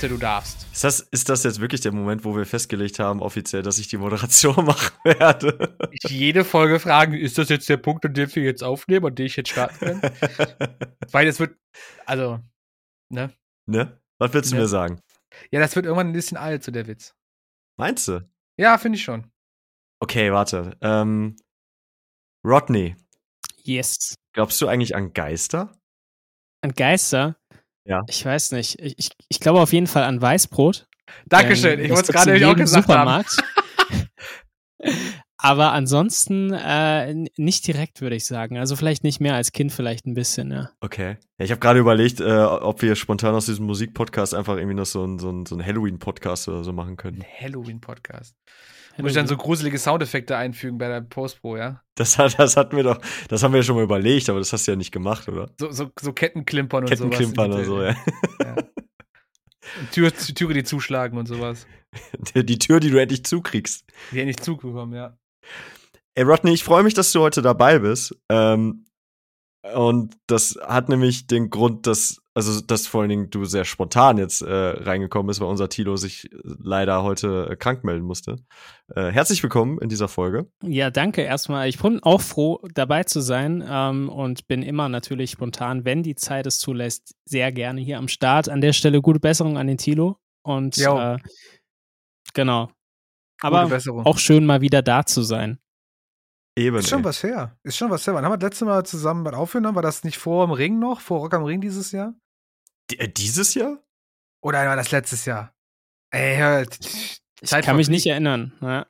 Bitte, du darfst. Ist das, ist das jetzt wirklich der Moment, wo wir festgelegt haben, offiziell, dass ich die Moderation machen werde? Ich jede Folge fragen, ist das jetzt der Punkt, an dem wir jetzt aufnehmen und den ich jetzt starten kann? Weil es wird, also, ne? ne? Was willst du Ne. mir sagen? Ja, das wird irgendwann ein bisschen alt, so der Witz. Meinst du? Ja, finde ich schon. Okay, warte. Ähm, Rodney, Yes. glaubst du eigentlich an Geister? An Geister? Ja. Ich weiß nicht. Ich, ich, ich glaube auf jeden Fall an Weißbrot. Dankeschön. Ähm, ich wollte es gerade auch gesagt haben. Supermarkt. Aber ansonsten äh, nicht direkt, würde ich sagen. Also vielleicht nicht mehr als Kind, vielleicht ein bisschen, ja. Okay. Ja, ich habe gerade überlegt, äh, ob wir spontan aus diesem Musikpodcast einfach irgendwie noch so einen so ein, so ein Halloween-Podcast oder so machen können. Ein Halloween-Podcast. Muss ich dann so gruselige Soundeffekte einfügen bei der Postpro, ja? Das, hat, das hatten wir doch, das haben wir schon mal überlegt, aber das hast du ja nicht gemacht, oder? So, so, so Kettenklimpern und Kettenklimpern sowas. oder so, ja. ja. Tür, Türe, die zuschlagen und sowas. Die, die Tür, die du endlich zukriegst. Die ja nicht zugekommen, ja. Ey, Rodney, ich freue mich, dass du heute dabei bist. Ähm, und das hat nämlich den Grund, dass, also, dass vor allen Dingen du sehr spontan jetzt äh, reingekommen bist, weil unser Tilo sich leider heute äh, krank melden musste. Äh, herzlich willkommen in dieser Folge. Ja, danke erstmal. Ich bin auch froh, dabei zu sein ähm, und bin immer natürlich spontan, wenn die Zeit es zulässt, sehr gerne hier am Start. An der Stelle gute Besserung an den Tilo. Und äh, genau. Aber auch schön, mal wieder da zu sein. Eben. Ist schon ey. was her. Ist schon was her. Wann haben wir das letzte Mal zusammen was aufgenommen? War das nicht vor dem Ring noch? Vor Rock am Ring dieses Jahr? D- äh, Dieses Jahr? Oder war das letztes Jahr? Ey, hör, Ich Zeit kann mich nicht erinnern. Ja.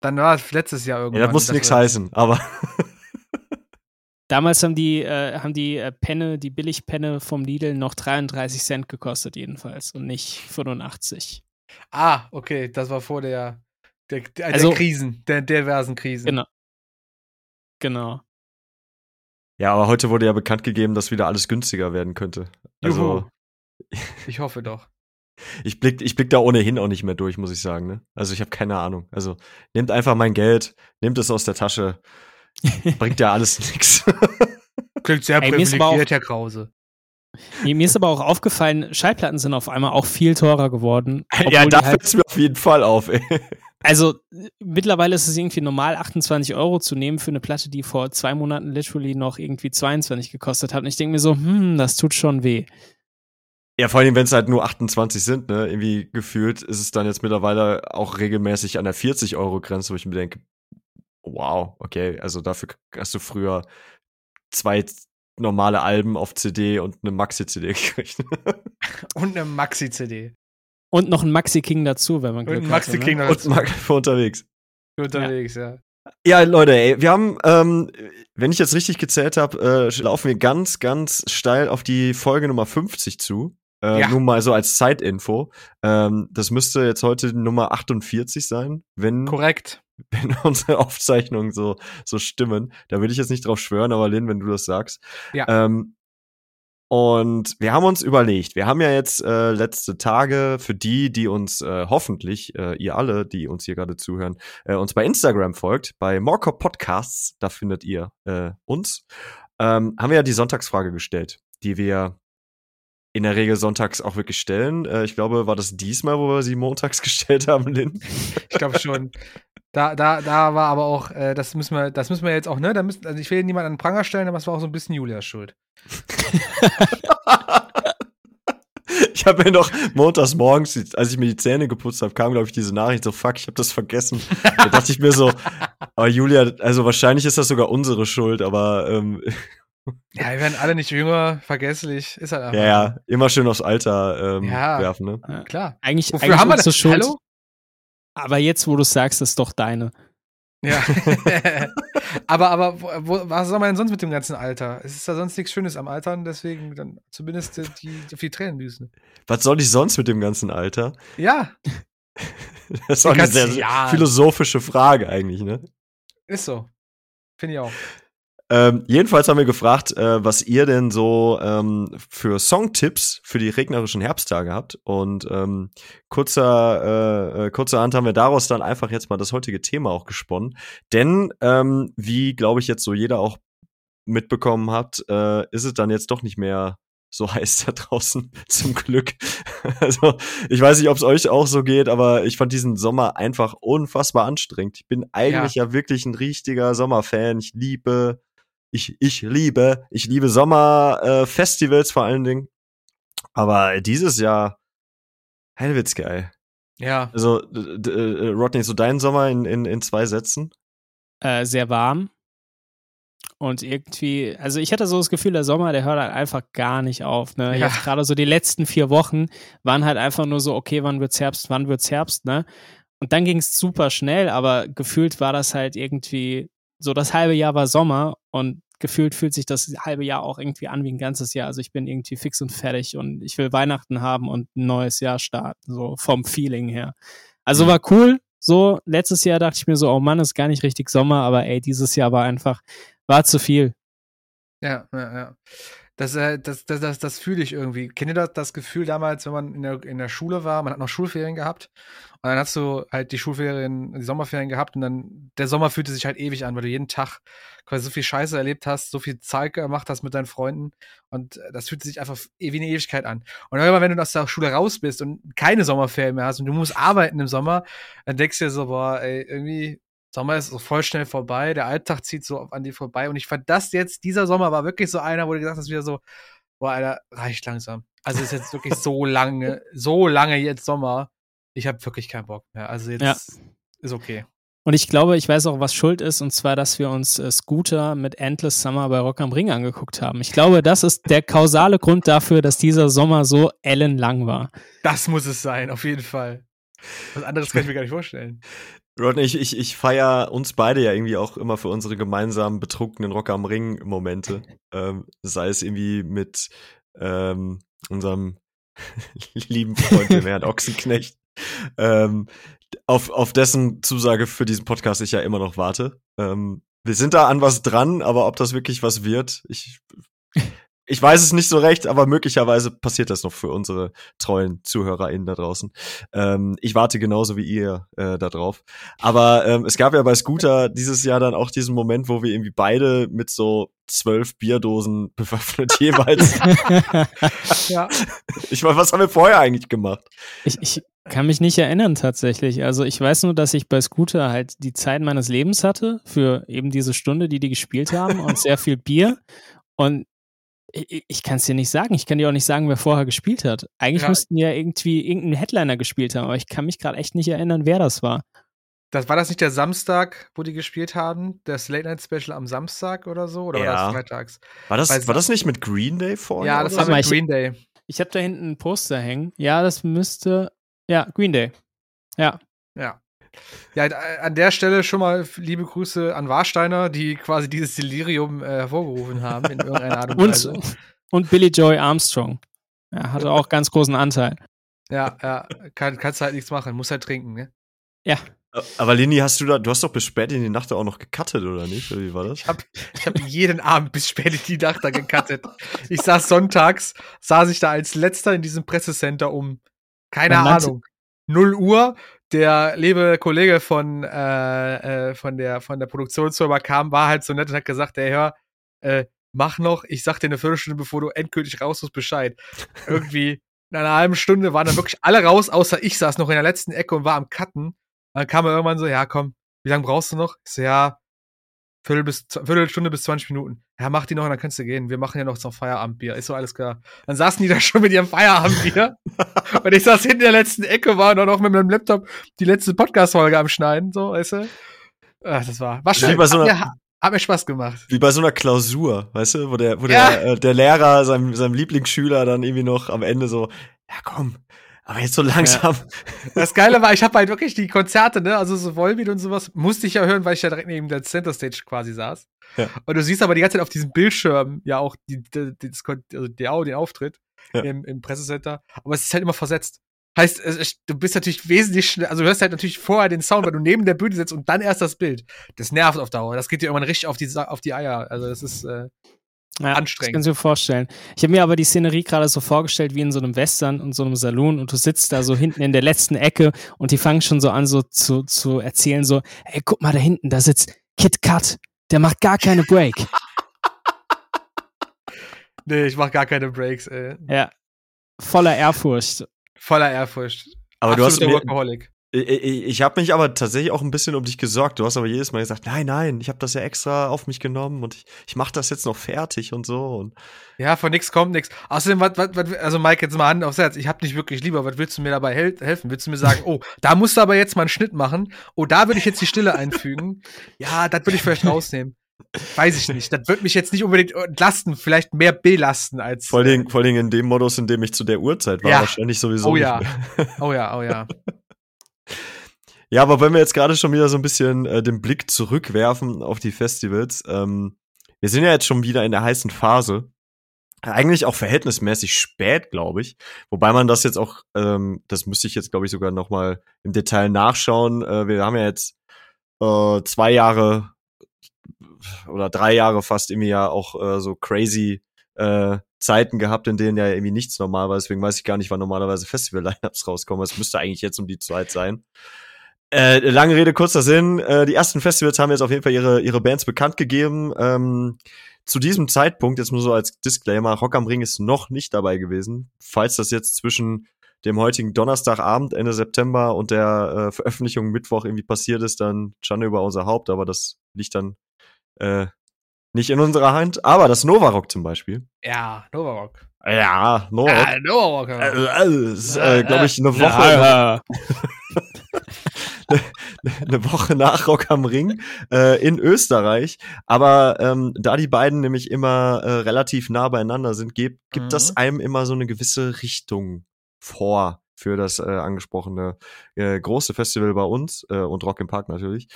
Dann war es letztes Jahr irgendwann. Ja, das muss nichts heißen, aber Damals haben die, äh, haben die äh, Penne, die Billigpenne vom Lidl noch 33 Cent gekostet jedenfalls und nicht 85. Ah, okay, das war vor der, der, der, Also- der Krisen, der diversen Krisen. Genau. Genau. ja, aber heute wurde ja bekannt gegeben, dass wieder alles günstiger werden könnte. Also, Juhu. Ich hoffe doch. ich blick, ich blick da ohnehin auch nicht mehr durch, muss ich sagen. Ne? Also ich habe keine Ahnung. Also nehmt einfach mein Geld, nehmt es aus der Tasche, bringt ja alles nichts. Klingt sehr Ey, mir ist aber privilegiert, Herr Krause. Mir, ist aber auch aufgefallen, Schallplatten sind auf einmal auch viel teurer geworden. ja, da halt, fällt es mir auf jeden Fall auf. Ey. Also mittlerweile ist es irgendwie normal, 28 Euro zu nehmen für eine Platte, die vor zwei Monaten literally noch irgendwie 22 gekostet hat. Und ich denke mir so, hm, das tut schon weh. Ja, vor allem, wenn es halt nur 28 sind, ne? Irgendwie gefühlt ist es dann jetzt mittlerweile auch regelmäßig an der 40-Euro-Grenze, wo ich mir denke, wow, okay, also dafür hast du früher zwei normale Alben auf CD und eine Maxi-CD gekriegt. Und eine Maxi-CD. Und noch ein Maxi King dazu, wenn man Und Glück ein Maxi hatte, ne? King noch und dazu. Max für unterwegs. unterwegs, ja. Ja, Leute, ey, wir haben, ähm, wenn ich jetzt richtig gezählt habe, äh, laufen wir ganz, ganz steil auf die Folge Nummer 50 zu. Äh, Ja. Nur mal so als Zeitinfo. Ähm, das müsste jetzt heute Nummer 48 sein, wenn, Korrekt. wenn unsere Aufzeichnungen so, so stimmen. Da will ich jetzt nicht drauf schwören, aber Lynn, wenn du das sagst. Ja. Ähm, und wir haben uns überlegt, wir haben ja jetzt äh, letzte Tage für die, die uns äh, hoffentlich, äh, ihr alle, die uns hier gerade zuhören, äh, uns bei Instagram folgt, bei Morcop Podcasts, da findet ihr äh, uns, ähm, haben wir ja die Sonntagsfrage gestellt, die wir in der Regel sonntags auch wirklich stellen. Äh, ich glaube, war das diesmal, wo wir sie montags gestellt haben, Lynn? Ich glaube schon. Da, da, da war aber auch, äh, das müssen wir, das müssen wir jetzt auch, ne? Da müssen, also ich will niemanden an den Pranger stellen, aber es war auch so ein bisschen Julias Schuld. Ich habe mir noch montags morgens, als ich mir die Zähne geputzt habe, kam, glaube ich, diese Nachricht so, fuck, ich habe das vergessen. da dachte ich mir so, aber Julia, also wahrscheinlich ist das sogar unsere Schuld, aber ähm, Ja, wir werden alle nicht jünger, vergesslich, ist halt einfach. ja, ja, immer schön aufs Alter ähm, Ja. werfen, ne? Ja. Klar. Eigentlich, Wofür eigentlich haben wir das? Schuld. Hallo? Aber jetzt, wo du sagst, ist doch deine. Ja. aber, aber, wo, was soll man denn sonst mit dem ganzen Alter? Es ist da sonst nichts Schönes am Altern, deswegen dann zumindest die, die, die Tränen büßen. Was soll ich sonst mit dem ganzen Alter? Ja, Das ist auch eine sehr, Jahren. philosophische Frage eigentlich, ne? ist so. Finde ich auch. Ähm, jedenfalls haben wir gefragt, äh, was ihr denn so ähm, für Songtipps für die regnerischen Herbsttage habt. Und ähm, kurzer, äh, äh, kurzerhand haben wir daraus dann einfach jetzt mal das heutige Thema auch gesponnen. Denn, ähm, wie glaube ich jetzt so jeder auch mitbekommen hat, äh, ist es dann jetzt doch nicht mehr so heiß da draußen, zum Glück. Also, ich weiß nicht, ob es euch auch so geht, aber ich fand diesen Sommer einfach unfassbar anstrengend. Ich bin eigentlich ja, ja wirklich ein richtiger Sommerfan. Ich liebe, ich, ich liebe, ich liebe Sommerfestivals äh, vor allen Dingen. Aber dieses Jahr, hellwitz geil. Ja. Also, äh, Rodney, so dein Sommer in, in, in zwei Sätzen? Äh, sehr warm. Und irgendwie, also ich hatte so das Gefühl, der Sommer, der hört halt einfach gar nicht auf. Ne? Ja. Jetzt gerade so die letzten vier Wochen waren halt einfach nur so, okay, wann wird's Herbst, wann wird's Herbst, ne? Und dann ging es super schnell, aber gefühlt war das halt irgendwie, so das halbe Jahr war Sommer und gefühlt fühlt sich das halbe Jahr auch irgendwie an wie ein ganzes Jahr. Also ich bin irgendwie fix und fertig und ich will Weihnachten haben und ein neues Jahr starten, so vom Feeling her. Also mhm. war cool. So, letztes Jahr dachte ich mir so, oh Mann, ist gar nicht richtig Sommer, aber ey, dieses Jahr war einfach, war zu viel. Ja, ja, ja. Das, äh, das, das, das, das fühle ich irgendwie. Kennt ihr das, das Gefühl damals, wenn man in der, in der Schule war, man hat noch Schulferien gehabt und dann hast du halt die Schulferien, die Sommerferien gehabt und dann der Sommer fühlte sich halt ewig an, weil du jeden Tag quasi so viel Scheiße erlebt hast, so viel Zeit gemacht hast mit deinen Freunden und das fühlt sich einfach wie eine Ewigkeit an. Und irgendwann, wenn du aus der Schule raus bist und keine Sommerferien mehr hast und du musst arbeiten im Sommer, dann denkst du dir so, boah, ey, irgendwie Sommer ist so voll schnell vorbei, der Alltag zieht so an dir vorbei. Und ich fand das jetzt, dieser Sommer war wirklich so einer, wo du gesagt hast, wieder so, boah, Alter, reicht langsam. Also ist jetzt wirklich so lange, so lange jetzt Sommer. Ich habe wirklich keinen Bock mehr. Also jetzt ja. ist okay. Und ich glaube, ich weiß auch, was schuld ist, und zwar, dass wir uns äh, Scooter mit Endless Summer bei Rock am Ring angeguckt haben. Ich glaube, das ist der kausale Grund dafür, dass dieser Sommer so ellenlang war. Das muss es sein, auf jeden Fall. Was anderes kann ich mir gar nicht vorstellen. Rodney, ich, ich, ich feiere uns beide ja irgendwie auch immer für unsere gemeinsamen betrunkenen Rock am Ring-Momente. Ähm, sei es irgendwie mit ähm, unserem lieben Freund, dem Herrn Ochsenknecht, ähm, auf, auf dessen Zusage für diesen Podcast ich ja immer noch warte. Ähm, wir sind da an was dran, aber ob das wirklich was wird, ich ich weiß es nicht so recht, aber möglicherweise passiert das noch für unsere treuen ZuhörerInnen da draußen. Ähm, ich warte genauso wie ihr äh, da drauf. Aber ähm, es gab ja bei Scooter dieses Jahr dann auch diesen Moment, wo wir irgendwie beide mit so zwölf Bierdosen bewaffnet jeweils. ja. Ich meine, was haben wir vorher eigentlich gemacht? Ich, ich kann mich nicht erinnern tatsächlich. Also ich weiß nur, dass ich bei Scooter halt die Zeit meines Lebens hatte für eben diese Stunde, die die gespielt haben und sehr viel Bier. Und ich, ich kann es dir nicht sagen. Ich kann dir auch nicht sagen, wer vorher gespielt hat. Eigentlich ja. müssten ja irgendwie irgendein Headliner gespielt haben, aber ich kann mich gerade echt nicht erinnern, wer das war. Das war das nicht der Samstag, wo die gespielt haben? Das Late Night Special am Samstag oder so? Oder ja. war das freitags? War das, war das nicht mit Green Day vorher? Ja, das war mit Green Day. Ich, ich habe da hinten ein Poster hängen. Ja, das müsste. Ja, Green Day. Ja. Ja. Ja, an der Stelle schon mal liebe Grüße an Warsteiner, die quasi dieses Delirium äh, hervorgerufen haben in irgendeiner Art und Weise. Und, und Billy Joy Armstrong. Er hatte auch ganz großen Anteil. Ja, ja, kann, kannst halt nichts machen, muss halt trinken, ne? Ja. Aber Lini, hast du da, du hast doch bis spät in die Nacht auch noch gecuttet, oder nicht? Oder wie war das? Ich habe ich hab jeden Abend bis spät in die Nacht da gecuttet. ich saß sonntags, saß ich da als letzter in diesem Pressecenter um, keine Ahnung, 0 Uhr der liebe Kollege von, äh, äh, von, der, von der Produktionsfirma kam, war halt so nett und hat gesagt, ey, hör, äh, mach noch, ich sag dir eine Viertelstunde, bevor du endgültig raus musst, Bescheid. Irgendwie in einer halben Stunde waren dann wirklich alle raus, außer ich saß noch in der letzten Ecke und war am Cutten. Dann kam er irgendwann so, ja, komm, wie lange brauchst du noch? Ich so, ja, Viertel bis, Viertelstunde bis 20 Minuten. Ja, mach die noch und dann kannst du gehen. Wir machen ja noch so Feierabendbier. Ist so alles klar. Dann saßen die da schon mit ihrem Feierabendbier. und ich saß hinten in der letzten Ecke, war auch mit meinem Laptop die letzte Podcast-Folge am Schneiden, so, weißt du? Ach, das war, war schön. So einer, hat, mir, hat mir Spaß gemacht. Wie bei so einer Klausur, weißt du, wo der, wo ja. der, äh, der Lehrer seinem, seinem Lieblingsschüler dann irgendwie noch am Ende so, ja komm, aber jetzt so langsam. Ja. Das Geile war, ich habe halt wirklich die Konzerte, ne, also so Volbeat und sowas, musste ich ja hören, weil ich ja direkt neben der Center Stage quasi saß. Ja. Und du siehst aber die ganze Zeit auf diesem Bildschirm ja auch die, die, die, also die, den Auftritt ja. im, im Pressecenter. Aber es ist halt immer versetzt. Heißt, es, du bist natürlich wesentlich schnell, also du hörst halt natürlich vorher den Sound, weil du neben der Bühne sitzt und dann erst das Bild. Das nervt auf Dauer. Das geht dir irgendwann richtig auf die, auf die Eier. Also das ist, äh, ja, anstrengend. Das kannst du dir vorstellen. Ich habe mir aber die Szenerie gerade so vorgestellt wie in so einem Western und so einem Saloon und du sitzt da so hinten in der letzten Ecke und die fangen schon so an so zu, zu erzählen so, ey, guck mal da hinten, da sitzt Kit Kat, der macht gar keine Break. Nee, ich mach gar keine Breaks, ey. Ja. Voller Ehrfurcht. Voller Ehrfurcht. Aber du hast mir, Workaholic. Ich, ich, habe mich aber tatsächlich auch ein bisschen um dich gesorgt. Du hast aber jedes Mal gesagt, nein, nein, ich habe das ja extra auf mich genommen und ich, ich mache das jetzt noch fertig und so. Und Ja, von nix kommt nix. Außerdem, was, was, was, also Mike, jetzt mal Hand aufs Herz. Ich hab dich wirklich lieber. Was willst du mir dabei hel helfen? Willst du mir sagen, oh, da musst du aber jetzt mal einen Schnitt machen. Oh, da würde ich jetzt die Stille einfügen. Ja, das würde ich vielleicht rausnehmen. Weiß ich nicht. Das wird mich jetzt nicht unbedingt entlasten, vielleicht mehr belasten als. vor allen, Dingen, vor allen Dingen in dem Modus, in dem ich zu der Uhrzeit war, Ja. wahrscheinlich sowieso. Oh nicht ja. Oh ja, oh ja. Ja, aber wenn wir jetzt gerade schon wieder so ein bisschen äh, den Blick zurückwerfen auf die Festivals, ähm, wir sind ja jetzt schon wieder in der heißen Phase. Eigentlich auch verhältnismäßig spät, glaube ich. Wobei man das jetzt auch, ähm, das müsste ich jetzt, glaube ich, sogar noch mal im Detail nachschauen. Äh, wir haben ja jetzt äh, zwei Jahre oder drei Jahre fast im Jahr auch äh, so crazy äh, Zeiten gehabt, in denen ja irgendwie nichts normal war. Deswegen weiß ich gar nicht, wann normalerweise Festival-Lineups rauskommen. Es müsste eigentlich jetzt um die Zeit sein. Äh, lange Rede, kurzer Sinn. Äh, die ersten Festivals haben jetzt auf jeden Fall ihre, ihre Bands bekannt gegeben. Ähm, zu diesem Zeitpunkt, jetzt nur so als Disclaimer, Rock am Ring ist noch nicht dabei gewesen. Falls das jetzt zwischen dem heutigen Donnerstagabend, Ende September und der äh, Veröffentlichung Mittwoch irgendwie passiert ist, dann Schande über unser Haupt, aber das liegt dann äh, nicht in unserer Hand. Aber das Nova Rock zum Beispiel. Ja, Novarock. Ja, Nova Rock. Ah, Novarock. Äh, ja. äh, ist, äh, glaube ich, eine Woche, Ja, eine Woche nach Rock am Ring äh, in Österreich. Aber ähm, da die beiden nämlich immer äh, relativ nah beieinander sind, gibt, gibt Mhm. das einem immer so eine gewisse Richtung vor für das äh, angesprochene äh, große Festival bei uns äh, und Rock im Park natürlich.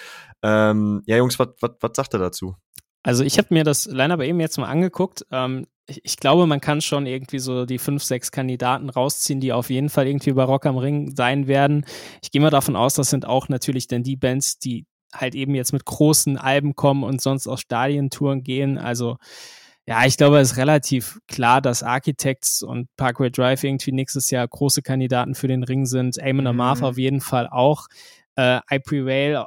Ähm, ja, Jungs, was was sagt ihr dazu? Also ich habe mir das Line-Up eben jetzt mal angeguckt. Ähm, ich, ich glaube, man kann schon irgendwie so die fünf, sechs Kandidaten rausziehen, die auf jeden Fall irgendwie bei Rock am Ring sein werden. Ich gehe mal davon aus, das sind auch natürlich dann die Bands, die halt eben jetzt mit großen Alben kommen und sonst auf Stadientouren gehen. Also ja, ich glaube, es ist relativ klar, dass Architects und Parkway Drive irgendwie nächstes Jahr große Kandidaten für den Ring sind. Amon Mhm. Amarth auf jeden Fall auch. Äh, I Prevail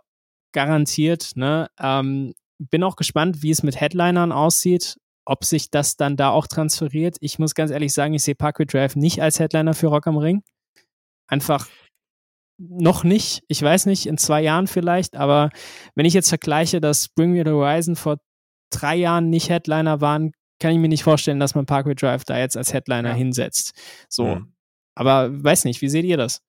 garantiert. Ne? Ähm, bin auch gespannt, wie es mit Headlinern aussieht, ob sich das dann da auch transferiert. Ich muss ganz ehrlich sagen, ich sehe Parkway Drive nicht als Headliner für Rock am Ring. Einfach noch nicht. Ich weiß nicht, in zwei Jahren vielleicht, aber wenn ich jetzt vergleiche, dass Bring Me the Horizon vor drei Jahren nicht Headliner waren, kann ich mir nicht vorstellen, dass man Parkway Drive da jetzt als Headliner Ja. hinsetzt. So. Mhm. Aber weiß nicht, wie seht ihr das?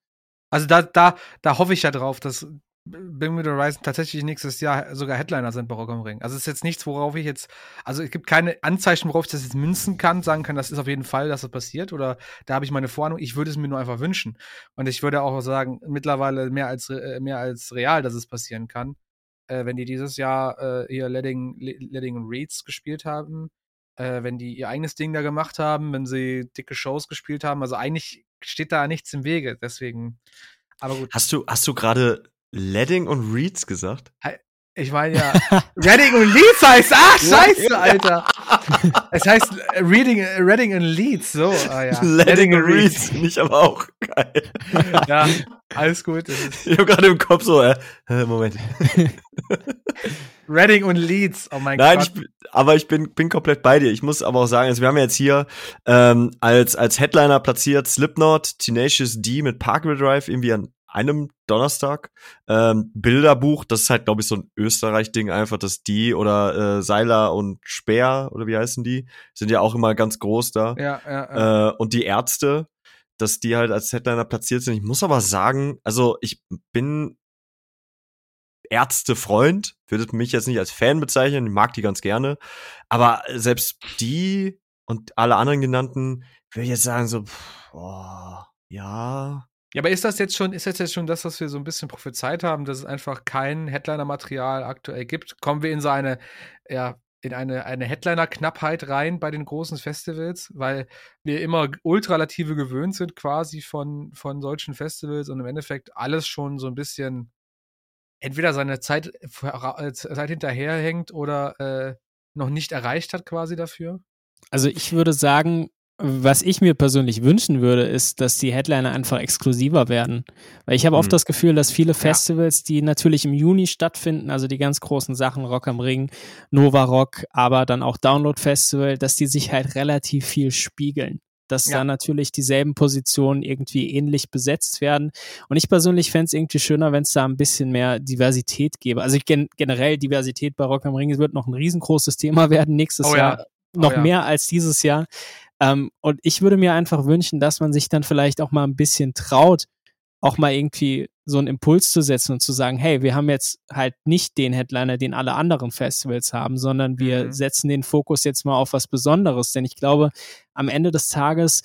Also da, da, da hoffe ich ja drauf, dass The Horizon tatsächlich nächstes Jahr sogar Headliner sind bei Rock am Ring. Also es ist jetzt nichts, worauf ich jetzt, also es gibt keine Anzeichen, worauf ich das jetzt münzen kann, sagen kann, das ist auf jeden Fall, dass das passiert oder da habe ich meine Vorahnung. Ich würde es mir nur einfach wünschen. Und ich würde auch sagen, mittlerweile mehr als, äh, mehr als real, dass es passieren kann. Äh, wenn die dieses Jahr äh, hier Letting, Letting Reads gespielt haben, äh, wenn die ihr eigenes Ding da gemacht haben, wenn sie dicke Shows gespielt haben. Also eigentlich steht da nichts im Wege. Deswegen, aber gut. Hast du, hast du gerade Ledding und Reeds gesagt? Ich meine ja, Reading und Leeds heißt, ach, scheiße. Alter. es heißt Reading, Reading and Leeds, so, ah ja. Ledding und Reeds, finde ich aber auch geil. Ja, alles gut. Ich habe gerade im Kopf so, äh, Moment. Reading und Leeds, oh mein Nein, Gott. bin- aber ich bin, bin komplett bei dir. Ich muss aber auch sagen, also wir haben jetzt hier ähm, als, als Headliner platziert Slipknot, Tenacious D mit Parkway Drive irgendwie an einem Donnerstag. Ähm, Bilderbuch, das ist halt, glaube ich, so ein Österreich-Ding einfach, dass die oder äh, Seiler und Speer, oder wie heißen die, sind ja auch immer ganz groß da. ja, ja, ja. Äh, und die Ärzte, dass die halt als Headliner platziert sind. Ich muss aber sagen, also ich bin Ärztefreund, würde mich jetzt nicht als Fan bezeichnen, ich mag die ganz gerne, aber selbst die und alle anderen genannten, würde ich jetzt sagen so, pff, oh, ja, Ja, aber ist das jetzt schon, ist das jetzt schon das, was wir so ein bisschen prophezeit haben, dass es einfach kein Headliner-Material aktuell gibt? Kommen wir in so eine, ja, in eine, eine Headliner-Knappheit rein bei den großen Festivals, weil wir immer ultralative gewöhnt sind quasi von, von solchen Festivals und im Endeffekt alles schon so ein bisschen entweder seine Zeit, äh, Zeit hinterherhängt oder äh, noch nicht erreicht hat quasi dafür? Also ich würde sagen, Was ich mir persönlich wünschen würde, ist, dass die Headliner einfach exklusiver werden. Weil ich habe oft mhm. das Gefühl, dass viele Festivals, ja. die natürlich im Juni stattfinden, also die ganz großen Sachen, Rock am Ring, Nova Rock, aber dann auch Download Festival, dass die sich halt relativ viel spiegeln dass ja. da natürlich dieselben Positionen irgendwie ähnlich besetzt werden. Und ich persönlich fände es irgendwie schöner, wenn es da ein bisschen mehr Diversität gäbe. Also gen generell Diversität bei Rock am Ring wird noch ein riesengroßes Thema werden nächstes oh, Jahr. Ja. Oh, noch ja. mehr als dieses Jahr. Ähm, und ich würde mir einfach wünschen, dass man sich dann vielleicht auch mal ein bisschen traut, auch mal irgendwie so einen Impuls zu setzen und zu sagen, hey, wir haben jetzt halt nicht den Headliner, den alle anderen Festivals haben, sondern wir mhm. setzen den Fokus jetzt mal auf was Besonderes. Denn ich glaube, am Ende des Tages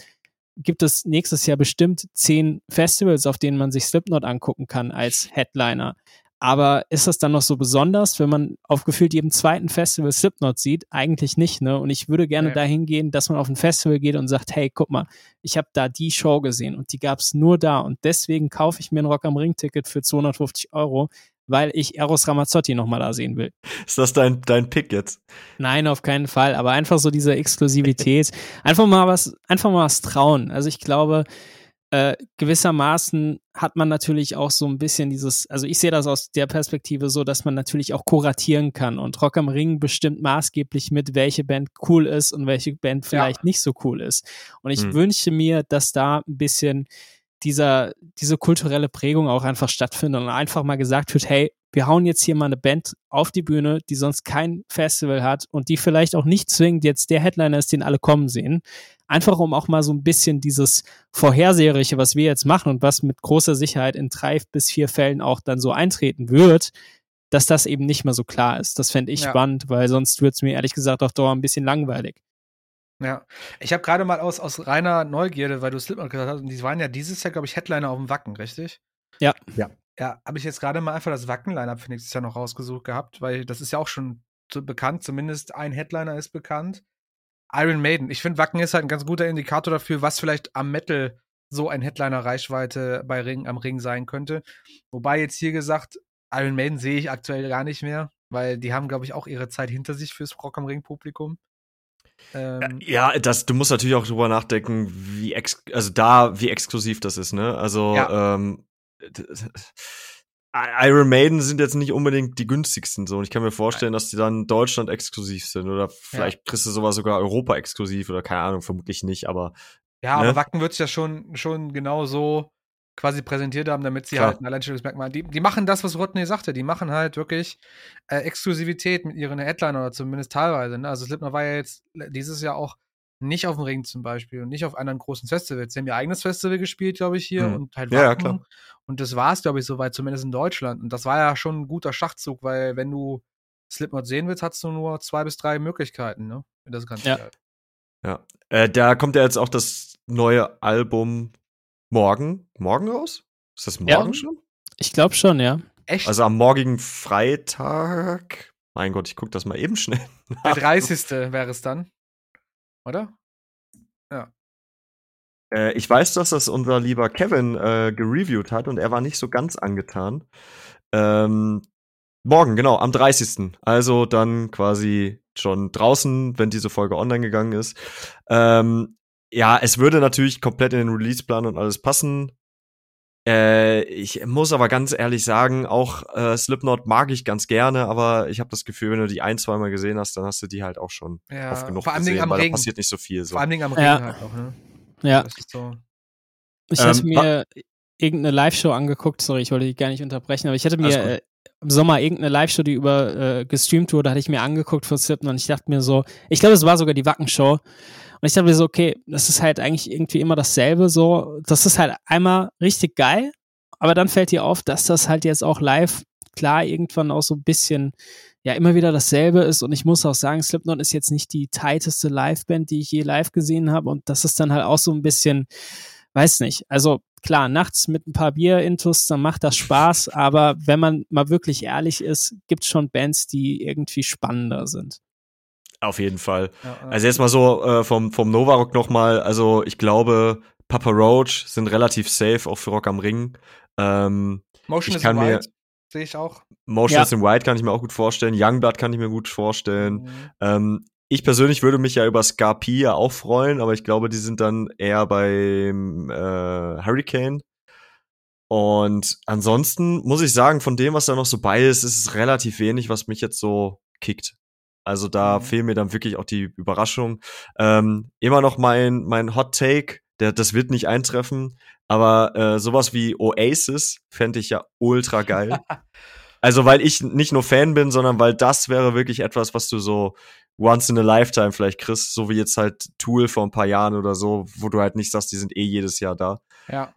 gibt es nächstes Jahr bestimmt zehn Festivals, auf denen man sich Slipknot angucken kann als Headliner. Aber ist das dann noch so besonders, wenn man auf gefühlt jedem zweiten Festival Slipknot sieht? Eigentlich nicht, ne? Und ich würde gerne ja. dahin gehen, dass man auf ein Festival geht und sagt, hey, guck mal, ich habe da die Show gesehen und die gab es nur da und deswegen kaufe ich mir ein Rock am Ring Ticket für 250 Euro, weil ich Eros Ramazzotti nochmal da sehen will. Ist das dein, dein Pick jetzt? Nein, auf keinen Fall, aber einfach so diese Exklusivität. einfach mal was, einfach mal was trauen. Also ich glaube, äh, gewissermaßen hat man natürlich auch so ein bisschen dieses, also ich sehe das aus der Perspektive so, dass man natürlich auch kuratieren kann und Rock am Ring bestimmt maßgeblich mit, welche Band cool ist und welche Band vielleicht ja. nicht so cool ist. Und ich hm. wünsche mir, dass da ein bisschen dieser, diese kulturelle Prägung auch einfach stattfindet und einfach mal gesagt wird, hey, wir hauen jetzt hier mal eine Band auf die Bühne, die sonst kein Festival hat und die vielleicht auch nicht zwingend jetzt der Headliner ist, den alle kommen sehen. Einfach um auch mal so ein bisschen dieses Vorherseherische, was wir jetzt machen und was mit großer Sicherheit in drei bis vier Fällen auch dann so eintreten wird, dass das eben nicht mehr so klar ist. Das fände ich ja. spannend, weil sonst wird es mir ehrlich gesagt auch dauernd ein bisschen langweilig. Ja, ich habe gerade mal aus, aus reiner Neugierde, weil du Slipknot gesagt hast, und die waren ja dieses Jahr, glaube ich, Headliner auf dem Wacken, richtig? Ja. Ja. Ja, habe ich jetzt gerade mal einfach das Wacken-Line-Up für nächstes Jahr noch rausgesucht gehabt, weil das ist ja auch schon so bekannt, zumindest ein Headliner ist bekannt. Iron Maiden. Ich finde, Wacken ist halt ein ganz guter Indikator dafür, was vielleicht am Metal so ein Headliner-Reichweite bei Ring, am Ring sein könnte. Wobei jetzt hier gesagt, Iron Maiden sehe ich aktuell gar nicht mehr, weil die haben, glaube ich, auch ihre Zeit hinter sich fürs Rock am Ring-Publikum. Ähm, ja, das, du musst natürlich auch drüber nachdenken, wie ex also da, wie exklusiv das ist, ne? Also, ja. ähm, Iron Maiden sind jetzt nicht unbedingt die günstigsten so und ich kann mir vorstellen, dass die dann Deutschland exklusiv sind oder vielleicht ja. kriegst du sowas sogar Europa exklusiv oder keine Ahnung, vermutlich nicht, aber ja, ne? aber Wacken wird es ja schon schon genau so quasi präsentiert haben, damit sie Klar. halt ein Alleinstellungsmerkmal die, die machen das, was Rodney sagte, die machen halt wirklich äh, Exklusivität mit ihren Headliner oder zumindest teilweise, ne? Also Slipknot war ja jetzt dieses Jahr auch nicht auf dem Ring zum Beispiel und nicht auf anderen großen Festivals. Sie haben ihr eigenes Festival gespielt, glaube ich, hier hm. und halt ja, ja, klar. Und das war es, glaube ich, soweit, zumindest in Deutschland. Und das war ja schon ein guter Schachzug, weil wenn du Slipknot sehen willst, hast du nur zwei bis drei Möglichkeiten, ne? Das ganze ja. Ja. Äh, da kommt ja jetzt auch das neue Album morgen. Morgen raus? Ist das morgen ja. schon? Ich glaube schon, ja. Echt? Also am morgigen Freitag. Mein Gott, ich gucke das mal eben schnell. Nach. Der 30. wäre es dann. Oder? Ja. Äh, ich weiß, dass das unser lieber Kevin äh, gereviewt hat und er war nicht so ganz angetan. Ähm, morgen, genau, am 30. Also dann quasi schon draußen, wenn diese Folge online gegangen ist. Ähm, ja, es würde natürlich komplett in den Release-Plan und alles passen. Äh, ich muss aber ganz ehrlich sagen, auch äh, Slipknot mag ich ganz gerne, aber ich habe das Gefühl, wenn du die ein, zweimal gesehen hast, dann hast du die halt auch schon ja, oft genug vor allem gesehen, am weil Regen. da passiert nicht so viel. So. Vor allem am Regen ja. halt auch, ne? Ja. So. Ich hatte ähm, mir irgendeine Live-Show angeguckt, sorry, ich wollte dich gar nicht unterbrechen, aber ich hatte mir äh, im Sommer irgendeine Live-Show, die über äh, gestreamt wurde, hatte ich mir angeguckt für Slipknot und ich dachte mir so, ich glaube, es war sogar die Wacken-Show und ich dachte mir so, okay, das ist halt eigentlich irgendwie immer dasselbe so. Das ist halt einmal richtig geil, aber dann fällt dir auf, dass das halt jetzt auch live klar irgendwann auch so ein bisschen ja immer wieder dasselbe ist und ich muss auch sagen, Slipknot ist jetzt nicht die tighteste Liveband, die ich je live gesehen habe und das ist dann halt auch so ein bisschen, weiß nicht, also klar, nachts mit ein paar Bier-Intus, dann macht das Spaß, aber wenn man mal wirklich ehrlich ist, gibt es schon Bands, die irgendwie spannender sind. Auf jeden Fall. Ja. Also jetzt mal so äh, vom, vom Novarock nochmal, also ich glaube, Papa Roach sind relativ safe, auch für Rock am Ring. Ähm, Motion is White sehe ich auch. Motion ja. is in White kann ich mir auch gut vorstellen. Youngblood kann ich mir gut vorstellen. Mhm. Ähm, ich persönlich würde mich ja über Scarpia ja auch freuen, aber ich glaube, die sind dann eher beim äh, Hurricane. Und ansonsten muss ich sagen, von dem, was da noch so bei ist, ist es relativ wenig, was mich jetzt so kickt. Also da mhm. fehlen mir dann wirklich auch die Überraschungen. Ähm, immer noch mein, mein Hot Take, der, das wird nicht eintreffen, aber äh, sowas wie Oasis fände ich ja ultra geil. also weil ich nicht nur Fan bin, sondern weil das wäre wirklich etwas, was du so once in a lifetime vielleicht kriegst, so wie jetzt halt Tool vor ein paar Jahren oder so, wo du halt nicht sagst, die sind eh jedes Jahr da. Ja.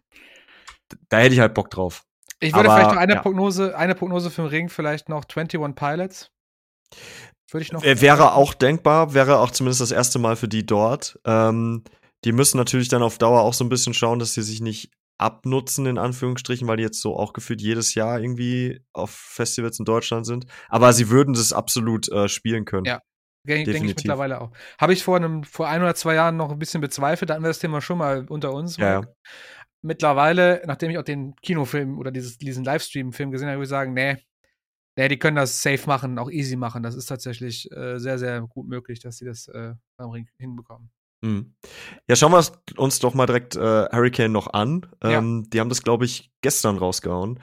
Da hätte ich halt Bock drauf. Ich würde Aber, vielleicht noch eine ja. Prognose, eine Prognose für den Ring, vielleicht noch 21 Pilots. Würde ich noch. Wäre auch denkbar, wäre auch zumindest das erste Mal für die dort. Ähm, die müssen natürlich dann auf Dauer auch so ein bisschen schauen, dass sie sich nicht abnutzen, in Anführungsstrichen, weil die jetzt so auch gefühlt jedes Jahr irgendwie auf Festivals in Deutschland sind. Aber sie würden das absolut äh, spielen können. Ja, denke ich mittlerweile auch. Habe ich vor einem, vor ein oder zwei Jahren noch ein bisschen bezweifelt, da hatten wir das Thema schon mal unter uns. Ja. Mittlerweile, nachdem ich auch den Kinofilm oder dieses, diesen Livestream-Film gesehen habe, würde ich sagen, nee, nee, die können das safe machen, auch easy machen. Das ist tatsächlich äh, sehr, sehr gut möglich, dass sie das äh, beim Ring hinbekommen. Mhm. Ja, schauen wir uns doch mal direkt äh, Hurricane noch an. Ähm, ja. Die haben das, glaube ich, gestern rausgehauen.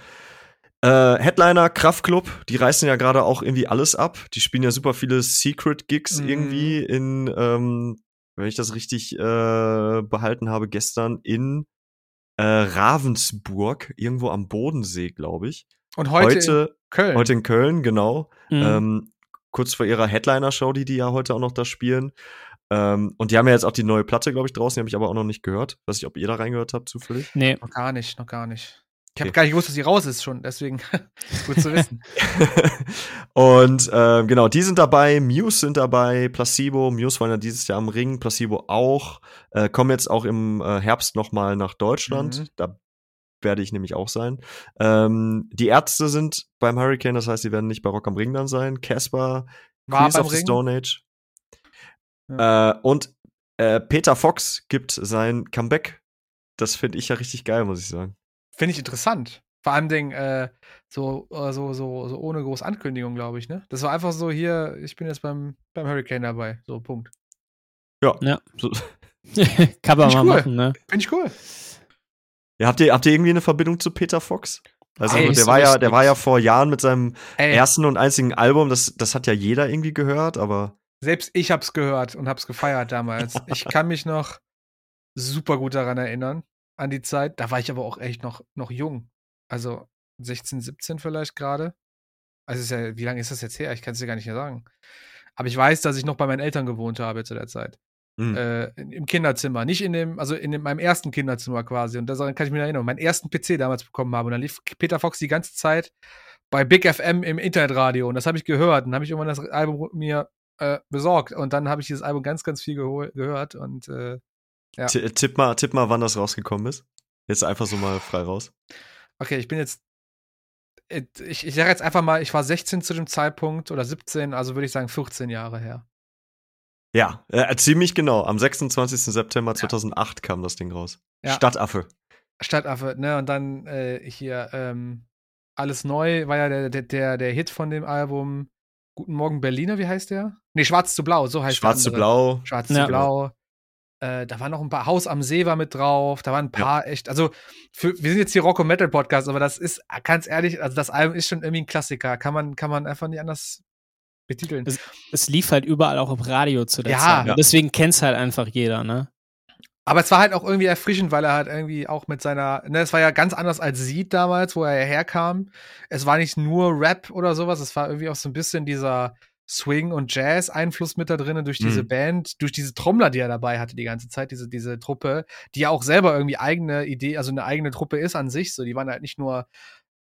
Äh, Headliner, Kraftklub, die reißen ja gerade auch irgendwie alles ab. Die spielen ja super viele Secret-Gigs mhm. irgendwie in, ähm, wenn ich das richtig äh, behalten habe, gestern in äh, Ravensburg, irgendwo am Bodensee, glaube ich. Und heute, heute, Köln. Heute in Köln, genau. Mhm. Ähm, kurz vor ihrer Headliner-Show, die die ja heute auch noch da spielen. Ähm, und die haben ja jetzt auch die neue Platte, glaube ich, draußen, die habe ich aber auch noch nicht gehört. Weiß ich, ob ihr da reingehört habt, zufällig? Nee. Noch gar nicht, noch gar nicht. Ich habe gar nicht gewusst, dass sie raus ist schon, deswegen gut zu wissen. und äh, genau, die sind dabei, Muse sind dabei, Placebo, Muse waren ja dieses Jahr am Ring, Placebo auch, äh, kommen jetzt auch im äh, Herbst noch mal nach Deutschland. Mhm. Da werde ich nämlich auch sein. Ähm, die Ärzte sind beim Hurricane, das heißt, sie werden nicht bei Rock am Ring dann sein. Casper, Queens of the Ring? Stone Age. Ja. Äh, und äh, Peter Fox gibt sein Comeback. Das finde ich ja richtig geil, muss ich sagen. Finde ich interessant. Vor allem Ding, äh, so, äh, so, so, so ohne große Ankündigung, glaube ich, ne? Das war einfach so hier, ich bin jetzt beim, beim Hurricane dabei. So, Punkt. Ja. ja. So. Kann man mal cool. machen, ne? Finde ich cool. Ja, habt ihr, habt ihr irgendwie eine Verbindung zu Peter Fox? Also Ey, der war ja, der war ja vor Jahren mit seinem Ey. ersten und einzigen Album, das, das hat ja jeder irgendwie gehört, aber. Selbst ich hab's gehört und hab's gefeiert damals. ich kann mich noch super gut daran erinnern, an die Zeit. Da war ich aber auch echt noch, noch jung. Also 16, 17 vielleicht gerade. Also ist ja, wie lange ist das jetzt her? Ich kann es dir gar nicht mehr sagen. Aber ich weiß, dass ich noch bei meinen Eltern gewohnt habe zu der Zeit. Mhm. Äh, Im Kinderzimmer. Nicht in dem, also in dem, meinem ersten Kinderzimmer quasi. Und daran kann ich mich erinnern. Meinen ersten PC damals bekommen habe. Und dann lief Peter Fox die ganze Zeit bei Big FM im Internetradio. Und das habe ich gehört. Und dann habe ich irgendwann das Album mir äh, besorgt. Und dann habe ich dieses Album ganz, ganz viel gehört. Und äh, ja. Tipp mal, tipp mal, wann das rausgekommen ist. Jetzt einfach so mal frei raus. Okay, ich bin jetzt. Äh, ich, ich sage jetzt einfach mal, ich war 16 zu dem Zeitpunkt oder 17, also würde ich sagen 14 Jahre her. Ja, äh, ziemlich genau. Am 26. September 2008 ja. kam das Ding raus. Ja. Stadtaffe. Stadtaffe, ne? Und dann äh, hier ähm, Alles Neu war ja der, der, der Hit von dem Album. Guten Morgen Berliner, wie heißt der? Nee, Schwarz zu Blau, so heißt Schwarz der. Schwarz zu Blau. Schwarz ja. zu Blau. Äh, da waren noch ein paar Haus am See war mit drauf. Da waren ein paar ja. echt. Also für, wir sind jetzt hier Rock und Metal Podcast, aber das ist ganz ehrlich, also das Album ist schon irgendwie ein Klassiker. Kann man kann man einfach nicht anders betiteln. Es, es lief halt überall auch im Radio zu der ja. Zeit. Ja. Deswegen kennt's halt einfach jeder, ne? Aber es war halt auch irgendwie erfrischend, weil er halt irgendwie auch mit seiner, ne, es war ja ganz anders als Seed damals, wo er herkam. Es war nicht nur Rap oder sowas, es war irgendwie auch so ein bisschen dieser Swing- und Jazz-Einfluss mit da drinnen durch diese mhm. Band, durch diese Trommler, die er dabei hatte die ganze Zeit, diese, diese Truppe, die ja auch selber irgendwie eigene Idee, also eine eigene Truppe ist an sich. So, die waren halt nicht nur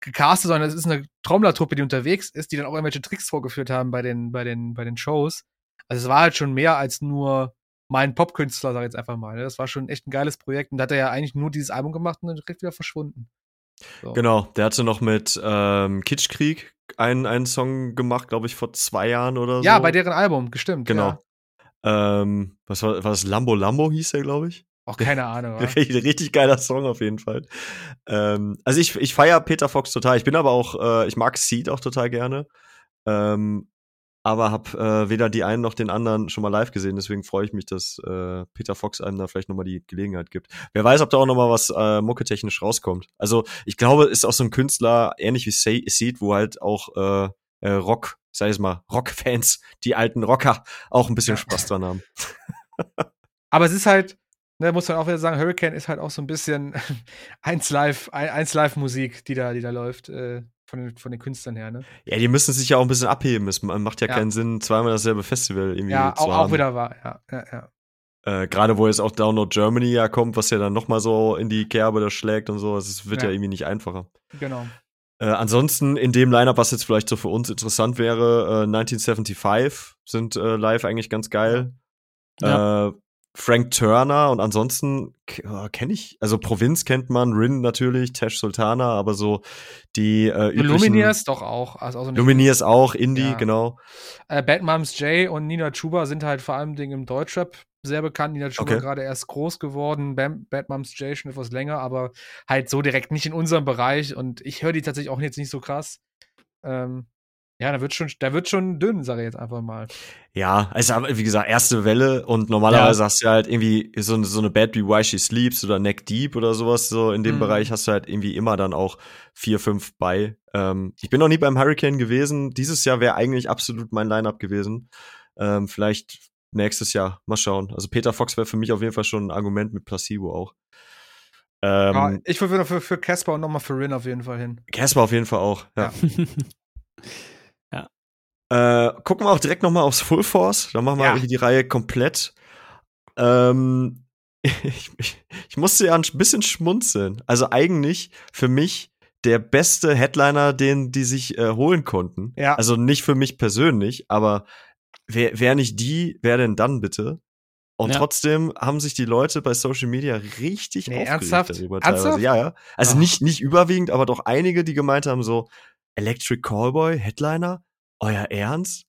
gecastet, sondern es ist eine Trommlertruppe, die unterwegs ist, die dann auch irgendwelche Tricks vorgeführt haben bei den, bei den, bei den Shows. Also es war halt schon mehr als nur mein Popkünstler, sag ich jetzt einfach mal. Ne? Das war schon echt ein geiles Projekt. Und da hat er ja eigentlich nur dieses Album gemacht und dann direkt wieder verschwunden. So. Genau, der hatte noch mit ähm, Kitschkrieg einen, einen Song gemacht, glaube ich, vor zwei Jahren oder so. Ja, bei deren Album, gestimmt. Genau. Ja. Ähm, was war, war das? Lambo Lambo hieß der, glaube ich. Auch keine Ahnung. richtig, richtig geiler Song auf jeden Fall. Ähm, also ich, ich feiere Peter Fox total. Ich bin aber auch, äh, ich mag Seed auch total gerne. Ähm, aber habe äh, weder die einen noch den anderen schon mal live gesehen. Deswegen freue ich mich, dass äh, Peter Fox einem da vielleicht nochmal die Gelegenheit gibt. Wer weiß, ob da auch nochmal was äh, mucketechnisch rauskommt. Also ich glaube, ist auch so ein Künstler, ähnlich wie Seed, wo halt auch äh, äh, Rock, sag ich mal, Rock-Fans, die alten Rocker, auch ein bisschen. Spaß dran haben. aber es ist halt, ne, muss man auch wieder sagen, Hurricane ist halt auch so ein bisschen 1 Live, 1 Live Musik, die da, die da läuft. Äh, von den, von den Künstlern her, ne? Ja, die müssen sich ja auch ein bisschen abheben. Es macht ja, ja. keinen Sinn, zweimal dasselbe Festival irgendwie ja, zu auch, haben. auch wieder wahr, ja, ja, ja. Äh, Gerade wo jetzt auch Download Germany ja kommt, was ja dann nochmal so in die Kerbe da schlägt und so, es wird ja. ja. irgendwie nicht einfacher. Genau. Äh, ansonsten in dem Lineup, was jetzt vielleicht so für uns interessant wäre, äh, 1975 sind äh, live eigentlich ganz geil. Ja. Frank Turner und ansonsten oh, kenne ich, also Provinz kennt man, Rin natürlich, Tesh Sultana, aber so die äh, üblichen, Lumineers doch auch. Also, also Lumineers auch, Indie, ja. genau. Äh, Bad Moms J und Nina Chuba sind halt vor allem Dingen im Deutschrap sehr bekannt. Nina Chuba okay. gerade erst groß geworden, Bam, Bad Moms J schon etwas länger, aber halt so direkt nicht in unserem Bereich und ich höre die tatsächlich auch jetzt nicht so krass. Ähm, ja, da wird schon, da wird schon dünn, sage ich jetzt einfach mal. Ja, also wie gesagt, erste Welle und normalerweise ja. hast du halt irgendwie so, so eine Bad wie Why She Sleeps oder Neck Deep oder sowas, so in dem mhm. Bereich hast du halt irgendwie immer dann auch vier, fünf bei. Ähm, ich bin noch nie beim Hurricane gewesen. Dieses Jahr wäre eigentlich absolut mein Line-Up gewesen. Ähm, vielleicht nächstes Jahr, mal schauen. Also Peter Fox wäre für mich auf jeden Fall schon ein Argument mit Placebo auch. Ähm, ja, ich würde für Casper und nochmal für Rin auf jeden Fall hin. Casper auf jeden Fall auch, ja. ja. Äh, gucken wir auch direkt noch mal aufs Full Force. Dann machen wir ja. die Reihe komplett. Ähm, ich, ich, ich musste ja ein bisschen schmunzeln. Also eigentlich für mich der beste Headliner, den die sich äh, holen konnten. Ja. Also nicht für mich persönlich, aber wer, wer nicht die, wer denn dann bitte? Und ja. trotzdem haben sich die Leute bei Social Media richtig nee, aufgeregt ernsthaft? darüber teilweise. Ernsthaft? Ja, ja. Also oh. nicht, nicht überwiegend, aber doch einige, die gemeint haben so, Electric Callboy, Headliner? Euer Ernst?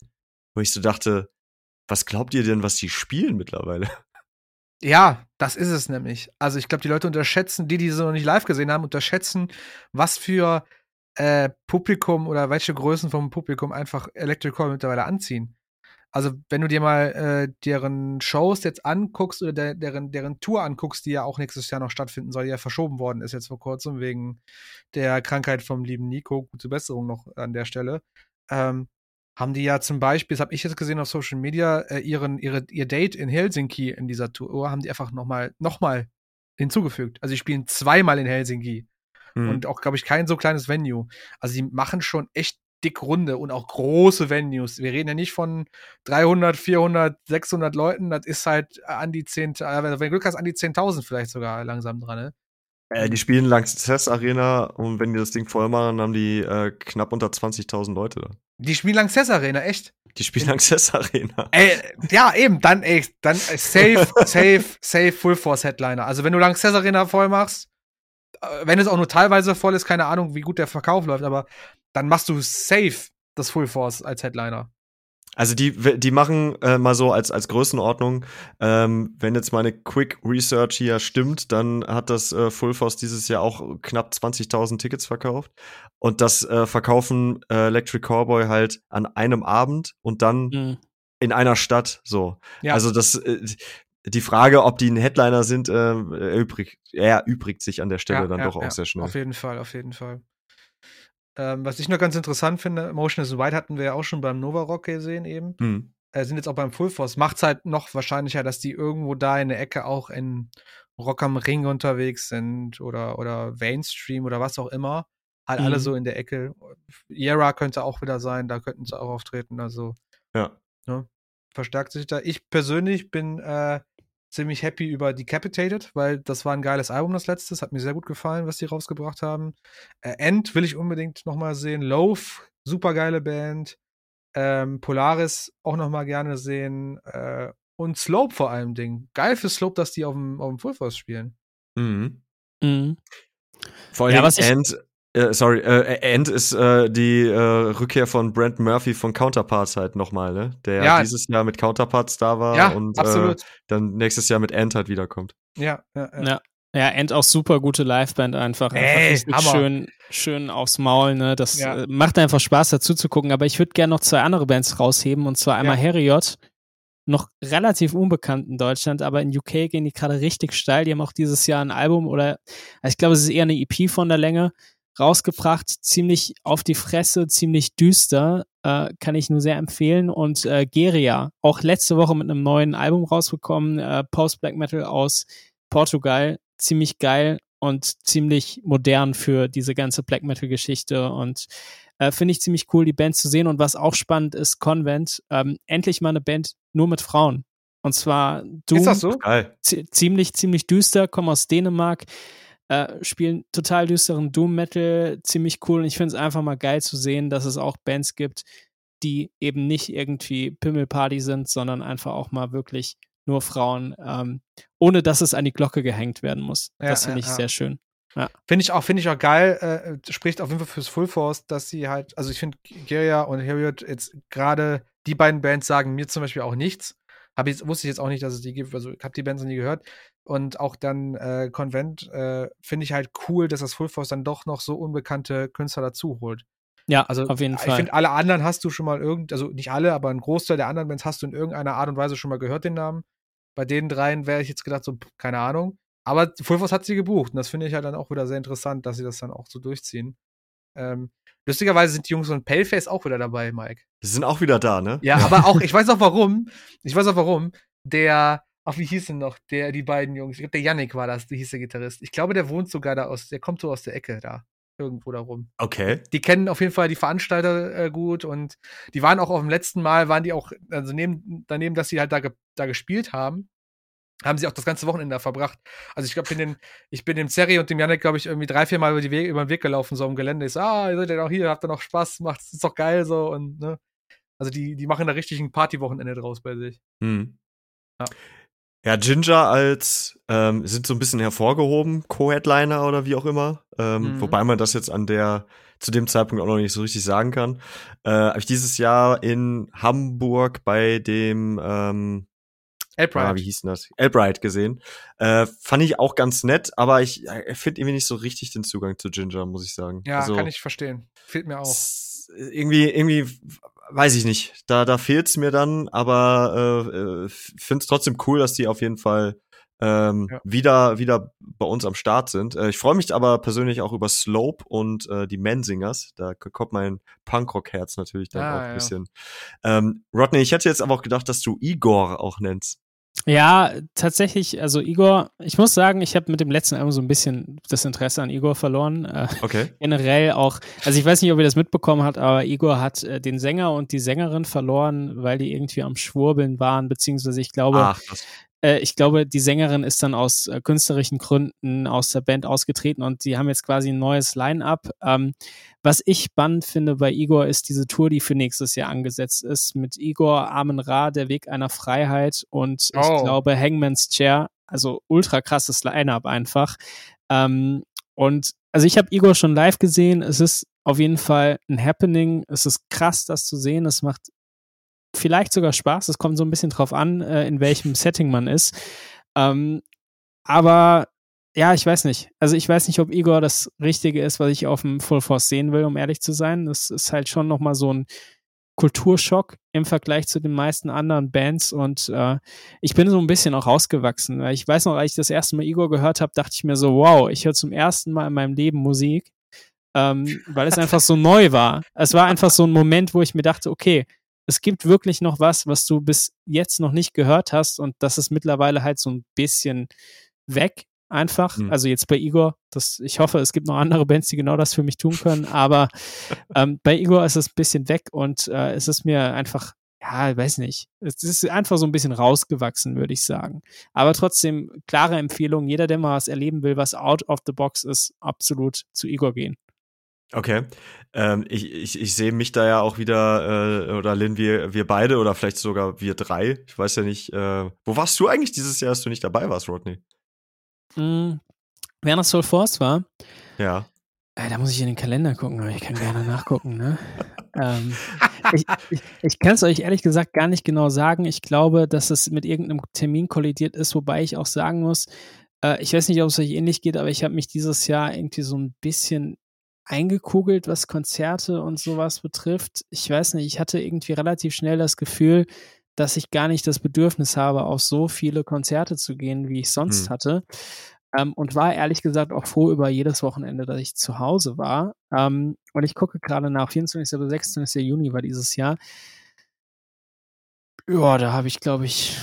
Wo ich so dachte, was glaubt ihr denn, was die spielen mittlerweile? Ja, das ist es nämlich. Also ich glaube, die Leute unterschätzen, die, die sie noch nicht live gesehen haben, unterschätzen, was für äh, Publikum oder welche Größen vom Publikum einfach Electrical mittlerweile anziehen. Also wenn du dir mal äh, deren Shows jetzt anguckst oder der, deren, deren Tour anguckst, die ja auch nächstes Jahr noch stattfinden soll, die ja verschoben worden ist jetzt vor kurzem wegen der Krankheit vom lieben Nico. Gute Besserung noch an der Stelle. Ähm, haben die ja zum Beispiel, das habe ich jetzt gesehen auf Social Media, äh, ihren, ihre, ihr Date in Helsinki in dieser Tour, haben die einfach nochmal noch mal hinzugefügt. Also die spielen zweimal in Helsinki. Mhm. Und auch, glaube ich, kein so kleines Venue. Also die machen schon echt dick Runde und auch große Venues. Wir reden ja nicht von 300, 400, 600 Leuten. Das ist halt an die 10, äh, wenn du Glück hast, an die 10.000 vielleicht sogar langsam dran. Ne? Äh, die spielen Lanxess Arena und wenn die das Ding voll machen, haben die äh, knapp unter 20.000 Leute da. Die spielen Lanxess Arena, echt? Die spielen Lanxess Arena. Ey, ja, eben, dann, ey, dann äh, safe, safe, safe Full Force Headliner. Also wenn du Lanxess Arena voll machst, äh, wenn es auch nur teilweise voll ist, keine Ahnung, wie gut der Verkauf läuft, aber dann machst du safe das Full Force als Headliner. Also die, die machen äh, mal so als, als Größenordnung, ähm, wenn jetzt meine Quick Research hier stimmt, dann hat das äh, Full Force dieses Jahr auch knapp 20.000 Tickets verkauft. Und das äh, verkaufen äh, Electric Cowboy halt an einem Abend und dann mhm. in einer Stadt so. Ja. Also das, äh, die Frage, ob die ein Headliner sind, äh, erübrigt, erübrigt sich an der Stelle ja, dann ja, doch auch sehr schnell. Auf jeden Fall, auf jeden Fall. Ähm, was ich noch ganz interessant finde, Motion is White hatten wir ja auch schon beim Nova Rock gesehen eben. Mhm. Äh, sind jetzt auch beim Full Force. Macht es halt noch wahrscheinlicher, dass die irgendwo da in der Ecke auch in Rock am Ring unterwegs sind oder, oder Mainstream oder was auch immer. Halt mhm. alle so in der Ecke. Yera könnte auch wieder sein, da könnten sie auch auftreten. Also, ja. Ne, verstärkt sich da. Ich persönlich bin äh, ziemlich happy über Decapitated, weil das war ein geiles Album, das letzte. Hat mir sehr gut gefallen, was die rausgebracht haben. Äh, End will ich unbedingt nochmal sehen. Loaf, super geile Band. Ähm, Polaris auch nochmal gerne sehen. Äh, und Slope vor allem Ding. Geil für Slope, dass die auf dem, auf dem Full Force spielen. Mhm. Mhm. Vor allem ja, was End, äh, sorry, äh, End ist äh, die äh, Rückkehr von Brent Murphy von Counterparts halt nochmal, ne? Der ja. dieses Jahr mit Counterparts da war ja, und äh, dann nächstes Jahr mit End halt wiederkommt. Ja, ja, ja. ja. End auch super gute Liveband einfach. Ey, einfach schön, schön aufs Maul, ne? Das ja. Äh, macht einfach Spaß dazu zu gucken. Aber ich würde gerne noch zwei andere Bands rausheben und zwar einmal ja. Harriot, noch relativ unbekannt in Deutschland, aber in UK gehen die gerade richtig steil. Die haben auch dieses Jahr ein Album oder also ich glaube, es ist eher eine EP von der Länge rausgebracht, ziemlich auf die Fresse, ziemlich düster, äh, kann ich nur sehr empfehlen. Und äh, Geria, auch letzte Woche mit einem neuen Album rausbekommen, äh, Post-Black Metal aus Portugal, ziemlich geil und ziemlich modern für diese ganze Black Metal Geschichte und äh, finde ich ziemlich cool, die Band zu sehen. Und was auch spannend ist, Convent, ähm, endlich mal eine Band nur mit Frauen. Und zwar Doom. Ist das so? Ziemlich, ziemlich düster, kommen aus Dänemark, äh, spielen total düsteren Doom Metal, ziemlich cool. Und ich finde es einfach mal geil zu sehen, dass es auch Bands gibt, die eben nicht irgendwie Pimmelparty sind, sondern einfach auch mal wirklich nur Frauen, ähm, ohne dass es an die Glocke gehängt werden muss. Ja, das finde ich ja. sehr schön. Finde ich auch, finde ich auch geil, äh, spricht auf jeden Fall fürs Full Force, dass sie halt, also ich finde Geria und Harriet jetzt gerade die beiden Bands sagen mir zum Beispiel auch nichts. Ich, wusste ich jetzt auch nicht, dass es die gibt. Also ich habe die Bands noch nie gehört. Und auch dann äh, Convent äh, finde ich halt cool, dass das Full Force dann doch noch so unbekannte Künstler dazu holt. Ja, also auf jeden ich Fall. Ich finde, alle anderen hast du schon mal irgend, also nicht alle, aber ein Großteil der anderen Bands hast du in irgendeiner Art und Weise schon mal gehört, den Namen. Bei den dreien wäre ich jetzt gedacht, so, keine Ahnung. Aber Full Force hat sie gebucht und das finde ich halt dann auch wieder sehr interessant, dass sie das dann auch so durchziehen. Ähm, lustigerweise sind die Jungs von Paleface auch wieder dabei, Mike. Die sind auch wieder da, ne? Ja, ja, aber auch, ich weiß auch warum. Ich weiß auch warum. Der, ach, wie hieß denn noch? Der, die beiden Jungs. Ich glaube, der Yannick war das, der hieß der Gitarrist. Ich glaube, der wohnt sogar da aus, der kommt so aus der Ecke da. Irgendwo da rum. Okay. Die kennen auf jeden Fall die Veranstalter äh, gut und die waren auch auf dem letzten Mal, waren die auch, also neben, daneben, dass sie halt da, ge, da gespielt haben, haben sie auch das ganze Wochenende verbracht. Also ich glaube, bin den, ich bin dem Zerri und dem Janek, glaube ich, irgendwie drei, vier Mal über, die Wege, über den Weg gelaufen, so am Gelände. Ich so, ah, ihr seid ja auch hier, habt ihr noch Spaß, macht, ist doch geil so und ne. Also die, die machen da richtig ein Partywochenende draus bei sich. Hm. Ja. Ja, Ginger als ähm, sind so ein bisschen hervorgehoben, Co-Headliner oder wie auch immer. Ähm, mhm. Wobei man das jetzt an der zu dem Zeitpunkt auch noch nicht so richtig sagen kann. Äh, Habe ich dieses Jahr in Hamburg bei dem ähm, Albright. Ah, wie hieß denn das? Albright gesehen. Äh, fand ich auch ganz nett, aber ich äh, finde irgendwie nicht so richtig den Zugang zu Ginger, muss ich sagen. Ja, also, kann ich verstehen. Fehlt mir auch. Irgendwie, irgendwie, weiß ich nicht. Da, da fehlt's mir dann, aber äh, äh finde es trotzdem cool, dass die auf jeden Fall ähm, ja. wieder, wieder bei uns am Start sind. Äh, ich freue mich aber persönlich auch über Slope und äh, die Mensingers. Da kommt mein Punkrock-Herz natürlich dann ah, auch ein ja. bisschen. Ähm, Rodney, ich hätte jetzt aber auch gedacht, dass du Igor auch nennst. Ja, tatsächlich, also Igor, ich muss sagen, ich habe mit dem letzten Album so ein bisschen das Interesse an Igor verloren. Äh, okay. Generell auch, also ich weiß nicht, ob ihr das mitbekommen habt, aber Igor hat äh, den Sänger und die Sängerin verloren, weil die irgendwie am Schwurbeln waren, beziehungsweise ich glaube, Ach, äh, ich glaube, die Sängerin ist dann aus äh, künstlerischen Gründen aus der Band ausgetreten und die haben jetzt quasi ein neues Line-up. Ähm, was ich spannend finde bei Igor ist diese Tour, die für nächstes Jahr angesetzt ist, mit Igor Amen Ra, der Weg einer Freiheit und oh. ich glaube Hangman's Chair, also ultra krasses Line-up einfach. Ähm, und also ich habe Igor schon live gesehen. Es ist auf jeden Fall ein Happening. Es ist krass, das zu sehen. Es macht vielleicht sogar Spaß. Es kommt so ein bisschen drauf an, äh, in welchem Setting man ist. Ähm, aber ja, ich weiß nicht. Also ich weiß nicht, ob Igor das Richtige ist, was ich auf dem Full Force sehen will, um ehrlich zu sein. Das ist halt schon nochmal so ein Kulturschock im Vergleich zu den meisten anderen Bands und äh, ich bin so ein bisschen auch rausgewachsen. Ich weiß noch, als ich das erste Mal Igor gehört habe, dachte ich mir so, wow, ich höre zum ersten Mal in meinem Leben Musik, ähm, weil es einfach so neu war. Es war einfach so ein Moment, wo ich mir dachte, okay, es gibt wirklich noch was, was du bis jetzt noch nicht gehört hast und das ist mittlerweile halt so ein bisschen weg einfach. Mhm. Also jetzt bei Igor, das, ich hoffe, es gibt noch andere Bands, die genau das für mich tun können, aber ähm, bei Igor ist es ein bisschen weg und äh, es ist mir einfach, ja, ich weiß nicht, es ist einfach so ein bisschen rausgewachsen, würde ich sagen. Aber trotzdem, klare Empfehlung, jeder, der mal was erleben will, was out of the box ist, absolut zu Igor gehen. Okay. Ähm, ich, ich, ich sehe mich da ja auch wieder, äh, oder Lynn, wir, wir beide oder vielleicht sogar wir drei. Ich weiß ja nicht, äh, wo warst du eigentlich dieses Jahr, dass du nicht dabei warst, Rodney? Mhm. Werner Soul Force war? Ja. Äh, da muss ich in den Kalender gucken, aber ich kann gerne nachgucken, ne? ähm, ich, ich, ich kann es euch ehrlich gesagt gar nicht genau sagen. Ich glaube, dass es mit irgendeinem Termin kollidiert ist, wobei ich auch sagen muss, Äh, ich weiß nicht, ob es euch ähnlich geht, aber ich habe mich dieses Jahr irgendwie so ein bisschen eingekugelt, was Konzerte und sowas betrifft. Ich weiß nicht, ich hatte irgendwie relativ schnell das Gefühl, dass ich gar nicht das Bedürfnis habe, auf so viele Konzerte zu gehen, wie ich sonst hm. hatte. Ähm, und war ehrlich gesagt auch froh über jedes Wochenende, dass ich zu Hause war. Ähm, und ich gucke gerade nach, 24. oder 26. Juni war dieses Jahr. Ja, da habe ich, glaube ich,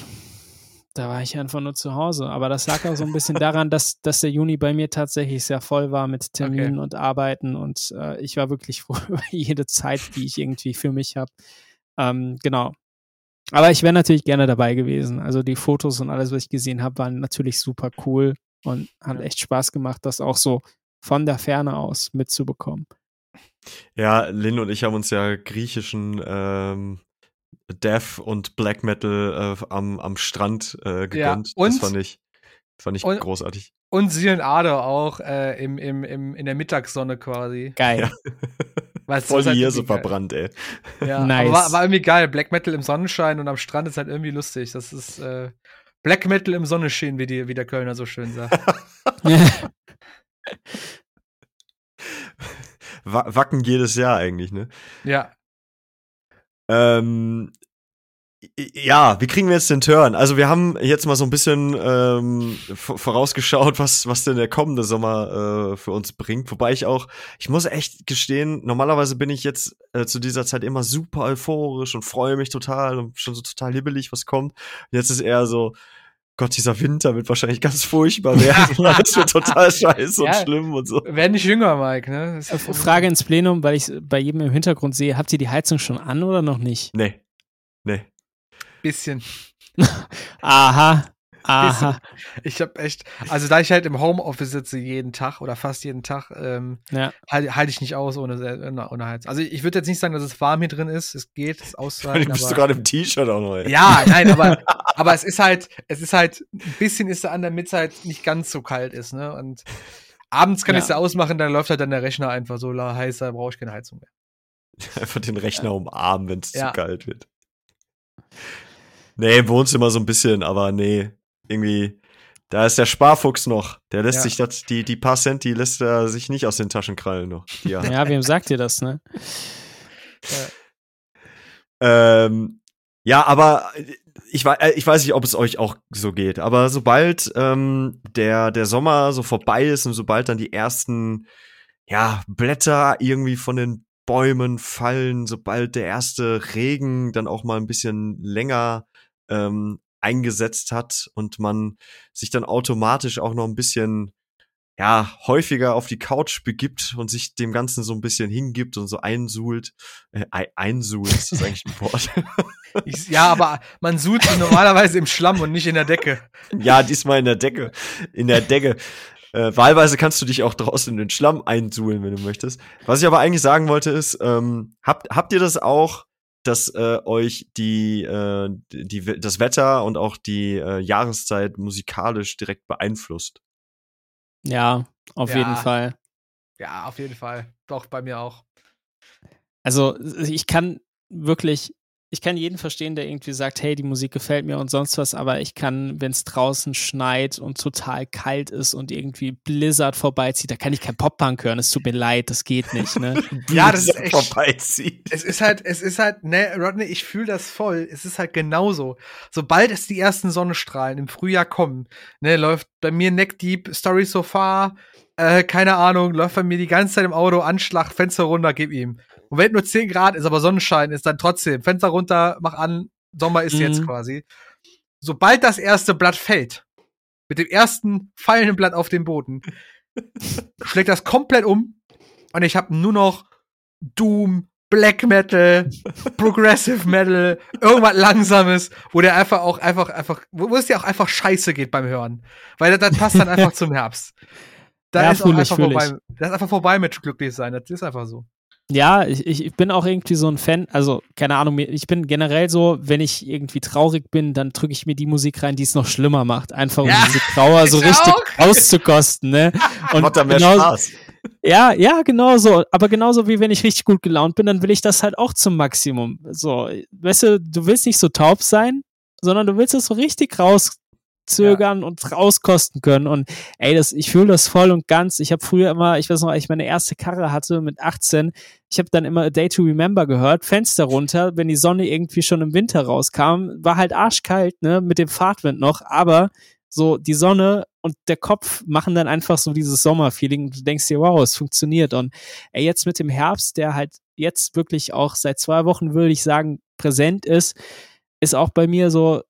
da war ich einfach nur zu Hause. Aber das lag auch so ein bisschen daran, dass, dass der Juni bei mir tatsächlich sehr voll war mit Terminen okay. und Arbeiten. Und äh, ich war wirklich froh über jede Zeit, die ich irgendwie für mich habe. Ähm, genau. Aber ich wäre natürlich gerne dabei gewesen. Also die Fotos und alles, was ich gesehen habe, waren natürlich super cool und hat echt Spaß gemacht, das auch so von der Ferne aus mitzubekommen. Ja, Lynn und ich haben uns ja griechischen ähm, Death und Black Metal äh, am, am Strand äh, gegönnt. Ja, und, das fand ich, fand ich und, großartig. Und Silen Ader auch äh, im, im, im, in der Mittagssonne quasi. Geil. Ja. Weißt, Voll hier halt so verbrannt, ey. Ja, nice. war, war, irgendwie geil. Black Metal im Sonnenschein und am Strand ist halt irgendwie lustig. Das ist äh, Black Metal im Sonnenschein, wie, die, wie der Kölner so schön sagt. Wacken jedes Jahr eigentlich, ne? Ja. Ähm, ja, wie kriegen wir jetzt den Turn? Also wir haben jetzt mal so ein bisschen ähm, vorausgeschaut, was was denn der kommende Sommer äh, für uns bringt. Wobei ich auch, ich muss echt gestehen, normalerweise bin ich jetzt äh, zu dieser Zeit immer super euphorisch und freue mich total und schon so total hibbelig, was kommt. Jetzt ist eher so, Gott, dieser Winter wird wahrscheinlich ganz furchtbar werden. das wird total scheiße ja, und schlimm und so. Werden nicht jünger, Mike, ne? Frage ins Plenum, weil ich bei jedem im Hintergrund sehe, habt ihr die Heizung schon an oder noch nicht? Nee. Nee. Bisschen. Aha. Aha. Ich habe echt, also da ich halt im Homeoffice sitze jeden Tag oder fast jeden Tag, ähm, ja. halte halt ich nicht aus ohne, ohne, ohne Heizung. Also ich würde jetzt nicht sagen, dass es warm hier drin ist. Es geht, es auszuhalten. Du bist gerade im T-Shirt auch noch. Ey. Ja, nein, aber, aber es ist halt, es ist halt, ein bisschen ist da an der Mitzeit nicht ganz so kalt ist, ne? Und abends kann ja. ich es ja ausmachen, dann läuft halt dann der Rechner einfach so heiß, da brauche ich keine Heizung mehr. Einfach den Rechner ja. umarmen, wenn es zu kalt wird. Nee, im Wohnzimmer so ein bisschen, aber nee, irgendwie, da ist der Sparfuchs noch. Der lässt ja. sich das, die, die paar Cent, die lässt er sich nicht aus den Taschen krallen noch. Ja, ja wem sagt ihr das, ne? ähm, ja, aber ich, äh, ich weiß nicht, ob es euch auch so geht, aber sobald ähm, der, der Sommer so vorbei ist und sobald dann die ersten ja, Blätter irgendwie von den Bäumen fallen, sobald der erste Regen dann auch mal ein bisschen länger ähm, eingesetzt hat und man sich dann automatisch auch noch ein bisschen ja, häufiger auf die Couch begibt und sich dem Ganzen so ein bisschen hingibt und so einsuhlt. Äh, einsuhlt, ist das eigentlich ein Wort? Ich, ja, aber man suhlt normalerweise im Schlamm und nicht in der Decke. Ja, diesmal in der Decke. In der Decke. Äh, wahlweise kannst du dich auch draußen in den Schlamm einsuhlen, wenn du möchtest. Was ich aber eigentlich sagen wollte ist, ähm, habt, habt ihr das auch dass äh, euch die, äh, die, das Wetter und auch die äh, Jahreszeit musikalisch direkt beeinflusst. Ja, auf ja. jeden Fall. Ja, auf jeden Fall. Doch, bei mir auch. Also, ich kann wirklich ich kann jeden verstehen, der irgendwie sagt, hey, die Musik gefällt mir und sonst was, aber ich kann, wenn es draußen schneit und total kalt ist und irgendwie Blizzard vorbeizieht, da kann ich kein Pop-Punk hören. Es tut mir leid, das geht nicht, ne? ja, das ist echt. Vorbeizieht. Es ist halt, es ist halt, ne, Rodney, ich fühle das voll. Es ist halt genauso. Sobald es die ersten Sonnenstrahlen im Frühjahr kommen, ne, läuft bei mir Neck Deep, Story So Far, äh, keine Ahnung, läuft bei mir die ganze Zeit im Auto, Anschlag, Fenster runter, gib ihm. Und wenn nur 10 Grad ist, aber Sonnenschein ist, dann trotzdem Fenster runter, mach an, Sommer ist mhm. jetzt quasi. Sobald das erste Blatt fällt, mit dem ersten fallenden Blatt auf den Boden, schlägt das komplett um und ich habe nur noch Doom, Black Metal, Progressive Metal, irgendwas Langsames, wo der einfach auch einfach, einfach, wo es dir auch einfach scheiße geht beim Hören. Weil das, das passt dann einfach zum Herbst. Da ja, ist auch einfach vorbei. Das ist einfach vorbei mit glücklich sein. Das ist einfach so. Ja, ich, ich bin auch irgendwie so ein Fan, also keine Ahnung, ich bin generell so, wenn ich irgendwie traurig bin, dann drücke ich mir die Musik rein, die es noch schlimmer macht. Einfach um ja, diese Trauer so richtig auch. auszukosten, ne? Und Macht da mehr genauso, Spaß. Ja, ja, genau so. Aber genauso wie wenn ich richtig gut gelaunt bin, dann will ich das halt auch zum Maximum. So, weißt du, du willst nicht so taub sein, sondern du willst es so richtig raus zögern ja. und rauskosten können. Und ey, das, ich fühle das voll und ganz. Ich habe früher immer, ich weiß noch, als ich meine erste Karre hatte mit 18, ich habe dann immer A Day to Remember gehört, Fenster runter, wenn die Sonne irgendwie schon im Winter rauskam, war halt arschkalt, ne, mit dem Fahrtwind noch, aber so die Sonne und der Kopf machen dann einfach so dieses Sommerfeeling und du denkst dir, wow, es funktioniert. Und ey, jetzt mit dem Herbst, der halt jetzt wirklich auch seit zwei Wochen, würde ich sagen, präsent ist, ist auch bei mir so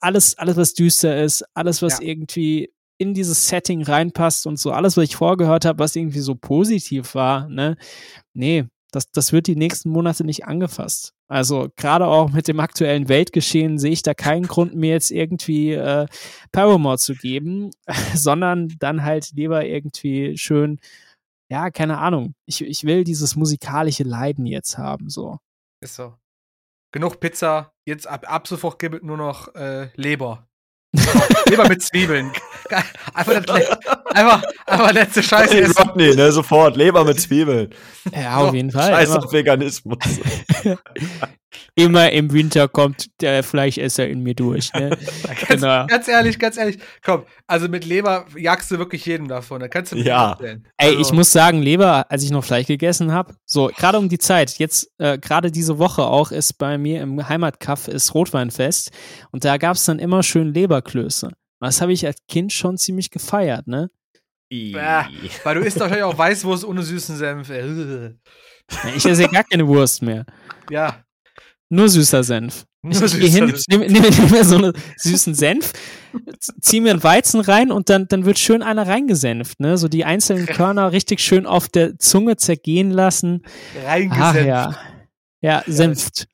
alles, alles, was düster ist, alles, was ja. irgendwie in dieses Setting reinpasst und so alles, was ich vorgehört habe, was irgendwie so positiv war, ne? Nee, das, das wird die nächsten Monate nicht angefasst. Also gerade auch mit dem aktuellen Weltgeschehen sehe ich da keinen Grund, mir jetzt irgendwie äh, Paramore zu geben, sondern dann halt lieber irgendwie schön, ja, keine Ahnung. Ich, ich will dieses musikalische Leiden jetzt haben, so. Ist so. Genug Pizza, jetzt ab, ab sofort gibt es nur noch äh, Leber. Leber mit Zwiebeln. Einfach, das, einfach, einfach letzte Scheiße. Hey, Rodney, ne, sofort. Leber mit Zwiebeln. Ja, auf jeden Fall. Scheiß auf Veganismus. Immer im Winter kommt der Fleischesser in mir durch. Ne? ganz, genau. ganz ehrlich, ganz ehrlich. Komm, also mit Leber jagst du wirklich jeden davon. Da kannst du mir ja. Ey, also. ich muss sagen, Leber, als ich noch Fleisch gegessen habe, so gerade um die Zeit, jetzt äh, gerade diese Woche auch, ist bei mir im Heimatkaff ist Rotweinfest und da gab es dann immer schön Leberklöße. Das habe ich als Kind schon ziemlich gefeiert, ne? Bäh, weil du isst wahrscheinlich auch Weißwurst ohne süßen Senf. Ich esse gar keine Wurst mehr. Ja. Nur süßer Senf. Nur ich gehe hin, nehme nehm, nehm mir so einen süßen Senf, zieh mir einen Weizen rein und dann, dann wird schön einer reingesenft, ne? So die einzelnen Körner richtig schön auf der Zunge zergehen lassen. Reingesenft. Ach, ja. Ja, Senft.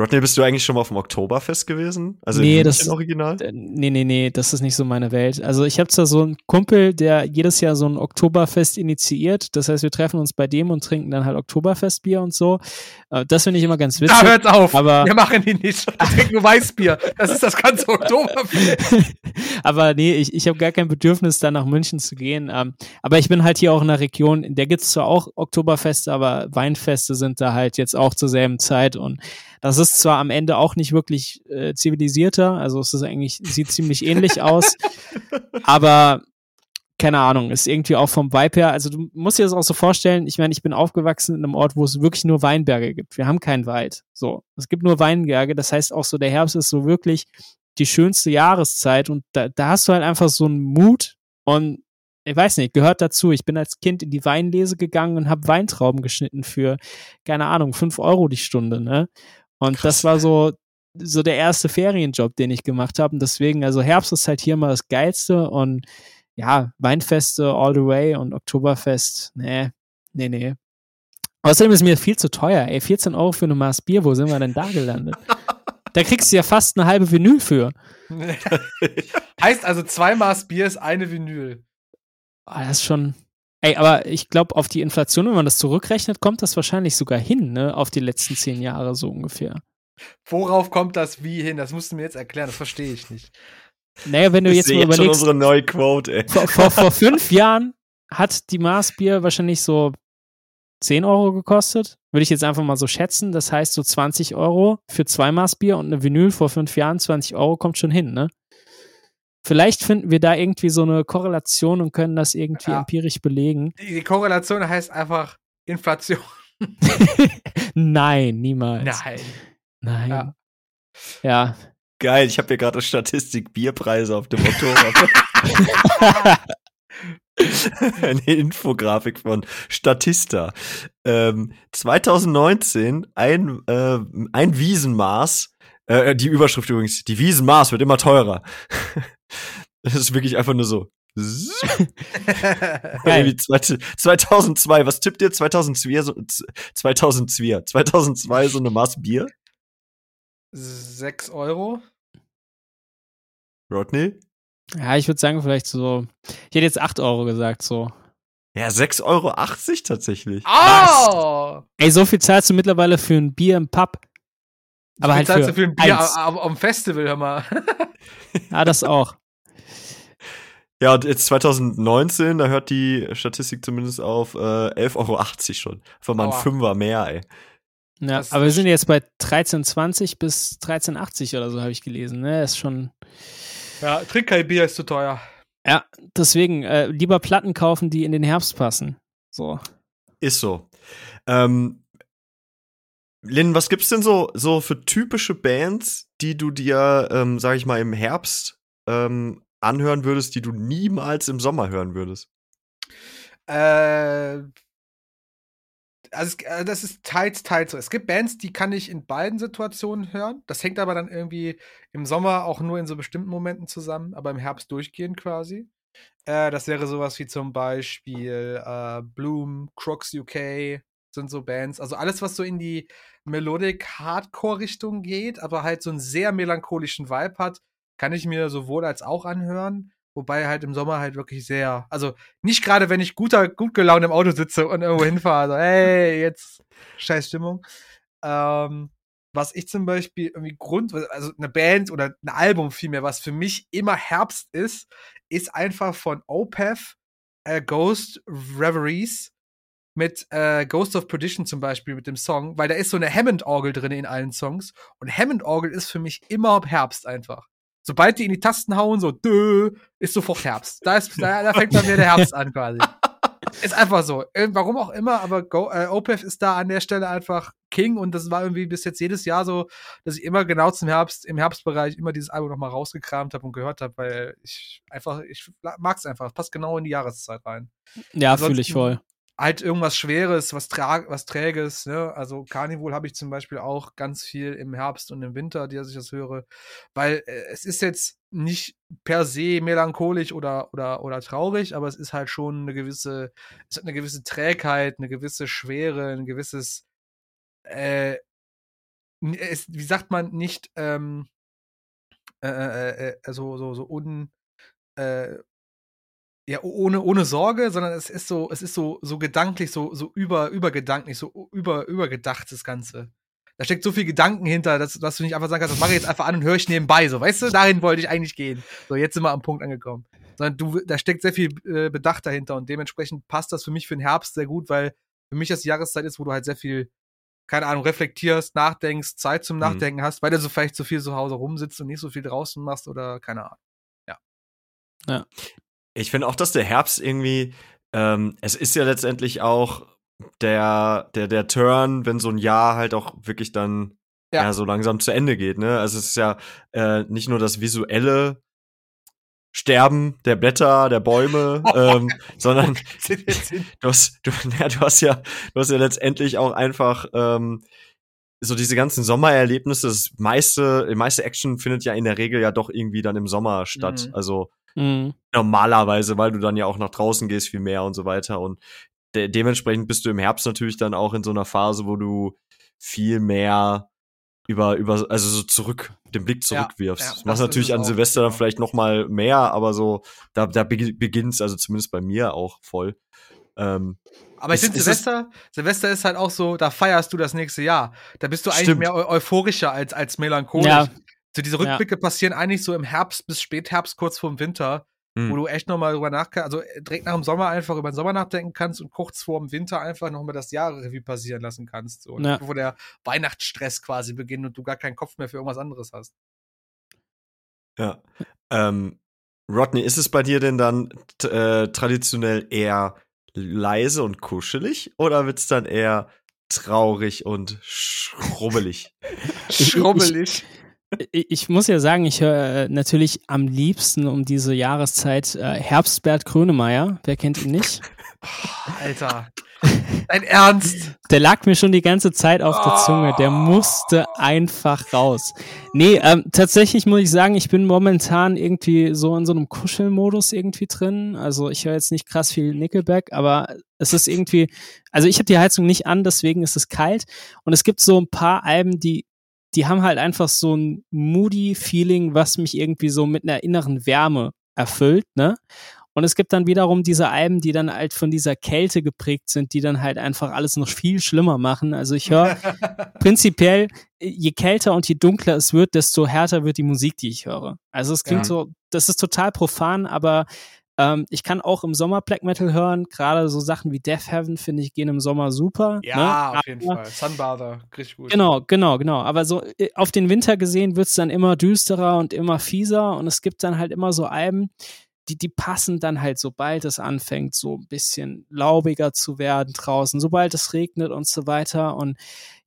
Rodney, bist du eigentlich schon mal auf dem Oktoberfest gewesen? Also nee, das, Original? Nee, nee, nee, das ist nicht so meine Welt. Also ich habe zwar so einen Kumpel, der jedes Jahr so ein Oktoberfest initiiert. Das heißt, wir treffen uns bei dem und trinken dann halt Oktoberfestbier und so. Äh, das finde ich immer ganz witzig. Da hört's auf. Aber wir machen die nicht. Wir trinken nur Weißbier. Das ist das ganze Oktoberfest. aber nee, ich, ich habe gar kein Bedürfnis, da nach München zu gehen. Ähm, aber ich bin halt hier auch in der Region, in der gibt's zwar auch Oktoberfeste, aber Weinfeste sind da halt jetzt auch zur selben Zeit und das ist zwar am Ende auch nicht wirklich äh, zivilisierter, also es ist eigentlich, sieht ziemlich ähnlich aus, aber keine Ahnung, ist irgendwie auch vom Vibe her, also du musst dir das auch so vorstellen, ich meine, ich bin aufgewachsen in einem Ort, wo es wirklich nur Weinberge gibt. Wir haben keinen Wald. So, es gibt nur Weinberge, das heißt auch so, der Herbst ist so wirklich die schönste Jahreszeit und da, da hast du halt einfach so einen Mut und ich weiß nicht, gehört dazu. Ich bin als Kind in die Weinlese gegangen und habe Weintrauben geschnitten für, keine Ahnung, fünf Euro die Stunde, ne? Und Krass. das war so, so der erste Ferienjob, den ich gemacht habe. Und deswegen, also Herbst ist halt hier mal das Geilste und ja, Weinfeste all the way und Oktoberfest, nee, nee, nee. Außerdem ist mir viel zu teuer, ey, 14 Euro für eine Maß Bier, wo sind wir denn da gelandet? da kriegst du ja fast eine halbe Vinyl für. heißt also, zwei Maß Bier ist eine Vinyl. Oh, das ist schon, Ey, aber ich glaube, auf die Inflation, wenn man das zurückrechnet, kommt das wahrscheinlich sogar hin, ne? Auf die letzten zehn Jahre so ungefähr. Worauf kommt das wie hin? Das musst du mir jetzt erklären, das verstehe ich nicht. Naja, wenn du jetzt mal überlegst. unsere neue Quote, ey. Vor, vor, vor fünf Jahren hat die Maßbier wahrscheinlich so 10 Euro gekostet. Würde ich jetzt einfach mal so schätzen. Das heißt, so 20 Euro für zwei Maßbier und eine Vinyl vor fünf Jahren, 20 Euro kommt schon hin, ne? Vielleicht finden wir da irgendwie so eine Korrelation und können das irgendwie ja. empirisch belegen. Die Korrelation heißt einfach Inflation. Nein, niemals. Nein. Nein. Ja. ja. Geil, ich habe hier gerade Statistik Bierpreise auf dem Motorrad. Eine Infografik von Statista. Ähm, 2019 ein, äh, ein Wiesenmaß, äh, die Überschrift übrigens, die Wiesenmaß wird immer teurer. Das ist wirklich einfach nur so. 2002, was tippt ihr? 2002, so, 2002, 2002 so eine Maß Bier? 6 Euro. Rodney? Ja, ich würde sagen, vielleicht so. Ich hätte jetzt 8 Euro gesagt, so. Ja, 6,80 Euro tatsächlich. Oh! Ey, so viel zahlst du mittlerweile für ein Bier im Pub. Aber so halt zahlst für, du für ein Bier am Festival, hör mal. ja, das auch. Ja, und jetzt 2019, da hört die Statistik zumindest auf äh, 11,80 Euro schon. Einfach mal ein Aua. Fünfer mehr, ey. Ja, das aber wir sind jetzt bei 13,20 bis 13,80 oder so, habe ich gelesen. Ne? Ist schon. Ja, trink kein Bier, ist zu teuer. Ja, deswegen äh, lieber Platten kaufen, die in den Herbst passen. So. Ist so. Ähm, Lynn, was gibt's denn so, so für typische Bands, die du dir, ähm, sag ich mal, im Herbst ähm, anhören würdest, die du niemals im Sommer hören würdest? Äh, also es, äh, das ist teils, teils so. Es gibt Bands, die kann ich in beiden Situationen hören. Das hängt aber dann irgendwie im Sommer auch nur in so bestimmten Momenten zusammen, aber im Herbst durchgehend quasi. Äh, das wäre sowas wie zum Beispiel äh, Bloom, Crooks UK sind so Bands. Also alles, was so in die Melodic Hardcore-Richtung geht, aber halt so einen sehr melancholischen Vibe hat, kann ich mir sowohl als auch anhören. Wobei halt im Sommer halt wirklich sehr, also nicht gerade, wenn ich guter, gut gelaunt im Auto sitze und irgendwo hinfahre, so, hey, jetzt scheiß Stimmung. Ähm, was ich zum Beispiel irgendwie Grund, also eine Band oder ein Album vielmehr, was für mich immer Herbst ist, ist einfach von Opeth äh, Ghost Reveries mit äh, Ghost of Perdition zum Beispiel mit dem Song, weil da ist so eine Hammond-Orgel drin in allen Songs und Hammond-Orgel ist für mich immer Herbst einfach. Sobald die in die Tasten hauen, so dö, ist sofort Herbst. Da, ist, da, da fängt dann wieder der Herbst an quasi. ist einfach so. Warum auch immer, aber Go, äh, Opeth ist da an der Stelle einfach King und das war irgendwie bis jetzt jedes Jahr so, dass ich immer genau zum Herbst, im Herbstbereich immer dieses Album nochmal rausgekramt habe und gehört habe, weil ich einfach, ich mag es einfach. Es passt genau in die Jahreszeit rein. Ja, fühle ich voll halt irgendwas Schweres, was, tra was Träges, ne? Also Carnival habe ich zum Beispiel auch ganz viel im Herbst und im Winter, die ich das höre. Weil äh, es ist jetzt nicht per se melancholisch oder, oder, oder traurig, aber es ist halt schon eine gewisse, es hat eine gewisse Trägheit, eine gewisse Schwere, ein gewisses, äh, es, wie sagt man, nicht, ähm, äh, äh, äh, äh so, so, so un, ja, ohne, ohne Sorge, sondern es ist so, es ist so, so gedanklich, so, so über, übergedanklich, so über, übergedacht, das Ganze. Da steckt so viel Gedanken hinter, dass, dass du nicht einfach sagen kannst, das mache ich jetzt einfach an und höre ich nebenbei, so, weißt du, dahin wollte ich eigentlich gehen. So, jetzt sind wir am Punkt angekommen. Sondern du, da steckt sehr viel äh, Bedacht dahinter und dementsprechend passt das für mich für den Herbst sehr gut, weil für mich das die Jahreszeit ist, wo du halt sehr viel, keine Ahnung, reflektierst, nachdenkst, Zeit zum mhm. Nachdenken mhm. hast, weil du so vielleicht so viel zu Hause rumsitzt und nicht so viel draußen machst oder keine Ahnung. Ja. Ja. Ich finde auch, dass der Herbst irgendwie, ähm, es ist ja letztendlich auch der, der, der Turn, wenn so ein Jahr halt auch wirklich dann ja. ja so langsam zu Ende geht, ne? Also es ist ja äh, nicht nur das visuelle Sterben der Blätter, der Bäume, ähm, sondern du hast, du, ja, du hast ja, du hast ja letztendlich auch einfach ähm, so diese ganzen Sommererlebnisse, das meiste, die meiste Action findet ja in der Regel ja doch irgendwie dann im Sommer statt. Mhm. Also Mhm. Normalerweise, weil du dann ja auch nach draußen gehst viel mehr und so weiter. Und de dementsprechend bist du im Herbst natürlich dann auch in so einer Phase, wo du viel mehr über, über, also so zurück, den Blick zurückwirfst. Ja, ja, machst natürlich an Silvester dann genau. vielleicht noch mal mehr, aber so, da, da beginnt's also zumindest bei mir auch voll. Ähm, aber ich finde, Silvester, Silvester ist halt auch so, da feierst du das nächste Jahr. Da bist du eigentlich stimmt. mehr eu euphorischer als, als melancholisch. Ja. So diese Rückblicke ja. passieren eigentlich so im Herbst bis Spätherbst, kurz vorm Winter, mhm. wo du echt nochmal drüber nachkannst, also äh, direkt nach dem Sommer einfach über den Sommer nachdenken kannst und kurz vorm Winter einfach nochmal das Jahrrevue passieren lassen kannst. So, ja. Wo der Weihnachtsstress quasi beginnt und du gar keinen Kopf mehr für irgendwas anderes hast. Ja. Ähm, Rodney, ist es bei dir denn dann äh, traditionell eher leise und kuschelig oder wird es dann eher traurig und schrubbelig? schrubbelig ich muss ja sagen, ich höre äh, natürlich am liebsten um diese Jahreszeit äh, Herbstbert Grönemeyer. Wer kennt ihn nicht? Alter. Dein Ernst? Der lag mir schon die ganze Zeit auf der Zunge. Der musste einfach raus. Nee, ähm, tatsächlich muss ich sagen, ich bin momentan irgendwie so in so einem Kuschelmodus irgendwie drin. Also ich höre jetzt nicht krass viel Nickelback, aber es ist irgendwie, also ich habe die Heizung nicht an, deswegen ist es kalt. Und es gibt so ein paar Alben, die die haben halt einfach so ein moody Feeling, was mich irgendwie so mit einer inneren Wärme erfüllt, ne? Und es gibt dann wiederum diese Alben, die dann halt von dieser Kälte geprägt sind, die dann halt einfach alles noch viel schlimmer machen. Also ich höre prinzipiell, je kälter und je dunkler es wird, desto härter wird die Musik, die ich höre. Also es klingt ja. so, das ist total profan, aber Ähm, ich kann auch im Sommer Black Metal hören. Gerade so Sachen wie Death Heaven finde ich gehen im Sommer super. Ja, ne? auf jeden Fall. Sunbather, richtig gut. Genau, genau, genau. Aber so äh, auf den Winter gesehen wird es dann immer düsterer und immer fieser und es gibt dann halt immer so Alben, die, die passen dann halt, sobald es anfängt, so ein bisschen laubiger zu werden draußen, sobald es regnet und so weiter. Und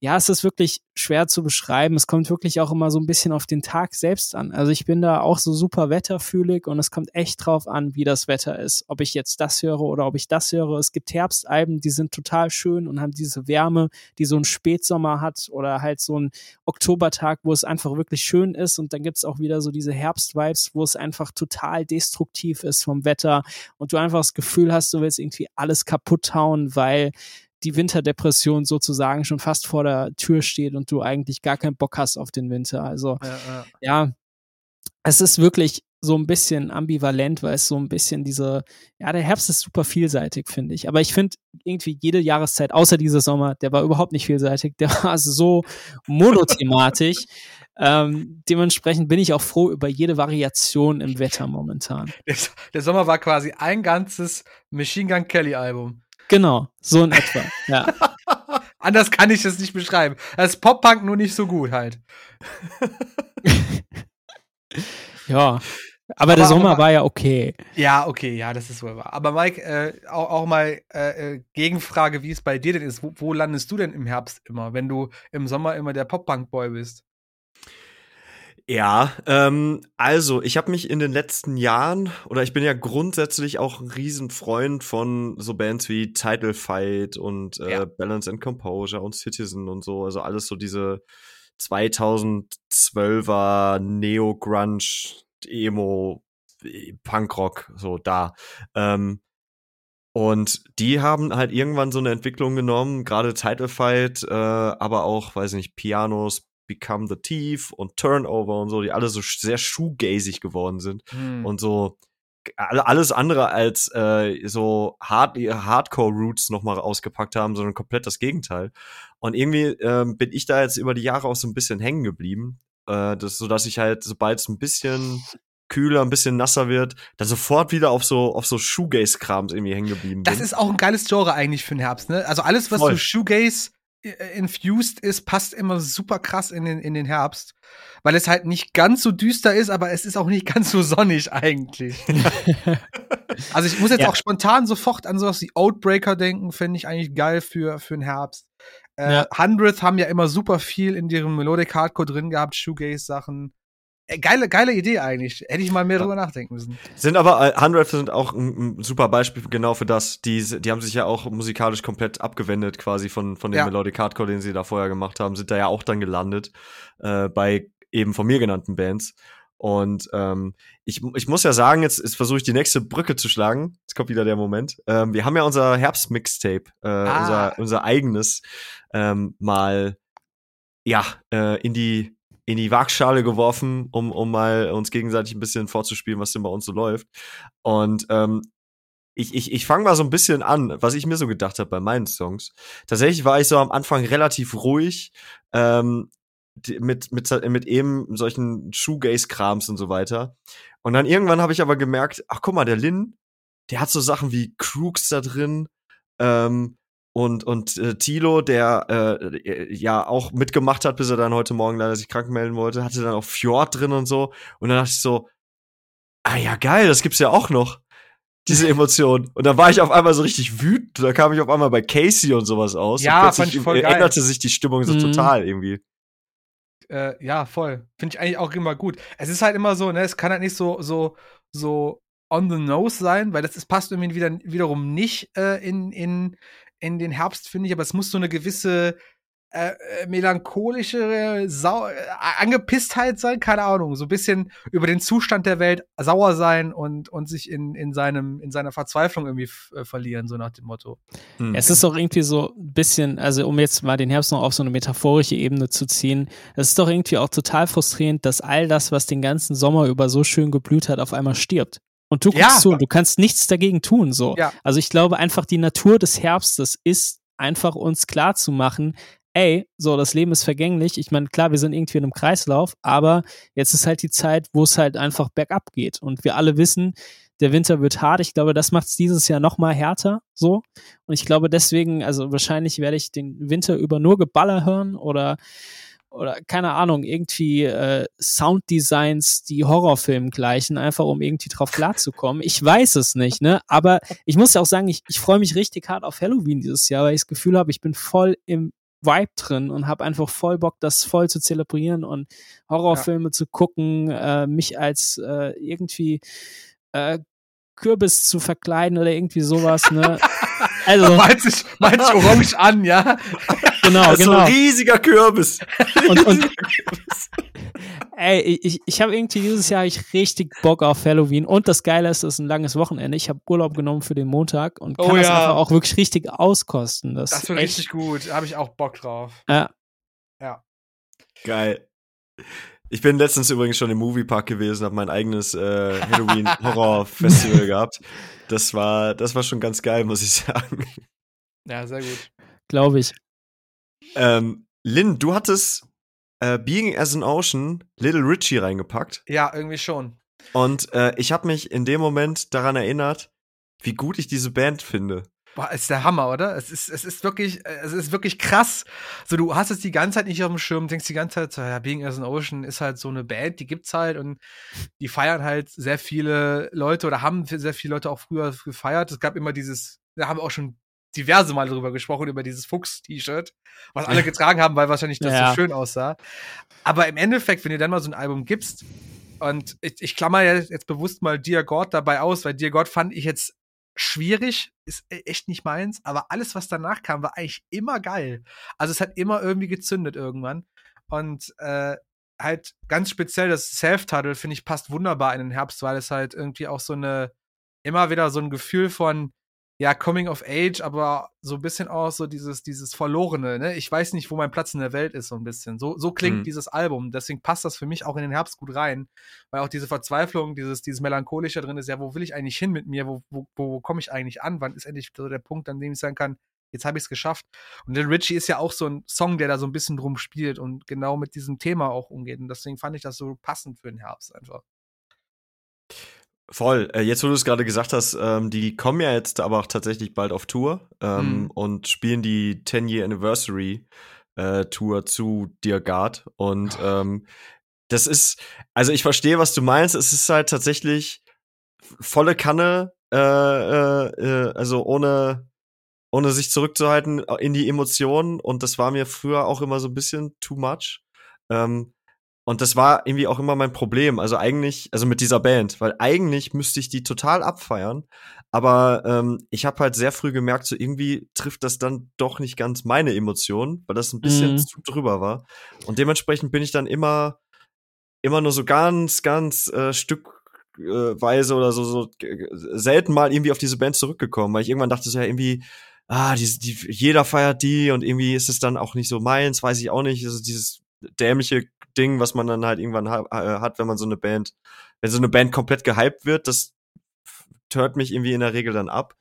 ja, es ist wirklich schwer zu beschreiben. Es kommt wirklich auch immer so ein bisschen auf den Tag selbst an. Also ich bin da auch so super wetterfühlig und es kommt echt drauf an, wie das Wetter ist. Ob ich jetzt das höre oder ob ich das höre. Es gibt Herbstalben, die sind total schön und haben diese Wärme, die so ein Spätsommer hat oder halt so ein Oktobertag, wo es einfach wirklich schön ist. Und dann gibt's auch wieder so diese Herbstvibes, wo es einfach total destruktiv ist vom Wetter und du einfach das Gefühl hast, du willst irgendwie alles kaputt hauen, weil die Winterdepression sozusagen schon fast vor der Tür steht und du eigentlich gar keinen Bock hast auf den Winter. Also ja, ja. ja es ist wirklich so ein bisschen ambivalent, weil es so ein bisschen diese, ja, der Herbst ist super vielseitig, finde ich. Aber ich finde irgendwie jede Jahreszeit, außer dieser Sommer, der war überhaupt nicht vielseitig, der war so monothematisch. ähm, dementsprechend bin ich auch froh über jede Variation im Wetter momentan. Der, der Sommer war quasi ein ganzes Machine Gun Kelly Album. Genau, so in etwa, ja. Anders kann ich es nicht beschreiben. Das ist Pop-Punk nur nicht so gut halt. ja. Aber, aber der Sommer aber, war ja okay. Ja, okay, ja, das ist wohl wahr. Aber Mike, äh, auch, auch, mal äh, äh, Gegenfrage, wie es bei dir denn ist. Wo, wo, landest du denn im Herbst immer, wenn du im Sommer immer der Pop-Punk-Boy bist? Ja, ähm, also ich habe mich in den letzten Jahren, oder ich bin ja grundsätzlich auch ein Riesenfreund von so Bands wie Title Fight und äh, ja. Balance and Composure und Citizen und so, also alles so diese 2012er Neo-Grunge, Emo, Punkrock, so da. Ähm, und die haben halt irgendwann so eine Entwicklung genommen, gerade Title Fight, äh, aber auch, weiß nicht, Pianos, Become the Thief und Turnover und so, die alle so sehr shoegazig geworden sind hm. und so alles andere als äh, so hard, Hardcore-Roots nochmal ausgepackt haben, sondern komplett das Gegenteil. Und irgendwie ähm, bin ich da jetzt über die Jahre auch so ein bisschen hängen geblieben. Äh, das, so dass ich halt, sobald es ein bisschen kühler, ein bisschen nasser wird, dann sofort wieder auf so auf so Shoegaze-Krams irgendwie hängen geblieben bin. Das ist auch ein geiles Genre eigentlich für den Herbst, ne? Also alles, was Voll. so Shoegaze infused ist, passt immer super krass in den, in den Herbst. Weil es halt nicht ganz so düster ist, aber es ist auch nicht ganz so sonnig eigentlich. also ich muss jetzt ja. auch spontan sofort an sowas wie Outbreaker denken, finde ich eigentlich geil für, für den Herbst. Äh, ja. Hundredth haben ja immer super viel in deren Melodic Hardcore drin gehabt, Shoegaze-Sachen. Äh, geile, geile Idee eigentlich. Hätte ich mal mehr ja. drüber nachdenken müssen. Sind aber, äh, Hundred sind auch ein, ein, super Beispiel genau für das. Die, die haben sich ja auch musikalisch komplett abgewendet quasi von, von dem ja. Melodic Hardcore, den sie da vorher gemacht haben. Sind da ja auch dann gelandet äh, bei eben von mir genannten Bands. Und ähm, ich, ich muss ja sagen, jetzt, jetzt versuche ich die nächste Brücke zu schlagen. Jetzt kommt wieder der Moment. Ähm, wir haben ja unser Herbst-Mixtape, äh, ah. unser, unser eigenes, ähm, mal ja, äh, in die in die Waagschale geworfen, um, um mal uns gegenseitig ein bisschen vorzuspielen, was denn bei uns so läuft. Und ähm, ich, ich, ich fange mal so ein bisschen an, was ich mir so gedacht habe bei meinen Songs. Tatsächlich war ich so am Anfang relativ ruhig ähm, mit, mit, mit eben solchen Shoegaze-Krams und so weiter. Und dann irgendwann habe ich aber gemerkt, ach guck mal, der Lin, der hat so Sachen wie Crooks da drin, ähm, und, und äh, Tilo, der äh, äh, ja auch mitgemacht hat, bis er dann heute Morgen leider sich krank melden wollte, hatte dann auch Fjord drin und so. Und dann dachte ich so, ah ja, geil, das gibt's ja auch noch. Diese Emotion. Und dann war ich auf einmal so richtig wütend. Da kam ich auf einmal bei Casey und sowas aus. Ja, und fand ich voll geil. änderte sich die Stimmung so mhm. total irgendwie. Äh, ja, voll. Finde ich eigentlich auch immer gut. Es ist halt immer so, ne, es kann halt nicht so, so, so on the nose sein, weil das ist, passt irgendwie wieder, wiederum nicht äh, in, in, in den Herbst, finde ich, aber es muss so eine gewisse äh, äh melancholische Sau äh, Angepisstheit sein, keine Ahnung, so ein bisschen über den Zustand der Welt sauer sein und, und sich in, in, seinem, in seiner Verzweiflung irgendwie äh, verlieren, so nach dem Motto. Hm. Es ist doch irgendwie so ein bisschen, also um jetzt mal den Herbst noch auf so eine metaphorische Ebene zu ziehen, es ist doch irgendwie auch total frustrierend, dass all das, was den ganzen Sommer über so schön geblüht hat, auf einmal stirbt. Und du guckst ja. zu und du kannst nichts dagegen tun, so. Ja. Also ich glaube einfach, die Natur des Herbstes ist einfach uns klar zu machen, ey, so, das Leben ist vergänglich. Ich meine, klar, wir sind irgendwie in einem Kreislauf, aber jetzt ist halt die Zeit, wo es halt einfach bergab geht. Und wir alle wissen, der Winter wird hart. Ich glaube, das macht es dieses Jahr noch mal härter so. Und ich glaube deswegen, also wahrscheinlich werde ich den Winter über nur Geballer hören oder oder keine Ahnung, irgendwie äh, Sounddesigns, die Horrorfilmen gleichen, einfach um irgendwie drauf klarzukommen. Ich weiß es nicht, ne? Aber ich muss ja auch sagen, ich, ich freue mich richtig hart auf Halloween dieses Jahr, weil ich das Gefühl habe, ich bin voll im Vibe drin und habe einfach voll Bock, das voll zu zelebrieren und Horrorfilme ja. zu gucken, äh, mich als äh, irgendwie äh, Kürbis zu verkleiden oder irgendwie sowas, ne? Also. meinst dich, meinst dich orange an, ja? Genau, das genau. So ein riesiger Kürbis. Und, und, ey, ich, ich habe irgendwie dieses Jahr ich richtig Bock auf Halloween und das Geile ist, es ist ein langes Wochenende. Ich habe Urlaub genommen für den Montag und kann oh, das ja. einfach auch wirklich richtig auskosten. Das, das wird echt, richtig gut. Da habe ich auch Bock drauf. Ja. Ja. Geil. Ich bin letztens übrigens schon im Moviepark gewesen, habe mein eigenes äh, Halloween-Horror-Festival gehabt. Das war, das war schon ganz geil, muss ich sagen. Ja, sehr gut. Glaube ich. Ähm, Lynn, du hattest äh, Being as an Ocean Little Richie reingepackt. Ja, irgendwie schon. Und äh, ich habe mich in dem Moment daran erinnert, wie gut ich diese Band finde. Boah, ist der Hammer, oder? Es ist, es ist wirklich, es ist wirklich krass. So, du hast es die ganze Zeit nicht auf dem Schirm, denkst die ganze Zeit, so, ja, Being as an Ocean ist halt so eine Band, die gibt's halt und die feiern halt sehr viele Leute oder haben sehr viele Leute auch früher gefeiert. Es gab immer dieses, da haben wir auch schon diverse Mal drüber gesprochen, über dieses Fuchs-T-Shirt, was alle getragen haben, weil wahrscheinlich das ja. so schön aussah. Aber im Endeffekt, wenn du dann mal so ein Album gibst, und ich, ich klammer jetzt bewusst mal Dear God dabei aus, weil Dear God fand ich jetzt schwierig, ist e-, echt nicht meins, aber alles, was danach kam, war eigentlich immer geil. Also es hat immer irgendwie gezündet irgendwann. Und äh, halt ganz speziell das Self-Title, finde ich, passt wunderbar in den Herbst, weil es halt irgendwie auch so eine, immer wieder so ein Gefühl von, ja, Coming of Age, aber so ein bisschen auch so dieses, dieses Verlorene, ne? Ich weiß nicht, wo mein Platz in der Welt ist, so ein bisschen. So, so klingt mhm. dieses Album. Deswegen passt das für mich auch in den Herbst gut rein. Weil auch diese Verzweiflung, dieses, dieses Melancholische drin ist, ja, wo will ich eigentlich hin mit mir? Wo, wo, wo komme ich eigentlich an? Wann ist endlich so der Punkt, an dem ich sagen kann, jetzt habe ich es geschafft. Und Little Richie ist ja auch so ein Song, der da so ein bisschen drum spielt und genau mit diesem Thema auch umgeht. Und deswegen fand ich das so passend für den Herbst einfach. Voll. Äh, jetzt, wo du es gerade gesagt hast, ähm, die kommen ja jetzt aber auch tatsächlich bald auf Tour ähm, mhm. und spielen die 10-Year Anniversary äh, Tour zu Dear God. Und oh. ähm, das ist, also ich verstehe, was du meinst. Es ist halt tatsächlich volle Kanne, äh, äh, äh also ohne, ohne sich zurückzuhalten äh, in die Emotionen. Und das war mir früher auch immer so ein bisschen too much. Ähm, und das war irgendwie auch immer mein Problem. Also eigentlich, also mit dieser Band, weil eigentlich müsste ich die total abfeiern. Aber ähm, ich habe halt sehr früh gemerkt, so irgendwie trifft das dann doch nicht ganz meine Emotionen, weil das ein bisschen mm. zu drüber war. Und dementsprechend bin ich dann immer, immer nur so ganz, ganz äh, stückweise oder so, so selten mal irgendwie auf diese Band zurückgekommen, weil ich irgendwann dachte so, ja, irgendwie, ah, die, die, jeder feiert die und irgendwie ist es dann auch nicht so meins, weiß ich auch nicht. Also dieses dämliche Ding, was man dann halt irgendwann ha hat, wenn man so eine Band, wenn so eine Band komplett gehypt wird, das hört mich irgendwie in der Regel dann ab.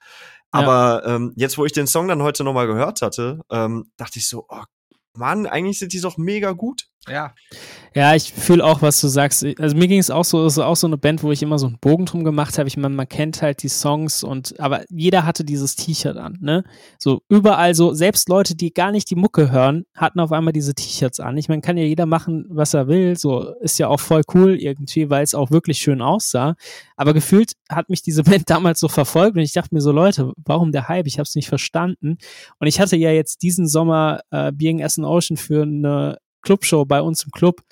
Aber ja. ähm, jetzt, wo ich den Song dann heute nochmal gehört hatte, ähm, dachte ich so, oh Mann, eigentlich sind die doch mega gut. Ja. Ja, ich fühle auch, was du sagst. Also mir ging es auch so, es ist auch so eine Band, wo ich immer so einen Bogen drum gemacht habe. Ich meine, man kennt halt die Songs und aber jeder hatte dieses T-Shirt an, ne? So überall so, selbst Leute, die gar nicht die Mucke hören, hatten auf einmal diese T-Shirts an. Ich meine, kann ja jeder machen, was er will. So ist ja auch voll cool irgendwie, weil es auch wirklich schön aussah. Aber gefühlt hat mich diese Band damals so verfolgt und ich dachte mir so, Leute, warum der Hype? Ich habe es nicht verstanden. Und ich hatte ja jetzt diesen Sommer äh, Being as an Ocean für eine Clubshow bei uns im Club.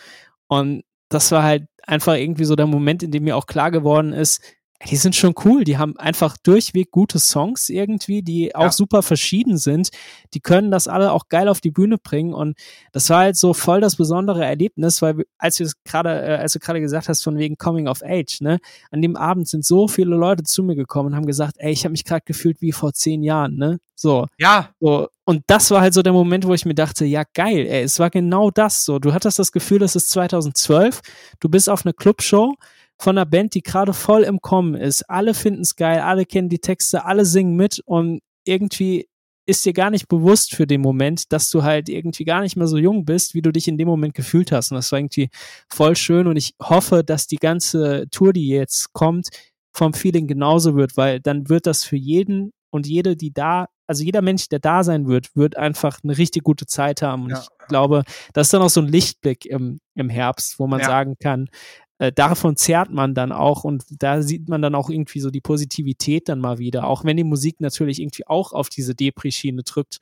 Und das war halt einfach irgendwie so der Moment, in dem mir auch klar geworden ist, die sind schon cool. Die haben einfach durchweg gute Songs irgendwie, die auch ja. super verschieden sind. Die können das alle auch geil auf die Bühne bringen. Und das war halt so voll das besondere Erlebnis, weil als du gerade, äh, als du gerade gesagt hast, von wegen Coming of Age, ne, an dem Abend sind so viele Leute zu mir gekommen und haben gesagt, ey, ich habe mich gerade gefühlt wie vor zehn Jahren, ne? So. Ja. So. Und das war halt so der Moment, wo ich mir dachte, ja geil, ey, es war genau das so. Du hattest das Gefühl, es ist 2012, du bist auf einer Clubshow, von einer Band, die gerade voll im Kommen ist. Alle finden es geil, alle kennen die Texte, alle singen mit und irgendwie ist dir gar nicht bewusst für den Moment, dass du halt irgendwie gar nicht mehr so jung bist, wie du dich in dem Moment gefühlt hast. Und das war irgendwie voll schön und ich hoffe, dass die ganze Tour, die jetzt kommt, vom Feeling genauso wird, weil dann wird das für jeden und jede, die da, also jeder Mensch, der da sein wird, wird einfach eine richtig gute Zeit haben. Und ja. ich glaube, das ist dann auch so ein Lichtblick im, im Herbst, wo man ja. sagen kann, äh, davon zehrt man dann auch und da sieht man dann auch irgendwie so die Positivität dann mal wieder, auch wenn die Musik natürlich irgendwie auch auf diese Depri-Schiene drückt.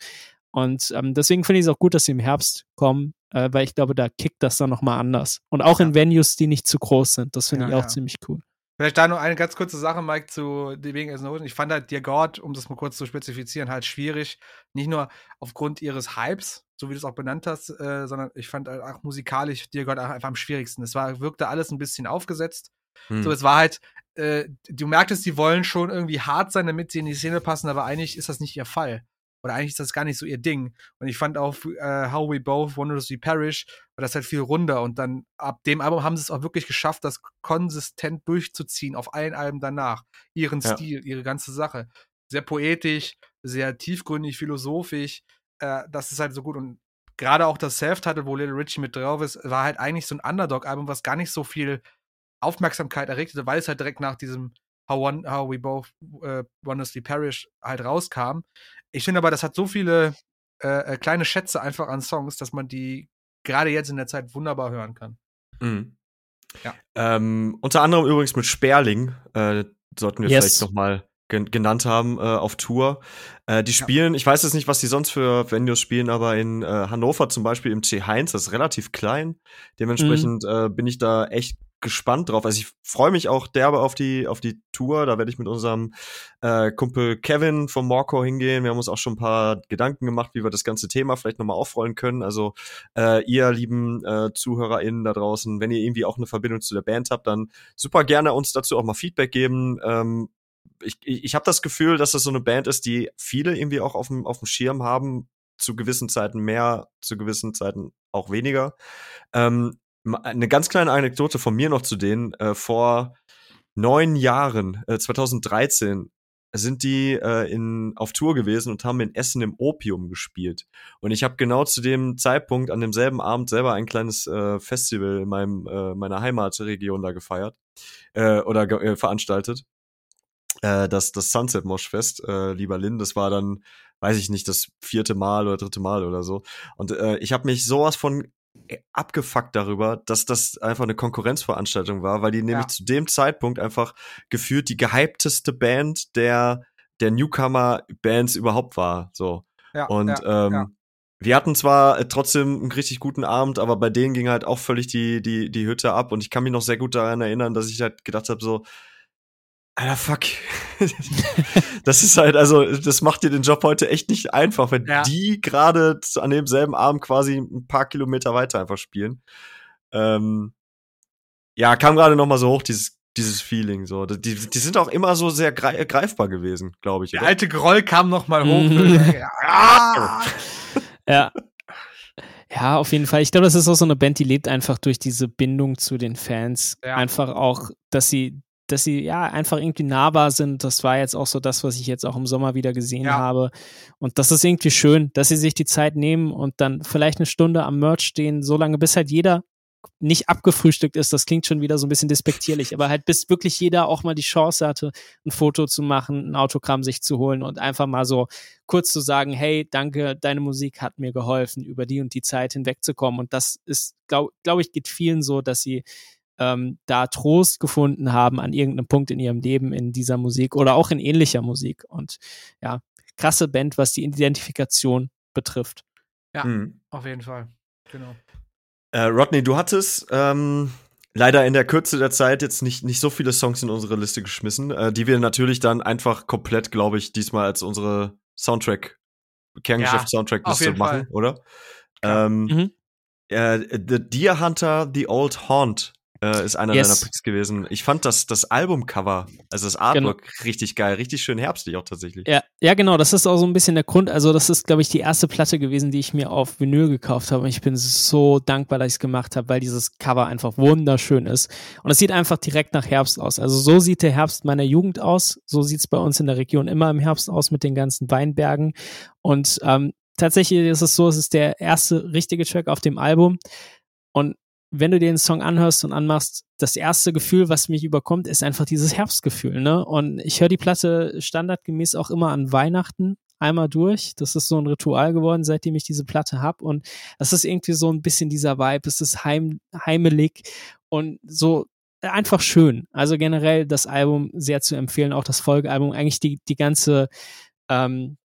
Und ähm, deswegen finde ich es auch gut, dass sie im Herbst kommen, äh, weil ich glaube, da kickt das dann nochmal anders. Und auch ja. in Venues, die nicht zu groß sind. Das finde ja, ich auch ja. ziemlich cool. Vielleicht da nur eine ganz kurze Sache, Mike, zu wegen Esnoden. Ich fand halt Dear God, um das mal kurz zu spezifizieren, halt schwierig. Nicht nur aufgrund ihres Hypes, so wie du es auch benannt hast, äh, sondern ich fand halt auch musikalisch Dear God einfach am schwierigsten. Es war, wirkte alles ein bisschen aufgesetzt. Hm. So, es war halt, äh, du merktest, die wollen schon irgendwie hart sein, damit sie in die Szene passen, aber eigentlich ist das nicht ihr Fall. Oder eigentlich ist das gar nicht so ihr Ding. Und ich fand auch äh, How We Both Wondrously Perish, war das halt viel runder. Und dann ab dem Album haben sie es auch wirklich geschafft, das konsistent durchzuziehen auf allen Alben danach. Ihren ja. Stil, ihre ganze Sache. Sehr poetisch, sehr tiefgründig, philosophisch. Äh, das ist halt so gut. Und gerade auch das Self-Title, wo Little Richie mit drauf ist, war halt eigentlich so ein Underdog-Album, was gar nicht so viel Aufmerksamkeit erregte, weil es halt direkt nach diesem How, One, How We Both uh, Wondrously Perish halt rauskam. Ich finde aber, das hat so viele äh, äh, kleine Schätze einfach an Songs, dass man die gerade jetzt in der Zeit wunderbar hören kann. Mhm. Ja. Ähm, unter anderem übrigens mit Sperling, äh, sollten wir yes. vielleicht noch mal gen genannt haben, äh, auf Tour. Äh, die spielen, ja. ich weiß jetzt nicht, was die sonst für Venues spielen, aber in äh, Hannover zum Beispiel im C1, das ist relativ klein. Dementsprechend mhm. äh, bin ich da echt gespannt drauf. Also ich freue mich auch derbe auf die auf die Tour. Da werde ich mit unserem äh, Kumpel Kevin vom Morco hingehen. Wir haben uns auch schon ein paar Gedanken gemacht, wie wir das ganze Thema vielleicht nochmal aufrollen können. Also äh, ihr lieben äh, ZuhörerInnen da draußen, wenn ihr irgendwie auch eine Verbindung zu der Band habt, dann super gerne uns dazu auch mal Feedback geben. Ähm, ich ich, ich habe das Gefühl, dass das so eine Band ist, die viele irgendwie auch auf dem auf dem Schirm haben. Zu gewissen Zeiten mehr, zu gewissen Zeiten auch weniger. Ähm, eine ganz kleine Anekdote von mir noch zu denen. Äh, vor neun Jahren, äh, 2013, sind die äh, in, auf Tour gewesen und haben in Essen im Opium gespielt. Und ich habe genau zu dem Zeitpunkt an demselben Abend selber ein kleines äh, Festival in meinem, äh, meiner Heimatregion da gefeiert äh, oder äh, veranstaltet. Äh, das, das Sunset Mosh Fest, äh, lieber Lynn, das war dann, weiß ich nicht, das vierte Mal oder dritte Mal oder so. Und äh, ich habe mich sowas von abgefuckt darüber, dass das einfach eine Konkurrenzveranstaltung war, weil die nämlich ja. zu dem Zeitpunkt einfach gefühlt die gehypteste Band der der Newcomer-Bands überhaupt war. So. Ja, und ja, ähm, ja. wir hatten zwar äh, trotzdem einen richtig guten Abend, aber bei denen ging halt auch völlig die, die, die Hütte ab. Und ich kann mich noch sehr gut daran erinnern, dass ich halt gedacht habe, so, Alter, fuck. das ist halt, also, das macht dir den Job heute echt nicht einfach, wenn ja. die gerade an demselben Abend quasi ein paar Kilometer weiter einfach spielen. Ähm, ja, kam gerade noch mal so hoch, dieses, dieses Feeling, so. Die, die sind auch immer so sehr greifbar gewesen, glaube ich. Der oder? alte Groll kam noch mal hoch. ja. Ja, auf jeden Fall. Ich glaube, das ist auch so eine Band, die lebt einfach durch diese Bindung zu den Fans. Ja. Einfach auch, dass sie dass sie ja einfach irgendwie nahbar sind. Das war jetzt auch so das, was ich jetzt auch im Sommer wieder gesehen ja. habe. Und das ist irgendwie schön, dass sie sich die Zeit nehmen und dann vielleicht eine Stunde am Merch stehen, so lange bis halt jeder nicht abgefrühstückt ist, das klingt schon wieder so ein bisschen despektierlich, aber halt bis wirklich jeder auch mal die Chance hatte, ein Foto zu machen, ein Autogramm sich zu holen und einfach mal so kurz zu sagen, hey, danke, deine Musik hat mir geholfen, über die und die Zeit hinwegzukommen. Und das ist, glaube glaub ich, geht vielen so, dass sie ähm, da Trost gefunden haben an irgendeinem Punkt in ihrem Leben in dieser Musik oder auch in ähnlicher Musik. Und ja, krasse Band, was die Identifikation betrifft. Ja, mhm. auf jeden Fall. Genau. Äh, Rodney, du hattest ähm, leider in der Kürze der Zeit jetzt nicht, nicht so viele Songs in unsere Liste geschmissen, äh, die wir natürlich dann einfach komplett, glaube ich, diesmal als unsere Soundtrack, Kerngeschäft-Soundtrack-Liste ja, machen, Fall. oder? Ähm, mhm. äh, The Deer Hunter, The Old Haunt äh, ist einer yes. deiner Picks gewesen. Ich fand das, das Albumcover, also das Artwork, genau. richtig geil, richtig schön herbstlich auch tatsächlich. Ja, ja, genau, das ist auch so ein bisschen der Grund. Also, das ist, glaube ich, die erste Platte gewesen, die ich mir auf Vinyl gekauft habe. Und ich bin so dankbar, dass ich es gemacht habe, weil dieses Cover einfach wunderschön ist. Und es sieht einfach direkt nach Herbst aus. Also, so sieht der Herbst meiner Jugend aus. So sieht es bei uns in der Region immer im Herbst aus mit den ganzen Weinbergen. Und ähm, tatsächlich ist es so, es ist der erste richtige Track auf dem Album. Und wenn du den Song anhörst und anmachst, das erste Gefühl, was mich überkommt, ist einfach dieses Herbstgefühl, ne? Und ich höre die Platte standardgemäß auch immer an Weihnachten einmal durch. Das ist so ein Ritual geworden, seitdem ich diese Platte hab. Und das ist irgendwie so ein bisschen dieser Vibe. Es ist heim, heimelig und so einfach schön. Also generell das Album sehr zu empfehlen, auch das Folgealbum. Eigentlich die, die ganze, ähm,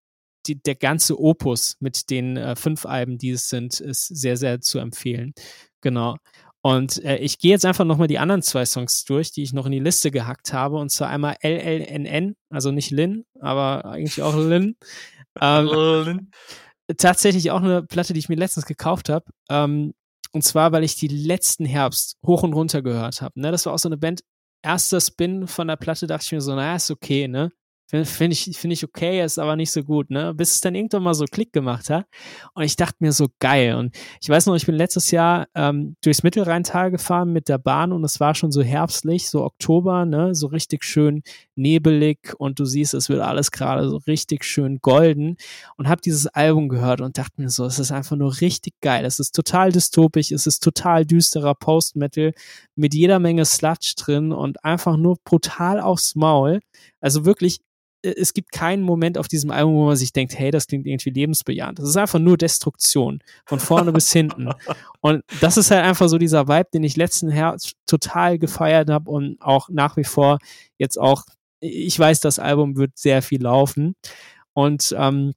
die, der ganze Opus mit den äh, fünf Alben, die es sind, ist sehr, sehr zu empfehlen. Genau. Und äh, ich gehe jetzt einfach nochmal die anderen zwei Songs durch, die ich noch in die Liste gehackt habe. Und zwar einmal LLNN, also nicht Lin, aber eigentlich auch Lin. Ähm, tatsächlich auch eine Platte, die ich mir letztens gekauft habe. Ähm, und zwar, weil ich die letzten Herbst hoch und runter gehört habe. Ne? Das war auch so eine Band. Erster Spin von der Platte dachte ich mir so, naja, ist okay, ne? Finde ich, finde ich okay, ist aber nicht so gut, ne? Bis es dann irgendwann mal so Klick gemacht hat. Und ich dachte mir so geil. Und ich weiß noch, ich bin letztes Jahr ähm, durchs Mittelrheintal gefahren mit der Bahn und es war schon so herbstlich, so Oktober, ne? So richtig schön nebelig und du siehst, es wird alles gerade so richtig schön golden. Und habe dieses Album gehört und dachte mir so, es ist einfach nur richtig geil. Es ist total dystopisch, es ist total düsterer Post-Metal mit jeder Menge Sludge drin und einfach nur brutal aufs Maul. Also wirklich es gibt keinen Moment auf diesem Album, wo man sich denkt, hey, das klingt irgendwie lebensbejahend. Das ist einfach nur Destruktion. Von vorne bis hinten. Und das ist halt einfach so dieser Vibe, den ich letzten Herbst total gefeiert habe und auch nach wie vor jetzt auch, ich weiß, das Album wird sehr viel laufen. Und ähm,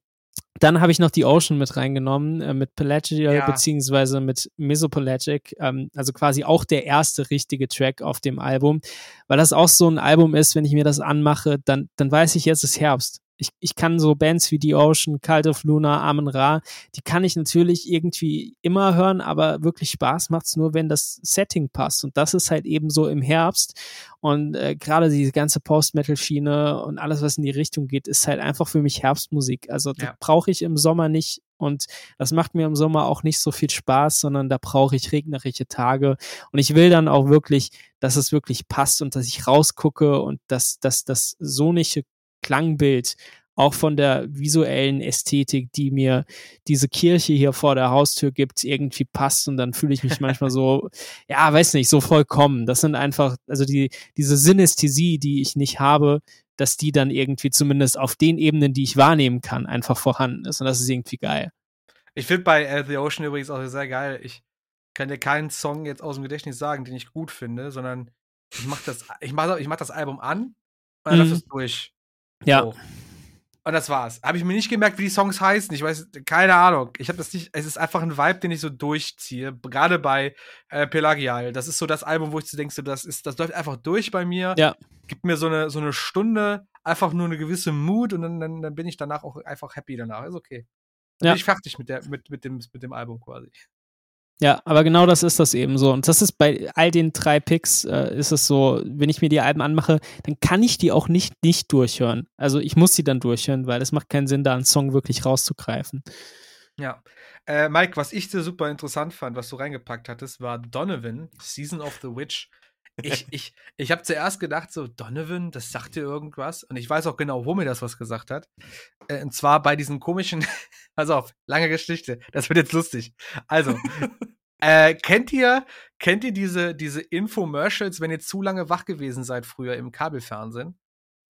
dann habe ich noch die Ocean mit reingenommen, äh, mit Pelagial ja. beziehungsweise mit Mesopelagic, ähm, also quasi auch der erste richtige Track auf dem Album, weil das auch so ein Album ist, wenn ich mir das anmache, dann, dann weiß ich, jetzt ist Herbst ich, ich kann so Bands wie The Ocean, Cult of Luna, Amen Ra, die kann ich natürlich irgendwie immer hören, aber wirklich Spaß macht's nur, wenn das Setting passt. Und das ist halt eben so im Herbst. Und äh, gerade diese ganze Post-Metal-Schiene und alles, was in die Richtung geht, ist halt einfach für mich Herbstmusik. Also ja. brauche ich im Sommer nicht. Und das macht mir im Sommer auch nicht so viel Spaß, sondern da brauche ich regnerische Tage. Und ich will dann auch wirklich, dass es wirklich passt und dass ich rausgucke und dass, dass das sonische Klangbild, auch von der visuellen Ästhetik, die mir diese Kirche hier vor der Haustür gibt, irgendwie passt und dann fühle ich mich manchmal so, ja, weiß nicht, so vollkommen. Das sind einfach, also die, diese Synästhesie, die ich nicht habe, dass die dann irgendwie zumindest auf den Ebenen, die ich wahrnehmen kann, einfach vorhanden ist und das ist irgendwie geil. Ich finde bei uh, The Ocean übrigens auch sehr geil. Ich kann dir keinen Song jetzt aus dem Gedächtnis sagen, den ich gut finde, sondern ich mach das, ich mach, ich mach das Album an und dann mhm. läuft es durch. Ja. So. Und das war's. Habe ich mir nicht gemerkt, wie die Songs heißen. Ich weiß, keine Ahnung. Ich habe das nicht. Es ist einfach ein Vibe, den ich so durchziehe. Gerade bei äh, Pelagial. Das ist so das Album, wo ich so denke, so, das ist, das läuft einfach durch bei mir. Ja. Gibt mir so eine, so eine Stunde, einfach nur eine gewisse Mut und dann, dann, dann bin ich danach auch einfach happy danach. Ist okay. Dann ja. bin ich fertig mit, der, mit, mit, dem, mit dem Album quasi. Ja, aber genau das ist das eben so. Und das ist bei all den drei Picks, äh, ist es so, wenn ich mir die Alben anmache, dann kann ich die auch nicht nicht durchhören. Also ich muss sie dann durchhören, weil es macht keinen Sinn, da einen Song wirklich rauszugreifen. Ja. Äh, Mike, was ich so super interessant fand, was du reingepackt hattest, war Donovan, Season of the Witch ich, ich, ich habe zuerst gedacht, so, Donovan, das sagt dir irgendwas. Und ich weiß auch genau, wo mir das was gesagt hat. Äh, und zwar bei diesen komischen, pass auf, lange Geschichte, das wird jetzt lustig. Also, äh, kennt ihr, kennt ihr diese, diese Infomercials, wenn ihr zu lange wach gewesen seid früher im Kabelfernsehen?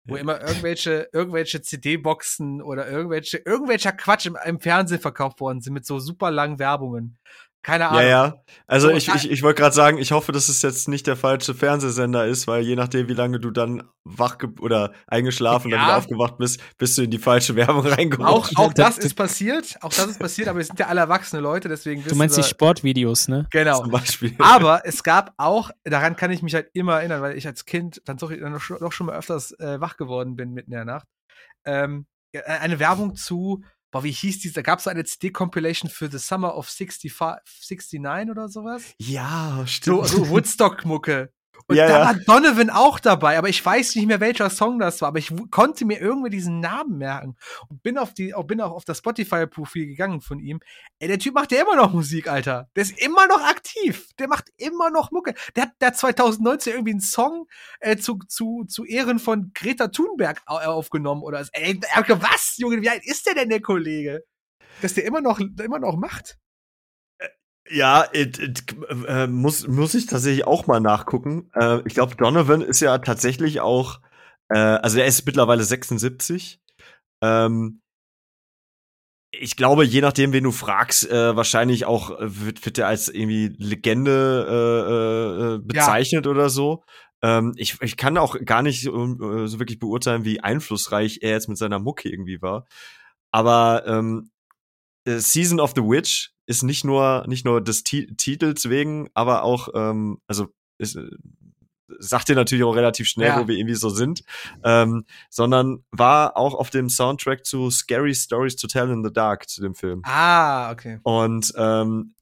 Wo immer irgendwelche, irgendwelche CD-Boxen oder irgendwelche, irgendwelcher Quatsch im, im Fernsehen verkauft worden sind mit so super langen Werbungen. Keine Ahnung. Ja, ja. Also so, ich, ich, ich wollte gerade sagen, ich hoffe, dass es jetzt nicht der falsche Fernsehsender ist, weil je nachdem, wie lange du dann wach oder eingeschlafen ja. dann wieder aufgewacht bist, bist du in die falsche Werbung reingekommen. Auch, auch das ist passiert, auch das ist passiert, aber wir sind ja alle erwachsene Leute, deswegen Du meinst die Sportvideos, ne? Genau. Zum Beispiel. Aber es gab auch, daran kann ich mich halt immer erinnern, weil ich als Kind dann doch, dann doch schon mal öfters äh, wach geworden bin mitten in der Nacht. Ähm, eine Werbung zu boah, wie hieß die? Da gab es eine CD-Compilation für The Summer of 65, 69 oder sowas. Ja, stimmt. So, so Woodstock-Mucke. Und ja, da ja. war Donovan auch dabei, aber ich weiß nicht mehr, welcher Song das war, aber ich konnte mir irgendwie diesen Namen merken und bin auf die, auch bin auch auf das Spotify-Profil gegangen von ihm. Ey, der Typ macht ja immer noch Musik, Alter. Der ist immer noch aktiv. Der macht immer noch Mucke. Der hat, der hat 2019 irgendwie einen Song äh, zu, zu, zu Ehren von Greta Thunberg aufgenommen oder so. Ey, was, Junge, wie alt ist der denn, der Kollege? Dass der immer noch, immer noch macht. Ja, it, it, äh, muss, muss ich tatsächlich auch mal nachgucken. Äh, ich glaube, Donovan ist ja tatsächlich auch, äh, also er ist mittlerweile 76. Ähm, ich glaube, je nachdem, wen du fragst, äh, wahrscheinlich auch äh, wird, wird er als irgendwie Legende äh, äh, bezeichnet ja. oder so. Ähm, ich, ich kann auch gar nicht so, äh, so wirklich beurteilen, wie einflussreich er jetzt mit seiner Mucke irgendwie war. Aber ähm, äh, Season of the Witch ist nicht nur nicht nur des Ti Titels wegen, aber auch ähm, also ist, äh, sagt dir natürlich auch relativ schnell, ja. wo wir irgendwie so sind, ähm, sondern war auch auf dem Soundtrack zu Scary Stories to Tell in the Dark, zu dem Film. Ah, okay. Und ähm,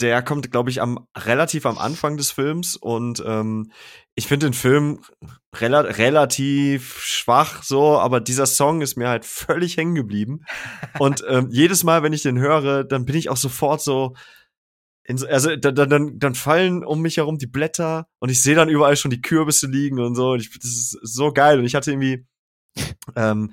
der kommt, glaube ich, am relativ am Anfang des Films und ähm, ich finde den Film rela relativ schwach so, aber dieser Song ist mir halt völlig hängen geblieben. und ähm, jedes Mal, wenn ich den höre, dann bin ich auch sofort so, so also dann, dann, dann fallen um mich herum die Blätter und ich sehe dann überall schon die Kürbisse liegen und so. Und ich, das ist so geil. Und ich hatte irgendwie ähm,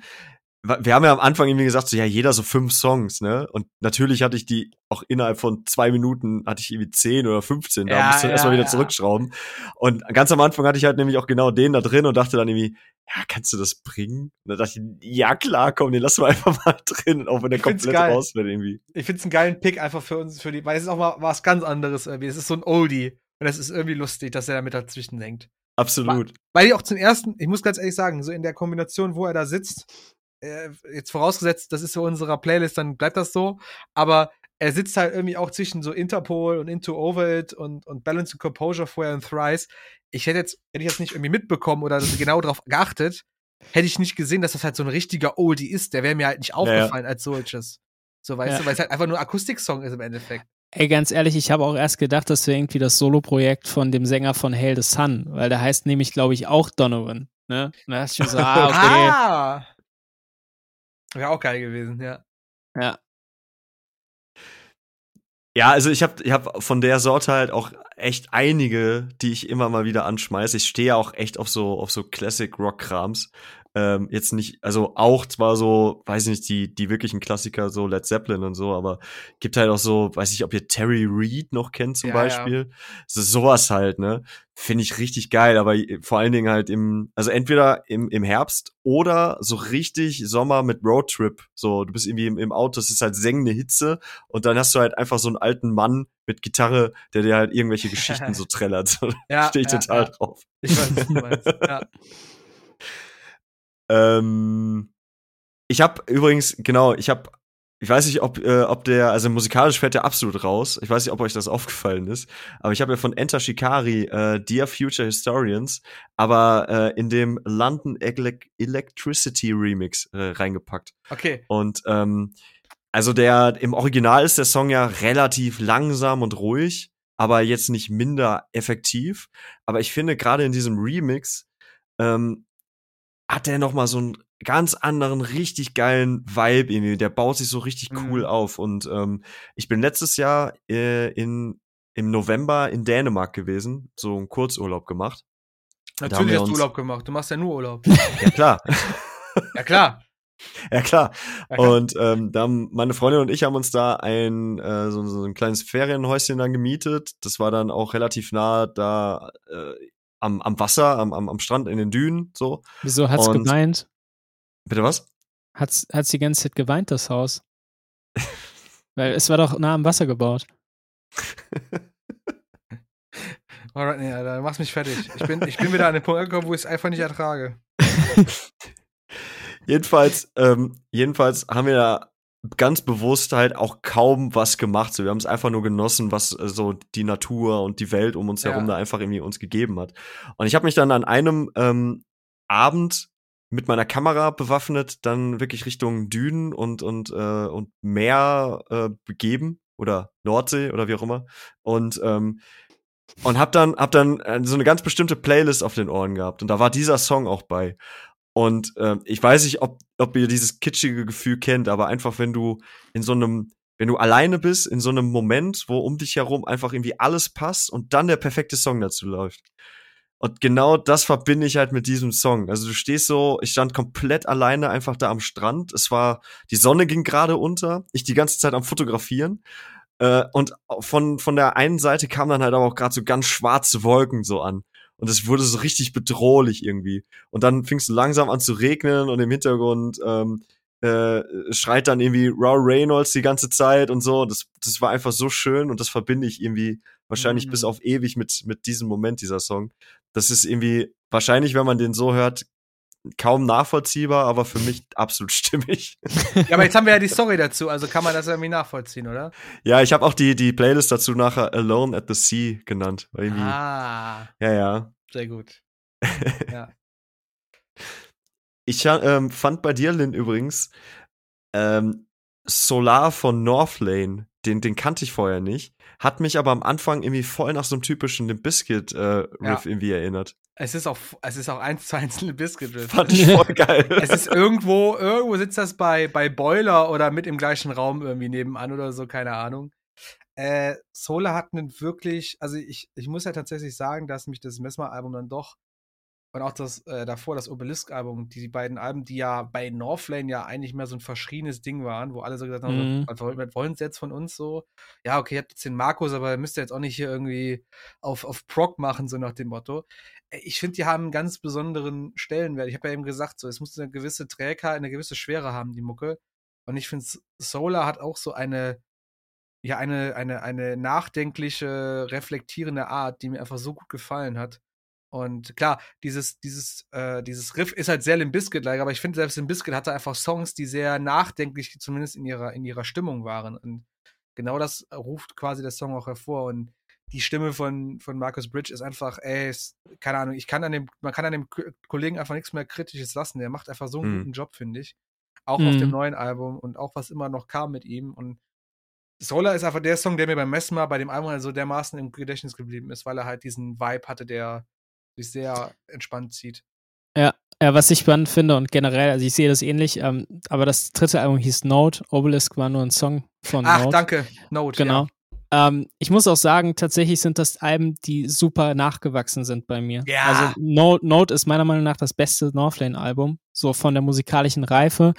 wir haben ja am Anfang irgendwie gesagt, so ja, jeder so fünf Songs, ne? Und natürlich hatte ich die auch innerhalb von zwei Minuten hatte ich irgendwie zehn oder 15, da ja, musste ich ja, erstmal wieder ja. zurückschrauben. Und ganz am Anfang hatte ich halt nämlich auch genau den da drin und dachte dann irgendwie, ja, kannst du das bringen? Und dann dachte ich, ja klar, komm, den lassen wir einfach mal drin, auch wenn der komplett raus wird irgendwie. Ich find's einen geilen Pick einfach für uns, für die, weil es ist auch mal was ganz anderes irgendwie. Es ist so ein Oldie. Und es ist irgendwie lustig, dass er damit dazwischen denkt. Absolut. Weil ich auch zum ersten, ich muss ganz ehrlich sagen, so in der Kombination, wo er da sitzt, äh, jetzt vorausgesetzt, das ist für unserer Playlist, dann bleibt das so. Aber er sitzt halt irgendwie auch zwischen so Interpol und Into Ovid und, und Balance and Composure vorher und Thrice. Ich hätte jetzt, hätte ich jetzt nicht irgendwie mitbekommen oder genau darauf geachtet, hätte ich nicht gesehen, dass das halt so ein richtiger Oldie ist. Der wäre mir halt nicht aufgefallen ja. als solches. So, weißt ja. du, weil es halt einfach nur Akustik-Song ist im Endeffekt. Ey, ganz ehrlich, ich habe auch erst gedacht, das wäre irgendwie das Solo-Projekt von dem Sänger von Hail the Sun, weil der heißt nämlich, glaube ich, auch Donovan. Ne? Und da hast du so, ah, okay. ah. Wäre auch geil gewesen, ja. Ja. Ja, also ich habe ich hab von der Sorte halt auch echt einige, die ich immer mal wieder anschmeiße. Ich stehe auch echt auf so auf so Classic Rock Krams. Ähm, jetzt nicht, also auch zwar so, weiß ich nicht, die, die wirklichen Klassiker, so Led Zeppelin und so, aber gibt halt auch so, weiß ich, ob ihr Terry Reed noch kennt zum ja, Beispiel. Ja. So, sowas halt, ne? Finde ich richtig geil, aber vor allen Dingen halt im, also entweder im, im Herbst oder so richtig Sommer mit Roadtrip. So, du bist irgendwie im, im Auto, es ist halt sengende Hitze und dann hast du halt einfach so einen alten Mann mit Gitarre, der dir halt irgendwelche Geschichten so trällert. ja, Stehe ich ja, total drauf. Ich weiß, was du meinst. Ja. Ähm, ich habe übrigens, genau, ich habe, ich weiß nicht, ob, äh, ob der, also musikalisch fährt der absolut raus. Ich weiß nicht, ob euch das aufgefallen ist. Aber ich habe ja von Enter Shikari äh, Dear Future Historians, aber äh, in dem London Ele Electricity Remix äh, reingepackt. Okay. Und ähm, also der im Original ist der Song ja relativ langsam und ruhig, aber jetzt nicht minder effektiv. Aber ich finde gerade in diesem Remix ähm, hat der noch mal so einen ganz anderen, richtig geilen Vibe irgendwie. Der baut sich so richtig cool mhm. auf. Und ähm, ich bin letztes Jahr äh, in, im November in Dänemark gewesen, so einen Kurzurlaub gemacht. Natürlich hast du Urlaub gemacht. Du machst ja nur Urlaub. ja, klar. ja, klar. Ja, klar. Ja, klar. Und ähm, da haben meine Freundin und ich haben uns da ein, äh, so, so ein kleines Ferienhäuschen dann gemietet. Das war dann auch relativ nah da äh, am, am Wasser, am, am, am Strand, in den Dünen, so. Wieso hat's und, geweint? Bitte was? Hat's, hat's die ganze Zeit geweint, das Haus? Weil es war doch nah am Wasser gebaut. Alright, nee, Alter, machst mich fertig. Ich bin, ich bin wieder an den Punkt angekommen, wo ich es einfach nicht ertrage. jedenfalls, ähm, jedenfalls haben wir da ganz bewusst halt auch kaum was gemacht. So, wir haben es einfach nur genossen, was äh, so die Natur und die Welt um uns ja. herum da einfach irgendwie uns gegeben hat. Und ich habe mich dann an einem ähm, Abend mit meiner Kamera bewaffnet dann wirklich Richtung Dünen und und äh, und Meer äh, begeben oder Nordsee oder wie auch immer und ähm, und hab dann hab dann äh, so eine ganz bestimmte Playlist auf den Ohren gehabt und da war dieser Song auch bei und äh, ich weiß nicht, ob, ob ihr dieses kitschige Gefühl kennt, aber einfach, wenn du in so einem, wenn du alleine bist, in so einem Moment, wo um dich herum einfach irgendwie alles passt und dann der perfekte Song dazu läuft. Und genau das verbinde ich halt mit diesem Song. Also du stehst so, ich stand komplett alleine einfach da am Strand. Es war, die Sonne ging gerade unter, ich die ganze Zeit am Fotografieren. Äh, und von, von der einen Seite kamen dann halt aber auch gerade so ganz schwarze Wolken so an. Und es wurde so richtig bedrohlich irgendwie. Und dann fing es langsam an zu regnen und im Hintergrund ähm, äh, schreit dann irgendwie Raw Reynolds die ganze Zeit und so. Das, das war einfach so schön und das verbinde ich irgendwie wahrscheinlich mhm. bis auf ewig mit, mit diesem Moment, dieser Song. Das ist irgendwie, wahrscheinlich, wenn man den so hört, kaum nachvollziehbar, aber für mich absolut stimmig. Ja, aber jetzt haben wir ja die Story dazu, also kann man das irgendwie nachvollziehen, oder? Ja, ich habe auch die, die Playlist dazu nachher Alone at the Sea genannt. ah. Ja, ja. Sehr gut. ja. Ich ähm, fand bei dir, Lynn, übrigens, ähm, Solar von Northlane, den, den kannte ich vorher nicht, hat mich aber am Anfang irgendwie voll nach so einem typischen Limp Bizkit äh, Riff ja. irgendwie erinnert. Es ist auch, es ist auch eins zu eins ein Biscuit Riff. Fand ich voll geil. es ist irgendwo, irgendwo sitzt das bei, bei Boiler oder mit im gleichen Raum irgendwie nebenan oder so, keine Ahnung. Äh, Solar hat einen wirklich, also ich, ich muss ja tatsächlich sagen, dass mich das Mesmer-Album dann doch und auch das äh, davor, das Obelisk-Album, die, die beiden Alben, die ja bei Northlane ja eigentlich mehr so ein verschriebenes Ding waren, wo alle so gesagt haben, mhm. was wollen sie jetzt von uns so? Ja, okay, ihr habt jetzt den Markus, aber müsst ihr jetzt auch nicht hier irgendwie auf, auf Proc machen, so nach dem Motto. Äh, ich finde, die haben einen ganz besonderen Stellenwert. Ich habe ja eben gesagt, so, es muss eine gewisse Trägheit, eine gewisse Schwere haben, die Mucke. Und ich finde, Solar hat auch so eine, ja, eine, eine, eine nachdenkliche, reflektierende Art, die mir einfach so gut gefallen hat. Und klar, dieses, dieses, äh, dieses Riff ist halt sehr Limp Bizkit-like, aber ich finde, selbst Limp Bizkit hatte einfach Songs, die sehr nachdenklich, zumindest in ihrer, in ihrer Stimmung waren. Und genau das ruft quasi der Song auch hervor. Und die Stimme von, von Marcus Bridge ist einfach, ey, ist, keine Ahnung, ich kann an dem, man kann an dem Kollegen einfach nichts mehr Kritisches lassen. Der macht einfach so einen mhm. guten Job, finde ich. Auch mhm. auf dem mhm. neuen Album und auch was immer noch kam mit ihm. Und Solar ist einfach der Song, der mir beim Messmer bei dem Album also dermaßen im Gedächtnis geblieben ist, weil er halt diesen Vibe hatte, der sich sehr entspannt zieht. Ja, ja, was ich spannend finde und generell, also ich sehe das ähnlich, ähm, aber das dritte Album hieß Note. Obelisk war nur ein Song von Ach, Note. Ach, danke. Note. Genau. Ja. Ähm, ich muss auch sagen, tatsächlich sind das Alben, die super nachgewachsen sind bei mir. Ja. Also Note, Note ist meiner Meinung nach das beste Northlane-Album, so von der musikalischen Reife.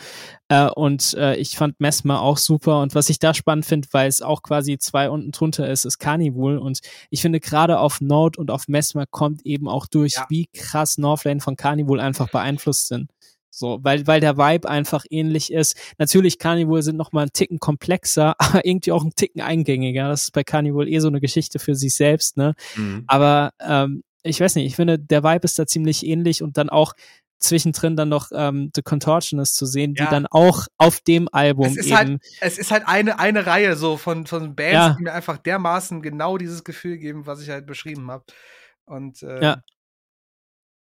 Äh, und äh, ich fand Mesmer auch super. Und was ich da spannend finde, weil es auch quasi zwei unten drunter ist, ist Carnival. Und ich finde gerade auf Note und auf Mesmer kommt eben auch durch, ja. wie krass Northlane von Carnival einfach beeinflusst sind. So, weil, weil der Vibe einfach ähnlich ist. Natürlich, Carnival sind noch mal einen Ticken komplexer, aber irgendwie auch einen Ticken eingängiger. Das ist bei Carnival eh so eine Geschichte für sich selbst, ne? Mhm. Aber ähm, ich weiß nicht, ich finde, der Vibe ist da ziemlich ähnlich und dann auch zwischendrin dann noch ähm, The Contortionist zu sehen, die ja. dann auch auf dem Album es eben. Halt, es ist halt eine, eine Reihe so von, von Bands, ja. die mir einfach dermaßen genau dieses Gefühl geben, was ich halt beschrieben habe. Und äh, ja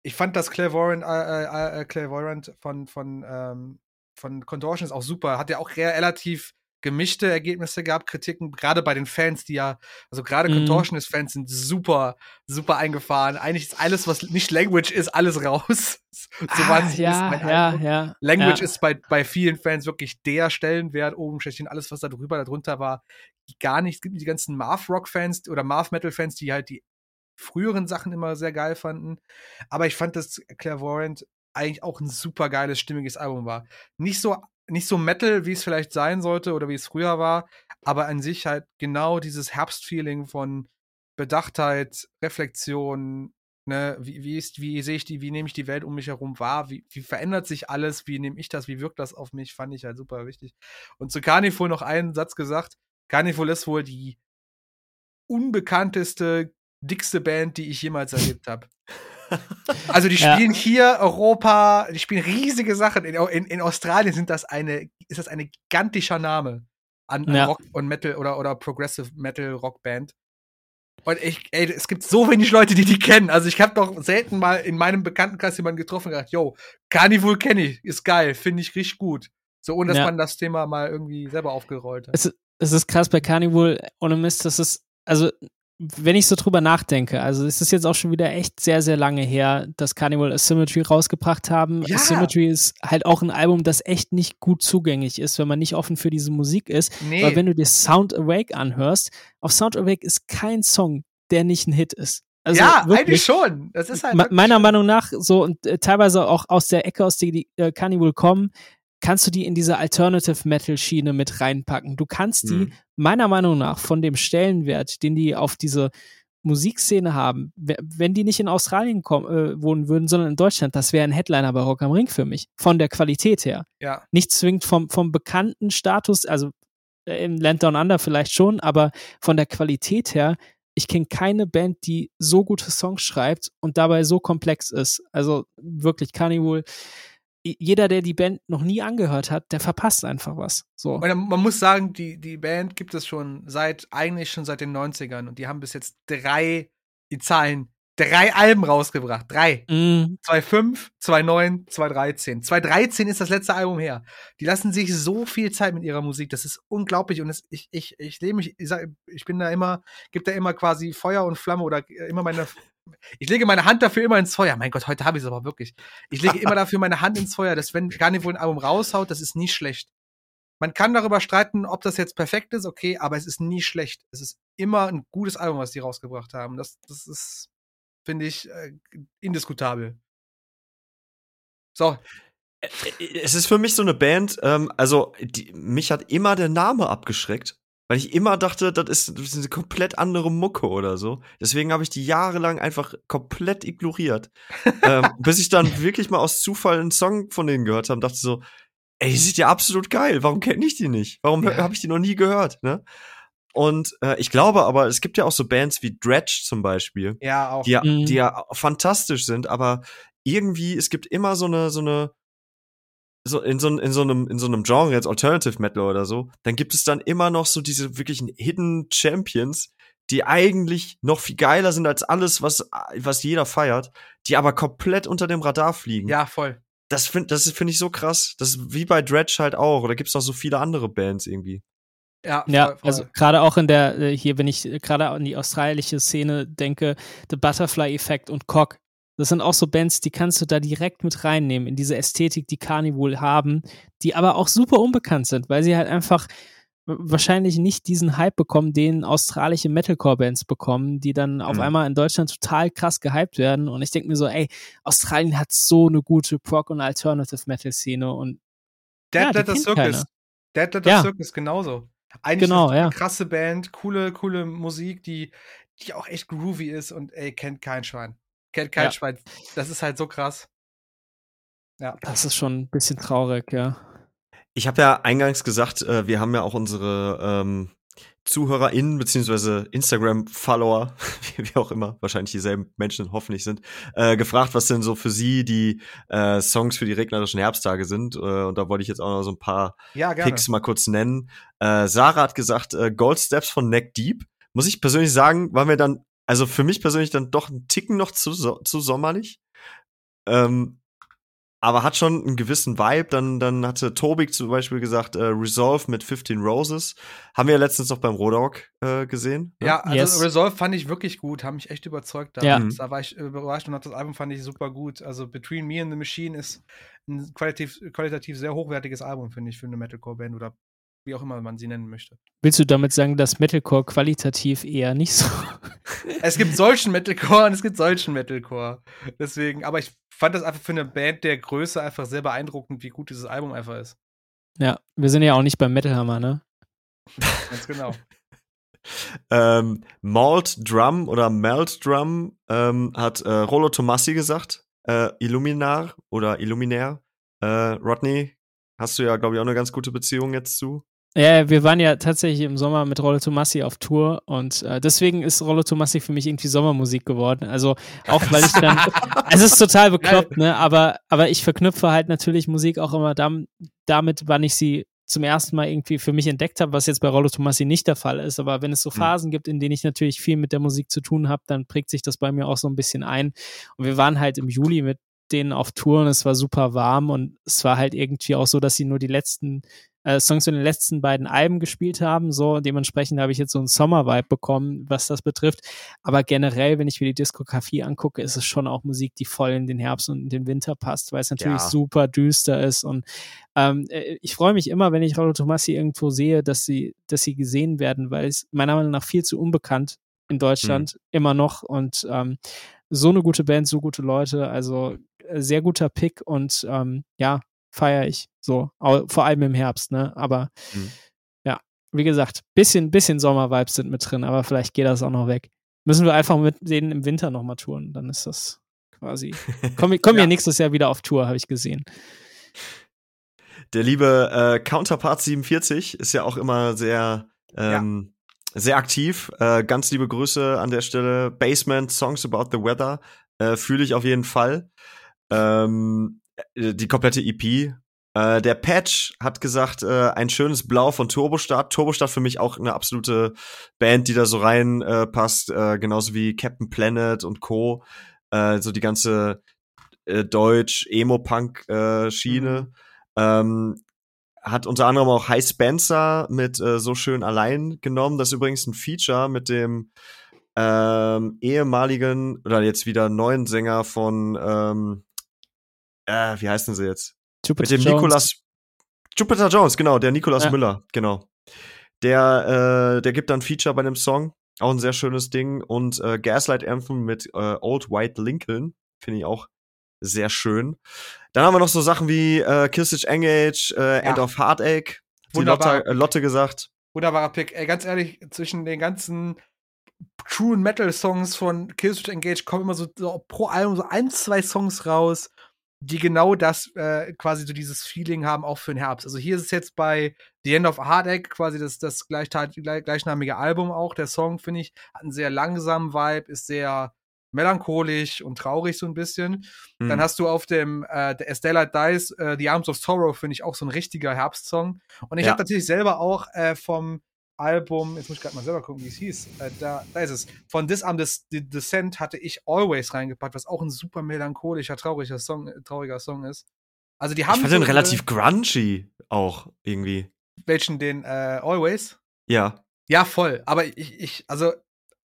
ich fand das Clairvoyant, äh, äh, äh, Clairvoyant von, von, ähm, von Contortions auch super. Hat ja auch relativ gemischte Ergebnisse gehabt, Kritiken, gerade bei den Fans, die ja, also gerade mhm. Contortionist-Fans sind super, super eingefahren. Eigentlich ist alles, was nicht Language ist, alles raus. so ah, ja, ist ja, ja, Language ja. ist bei, bei vielen Fans wirklich der Stellenwert oben schlechthin. Alles, was da drüber, darunter war, gar nicht. Es gibt die ganzen Marv-Rock-Fans oder Marv-Metal-Fans, die halt die früheren Sachen immer sehr geil fanden. Aber ich fand, dass Clairvoyant eigentlich auch ein super geiles, stimmiges Album war. Nicht so, nicht so Metal, wie es vielleicht sein sollte oder wie es früher war, aber an sich halt genau dieses Herbstfeeling von Bedachtheit, Reflexion, ne, wie, wie ist, wie sehe ich die, wie nehme ich die Welt um mich herum wahr, wie, wie verändert sich alles, wie nehme ich das, wie wirkt das auf mich, fand ich halt super wichtig. Und zu Carnifol noch einen Satz gesagt, Carnifol ist wohl die unbekannteste dickste Band, die ich jemals erlebt habe. Also die spielen ja. hier Europa, die spielen riesige Sachen. In, in, in, Australien sind das eine, ist das ein gigantischer Name an, an ja. Rock und Metal oder, oder Progressive Metal Rock Band. Und ich, ey, es gibt so wenig Leute, die die kennen. Also ich habe doch selten mal in meinem Bekanntenkreis jemanden getroffen und gesagt, yo, Carnival kenne ich, ist geil, finde ich richtig gut. So ohne dass ja. man das Thema mal irgendwie selber aufgerollt hat. Es, es ist krass bei Carnival, ohne Mist, das ist, also wenn ich so drüber nachdenke, also es ist jetzt auch schon wieder echt sehr, sehr lange her, dass Carnival Asymmetry rausgebracht haben. Ja. Asymmetry ist halt auch ein Album, das echt nicht gut zugänglich ist, wenn man nicht offen für diese Musik ist. Nee. Weil wenn du dir Sound Awake anhörst, auf Sound Awake ist kein Song, der nicht ein Hit ist. Also ja, wirklich, eigentlich schon. Das ist halt meiner Meinung nach so und äh, teilweise auch aus der Ecke, aus der die äh, Carnival kommen, kannst du die in diese Alternative Metal Schiene mit reinpacken. Du kannst die mhm meiner Meinung nach von dem Stellenwert, den die auf diese Musikszene haben, wenn die nicht in Australien äh, wohnen würden, sondern in Deutschland, das wäre ein Headliner bei Rock am Ring für mich. Von der Qualität her. Ja. Nicht zwingend vom, vom bekannten Status, also äh, im Land Down Under vielleicht schon, aber von der Qualität her, ich kenne keine Band, die so gute Songs schreibt und dabei so komplex ist. Also wirklich Carnival jeder, der die Band noch nie angehört hat, der verpasst einfach was. So. Man, man muss sagen, die, die Band gibt es schon seit, eigentlich schon seit den 90ern und die haben bis jetzt drei, die Zahlen, drei Alben rausgebracht. Drei. Mm. 2.5, 2.9, 2.13. 2.13 ist das letzte Album her. Die lassen sich so viel Zeit mit ihrer Musik. Das ist unglaublich. Und es, ich, ich, ich lebe mich, ich, sag, ich bin da immer, gebe da immer quasi Feuer und Flamme oder immer meine ich lege meine Hand dafür immer ins Feuer. Mein Gott, heute habe ich es aber wirklich. Ich lege immer dafür meine Hand ins Feuer, dass wenn Carnival ein Album raushaut, das ist nie schlecht. Man kann darüber streiten, ob das jetzt perfekt ist, okay, aber es ist nie schlecht. Es ist immer ein gutes Album, was die rausgebracht haben. Das, das ist, finde ich, äh, indiskutabel. So. Es ist für mich so eine Band, ähm, also die, mich hat immer der Name abgeschreckt. Weil ich immer dachte, das ist, das ist eine komplett andere Mucke oder so. Deswegen habe ich die jahrelang einfach komplett ignoriert. ähm, bis ich dann wirklich mal aus Zufall einen Song von denen gehört habe und dachte so, ey, die sind ja absolut geil. Warum kenne ich die nicht? Warum ja. habe ich die noch nie gehört? Ne? Und äh, ich glaube aber, es gibt ja auch so Bands wie Dredge zum Beispiel. Ja, auch. Die ja, mhm. die ja fantastisch sind, aber irgendwie, es gibt immer so eine, so eine, so in so, in so einem in so einem Genre jetzt Alternative Metal oder so, dann gibt es dann immer noch so diese wirklichen Hidden Champions, die eigentlich noch viel geiler sind als alles, was was jeder feiert, die aber komplett unter dem Radar fliegen. Ja, voll. Das finde das finde ich so krass. Das ist wie bei Dredge halt auch. Oder gibt es noch so viele andere Bands irgendwie? Ja, voll, ja voll. also gerade auch in der, äh, hier, wenn ich gerade an die australische Szene denke, The Butterfly Effect und Cock, das sind auch so Bands, die kannst du da direkt mit reinnehmen in diese Ästhetik, die Carnival haben, die aber auch super unbekannt sind, weil sie halt einfach wahrscheinlich nicht diesen Hype bekommen, den australische Metalcore-Bands bekommen, die dann auf mhm. einmal in Deutschland total krass gehypt werden. Und ich denke mir so, ey, Australien hat so eine gute Prog- und Alternative-Metal-Szene und Dead ja, Letter Circus. Dead Letter ja. Circus genauso. Eigentlich genau, eine ja. krasse Band, coole, coole Musik, die, die auch echt groovy ist und ey, kennt kein Schwein. Kennt kein ja. Schwein. Das ist halt so krass. Ja. Das ist schon ein bisschen traurig, ja. Ich habe ja eingangs gesagt, äh, wir haben ja auch unsere ähm, ZuhörerInnen beziehungsweise Instagram-Follower, wie auch immer, wahrscheinlich dieselben Menschen hoffentlich sind, äh, gefragt, was denn so für sie die äh, Songs für die regnerischen Herbsttage sind. Äh, und da wollte ich jetzt auch noch so ein paar ja, Picks mal kurz nennen. Äh, Sarah hat gesagt, äh, Gold Steps von Neck Deep. Muss ich persönlich sagen, war mir dann also für mich persönlich dann doch ein Ticken noch zu, zu sommerlich. Ähm, aber hat schon einen gewissen Vibe. Dann, dann hatte Tobik zum Beispiel gesagt, äh, Resolve mit 15 Roses. Haben wir ja letztens noch beim Roadhog äh, gesehen. Ne? Ja, also yes. Resolve fand ich wirklich gut, haben mich echt überzeugt. Da, ja. da war ich überrascht und das Album fand ich super gut. Also Between Me and the Machine ist ein qualitativ, qualitativ sehr hochwertiges Album, finde ich, für eine Metalcore-Band oder wie auch immer man sie nennen möchte. Willst du damit sagen, dass Metalcore qualitativ eher nicht so? es gibt solchen Metalcore und es gibt solchen Metalcore. Deswegen, aber ich fand das einfach für eine Band der Größe einfach sehr beeindruckend, wie gut dieses Album einfach ist. Ja, wir sind ja auch nicht beim Metalhammer, ne? Ganz genau. ähm, Malt Drum oder Melt Drum ähm, hat äh, Rollo Tomassi gesagt. Äh, Illuminar oder Illuminär. Äh, Rodney, hast du ja, glaube ich, auch eine ganz gute Beziehung jetzt zu. Ja, wir waren ja tatsächlich im Sommer mit Rollo Tomassi auf Tour und äh, deswegen ist Rollo Tomassi für mich irgendwie Sommermusik geworden. Also auch weil ich dann, es ist total bekloppt, ne? Aber, aber ich verknüpfe halt natürlich Musik auch immer dam, damit, wann ich sie zum ersten Mal irgendwie für mich entdeckt habe, was jetzt bei Rollo Tomassi nicht der Fall ist. Aber wenn es so hm. Phasen gibt, in denen ich natürlich viel mit der Musik zu tun habe, dann prägt sich das bei mir auch so ein bisschen ein. Und wir waren halt im Juli mit denen auf Tour und es war super warm und es war halt irgendwie auch so, dass sie nur die letzten äh, Songs von den letzten beiden Alben gespielt haben. So, dementsprechend habe ich jetzt so einen Sommer-Vibe bekommen, was das betrifft. Aber generell, wenn ich mir die Diskografie angucke, ist es schon auch Musik, die voll in den Herbst und in den Winter passt, weil es natürlich ja. super düster ist. Und ähm, äh, ich freue mich immer, wenn ich Rollo Tomassi irgendwo sehe, dass sie, dass sie gesehen werden, weil es meiner Meinung nach viel zu unbekannt in Deutschland mhm. immer noch und ähm, so eine gute Band, so gute Leute, also äh, sehr guter Pick und ähm, ja, feiere ich so, vor allem im Herbst, ne? Aber mhm. ja. wie gesagt, bisschen, bisschen Sommer-Vibes sind mit drin, aber vielleicht geht das auch noch weg. Müssen wir einfach mit denen im Winter nochmal touren, dann ist das quasi. Kommen komm ja. ja nächstes Jahr wieder auf Tour, habe ich gesehen. Der liebe äh, Counterpart 47 ist ja auch immer sehr, ähm, ja. sehr aktiv. Äh, ganz liebe Grüße an der Stelle. Basement, Songs About the Weather. Äh, Fühle ich auf jeden Fall. Ähm, äh, die komplette EP äh, der Patch hat gesagt, äh, ein schönes Blau von Turbostart. Turbostart für mich auch eine absolute Band, die da so reinpasst, äh, äh, genauso wie Captain Planet und Co. Äh, so die ganze äh, Deutsch-Emo-Punk-Schiene. Mhm. Ähm, hat unter anderem auch High Spencer mit äh, So schön allein genommen. Das ist übrigens ein Feature mit dem ähm, ehemaligen oder jetzt wieder neuen Sänger von ähm, äh, wie heißen sie jetzt? Jupiter mit dem Jones. Nicolas Jupiter Jones, genau, der Nicolas ja. Müller, genau. Der, äh, der gibt dann Feature bei dem Song, auch ein sehr schönes Ding. Und äh, Gaslight Anthem mit äh, Old White Lincoln, finde ich auch sehr schön. Dann haben wir noch so Sachen wie äh, Killswitch Engage, äh, ja. End of Heartache, die Lotte, äh, Lotte gesagt. Wunderbarer Pick. Ey, ganz ehrlich, zwischen den ganzen True Metal Songs von Killswitch Engage kommen immer so, so pro Album so ein, zwei Songs raus, die genau das äh, quasi so dieses Feeling haben, auch für den Herbst. Also hier ist es jetzt bei The End of Heartache quasi das, das gleichnamige Album auch. Der Song, finde ich, hat einen sehr langsamen Vibe, ist sehr melancholisch und traurig so ein bisschen. Mhm. Dann hast du auf dem äh, der Estella Dice äh, The Arms of Sorrow, finde ich, auch so ein richtiger Herbstsong. Und ich ja. habe natürlich selber auch äh, vom Album, jetzt muss ich gerade mal selber gucken, wie es hieß. Äh, da, da ist es. Von This Arm The Descent hatte ich Always reingepackt, was auch ein super melancholischer, trauriger Song, äh, trauriger Song ist. Also die haben. Ich fand so den relativ grungy auch irgendwie. Welchen, den äh, Always? Ja. Ja, voll. Aber ich, ich, also,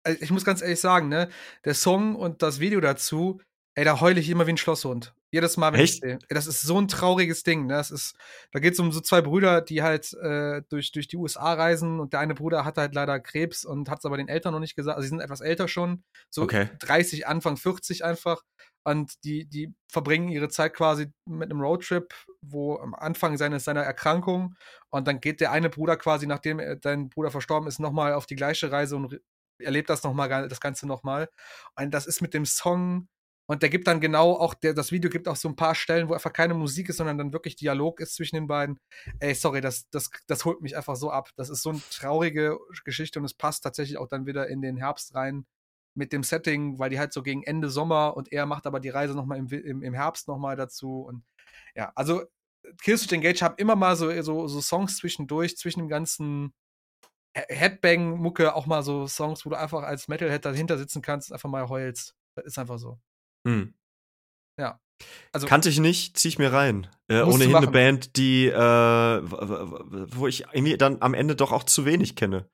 äh, ich muss ganz ehrlich sagen, ne, der Song und das Video dazu, ey, da heule ich immer wie ein Schlosshund. Jedes Mal, wenn Echt? ich sehe. Das ist so ein trauriges Ding. Ne? Das ist, da geht es um so zwei Brüder, die halt äh, durch, durch die USA reisen und der eine Bruder hat halt leider Krebs und hat es aber den Eltern noch nicht gesagt. Also sie sind etwas älter schon, so okay. 30, Anfang 40 einfach. Und die, die verbringen ihre Zeit quasi mit einem Roadtrip, wo am Anfang seines, seiner Erkrankung und dann geht der eine Bruder quasi, nachdem dein Bruder verstorben ist, nochmal auf die gleiche Reise und erlebt das nochmal, das Ganze nochmal. Und das ist mit dem Song und der gibt dann genau auch, der, das Video gibt auch so ein paar Stellen, wo einfach keine Musik ist, sondern dann wirklich Dialog ist zwischen den beiden. Ey, sorry, das, das, das holt mich einfach so ab. Das ist so eine traurige Geschichte und es passt tatsächlich auch dann wieder in den Herbst rein mit dem Setting, weil die halt so gegen Ende Sommer und er macht aber die Reise nochmal im, im, im Herbst nochmal dazu. Und ja, also Killswitch Engage haben immer mal so, so, so Songs zwischendurch, zwischen dem ganzen Headbang-Mucke auch mal so Songs, wo du einfach als Metalhead dahinter sitzen kannst und einfach mal heulst. Das ist einfach so. Hm. Ja. Also, Kannte ich nicht, zieh ich mir rein. Äh, ohnehin eine Band, die, äh, wo ich irgendwie dann am Ende doch auch zu wenig kenne.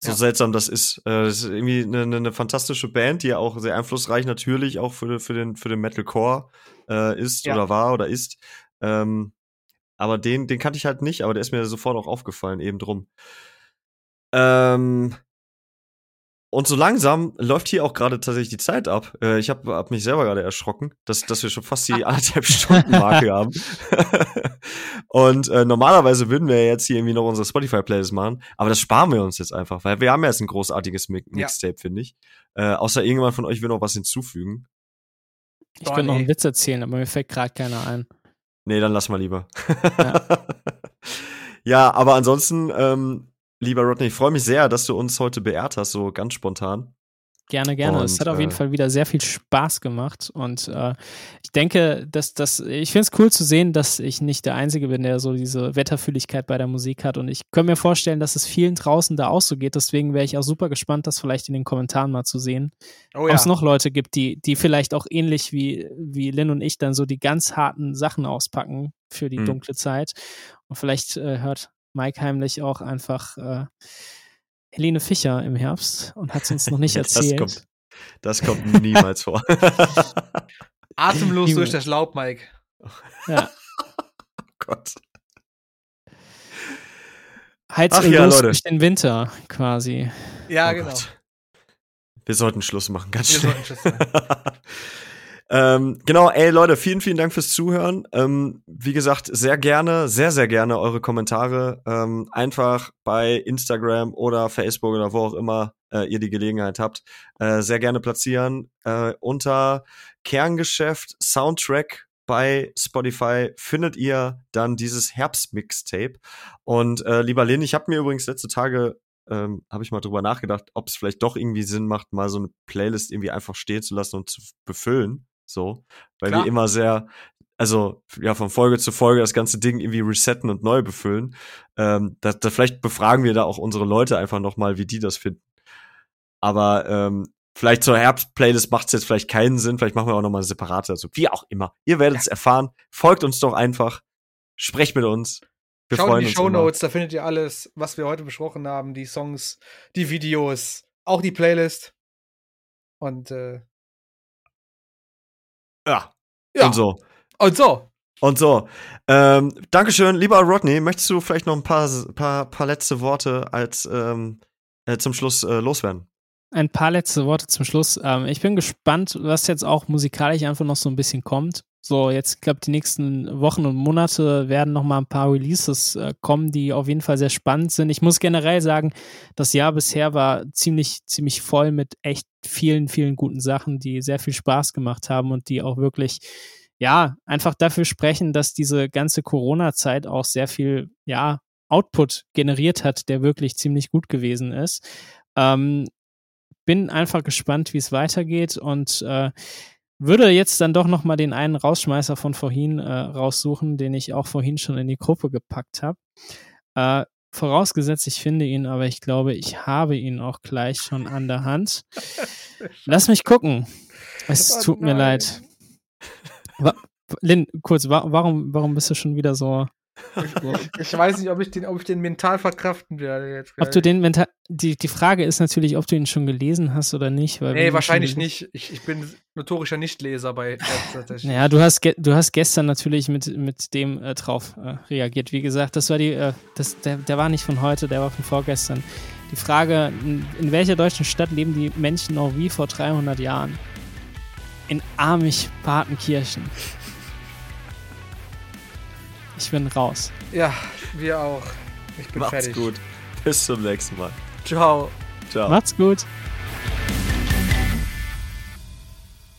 So ja. seltsam das ist. Äh, das ist irgendwie eine, eine, fantastische Band, die ja auch sehr einflussreich natürlich auch für, für, den, für den Metalcore äh, ist ja. oder war oder ist. Ähm, aber den, den kannte ich halt nicht, aber der ist mir sofort auch aufgefallen, eben drum. Ähm, und so langsam läuft hier auch gerade tatsächlich die Zeit ab. Äh, ich habe hab mich selber gerade erschrocken, dass, dass wir schon fast die anderthalb Stunden Marke haben. und äh, normalerweise würden wir jetzt hier irgendwie noch unsere Spotify-Playlist machen, aber das sparen wir uns jetzt einfach, weil wir haben ja jetzt ein großartiges Mi Mixtape, ja. finde ich. Äh, außer irgendjemand von euch will noch was hinzufügen. Ich könnte noch einen Witz erzählen, aber mir fällt gerade keiner ein. Nee, dann lass mal lieber. Ja, ja aber ansonsten ähm, Lieber Rodney, ich freue mich sehr, dass du uns heute beehrt hast, so ganz spontan. Gerne, gerne. Und, es hat auf jeden äh, Fall wieder sehr viel Spaß gemacht. Und äh, ich denke, dass das, ich finde es cool zu sehen, dass ich nicht der Einzige bin, der so diese Wetterfühligkeit bei der Musik hat. Und ich kann mir vorstellen, dass es vielen draußen da auch so geht. Deswegen wäre ich auch super gespannt, das vielleicht in den Kommentaren mal zu sehen. Oh, ja. Ob es noch Leute gibt, die, die vielleicht auch ähnlich wie, wie Lynn und ich dann so die ganz harten Sachen auspacken für die hm. dunkle Zeit. Und vielleicht äh, hört Mike heimlich auch einfach äh, Helene Fischer im Herbst und hat es uns noch nicht erzählt. das, kommt, das kommt niemals vor. Atemlos Niemals. durch das Laub, Mike. Ja. oh Gott. Heizöl ja, durch den Winter quasi. Ja, oh genau. Gott. Wir sollten Schluss machen, ganz schnell. Wir sollten Schluss machen. Ähm, genau, ey Leute, vielen, vielen Dank fürs Zuhören. Ähm, wie gesagt, sehr gerne, sehr, sehr gerne eure Kommentare ähm, einfach bei Instagram oder Facebook oder wo auch immer äh, ihr die Gelegenheit habt, äh, sehr gerne platzieren. Äh, unter Kerngeschäft Soundtrack bei Spotify findet ihr dann dieses Herbst-Mixtape. Und äh, lieber Lin, ich habe mir übrigens letzte Tage ähm, habe ich mal drüber nachgedacht, ob es vielleicht doch irgendwie Sinn macht, mal so eine Playlist irgendwie einfach stehen zu lassen und zu befüllen. So, weil Klar. wir immer sehr, also ja, von Folge zu Folge das ganze Ding irgendwie resetten und neu befüllen. Ähm, da, da vielleicht befragen wir da auch unsere Leute einfach nochmal, wie die das finden. Aber ähm, vielleicht zur Herbst-Playlist macht es jetzt vielleicht keinen Sinn. Vielleicht machen wir auch nochmal eine separate dazu. Wie auch immer. Ihr werdet es ja. erfahren. Folgt uns doch einfach. Sprecht mit uns. Wir Schaut in die Show Notes, da findet ihr alles, was wir heute besprochen haben, die Songs, die Videos, auch die Playlist. Und äh, ja. ja. Und so. Und so. Und so. Ähm, Dankeschön, lieber Rodney. Möchtest du vielleicht noch ein paar, paar, paar letzte Worte als ähm, äh, zum Schluss äh, loswerden? Ein paar letzte Worte zum Schluss. Ähm, ich bin gespannt, was jetzt auch musikalisch einfach noch so ein bisschen kommt. So, jetzt, ich die nächsten Wochen und Monate werden noch mal ein paar Releases äh, kommen, die auf jeden Fall sehr spannend sind. Ich muss generell sagen, das Jahr bisher war ziemlich, ziemlich voll mit echt vielen, vielen guten Sachen, die sehr viel Spaß gemacht haben und die auch wirklich, ja, einfach dafür sprechen, dass diese ganze Corona-Zeit auch sehr viel, ja, Output generiert hat, der wirklich ziemlich gut gewesen ist. Ähm, bin einfach gespannt, wie es weitergeht und äh, würde jetzt dann doch noch mal den einen Rausschmeißer von vorhin äh, raussuchen, den ich auch vorhin schon in die Gruppe gepackt habe. Äh, vorausgesetzt, ich finde ihn, aber ich glaube, ich habe ihn auch gleich schon an der Hand. Lass mich gucken. Es oh, tut nein. mir leid. Lin, kurz, wa warum, warum bist du schon wieder so ich, ich, weiß nicht, ob ich den, ob ich den mental verkraften werde jetzt. Ob du den mental. Die, die Frage ist natürlich, ob du ihn schon gelesen hast oder nicht. Weil nee, wahrscheinlich nicht. Ich, ich bin notorischer Nichtleser bei tatsächlich. Naja, du hast, du hast gestern natürlich mit, mit dem äh, drauf äh, reagiert. Wie gesagt, das war die, äh, das, der, der war nicht von heute, der war von vorgestern. Die Frage, in, in welcher deutschen Stadt leben die Menschen noch wie vor 300 Jahren? In Armich-Partenkirchen. Ich bin raus. Ja, wir auch. Ich bin Macht's fertig. Macht's gut. Bis zum nächsten Mal. Ciao. Ciao. Macht's gut.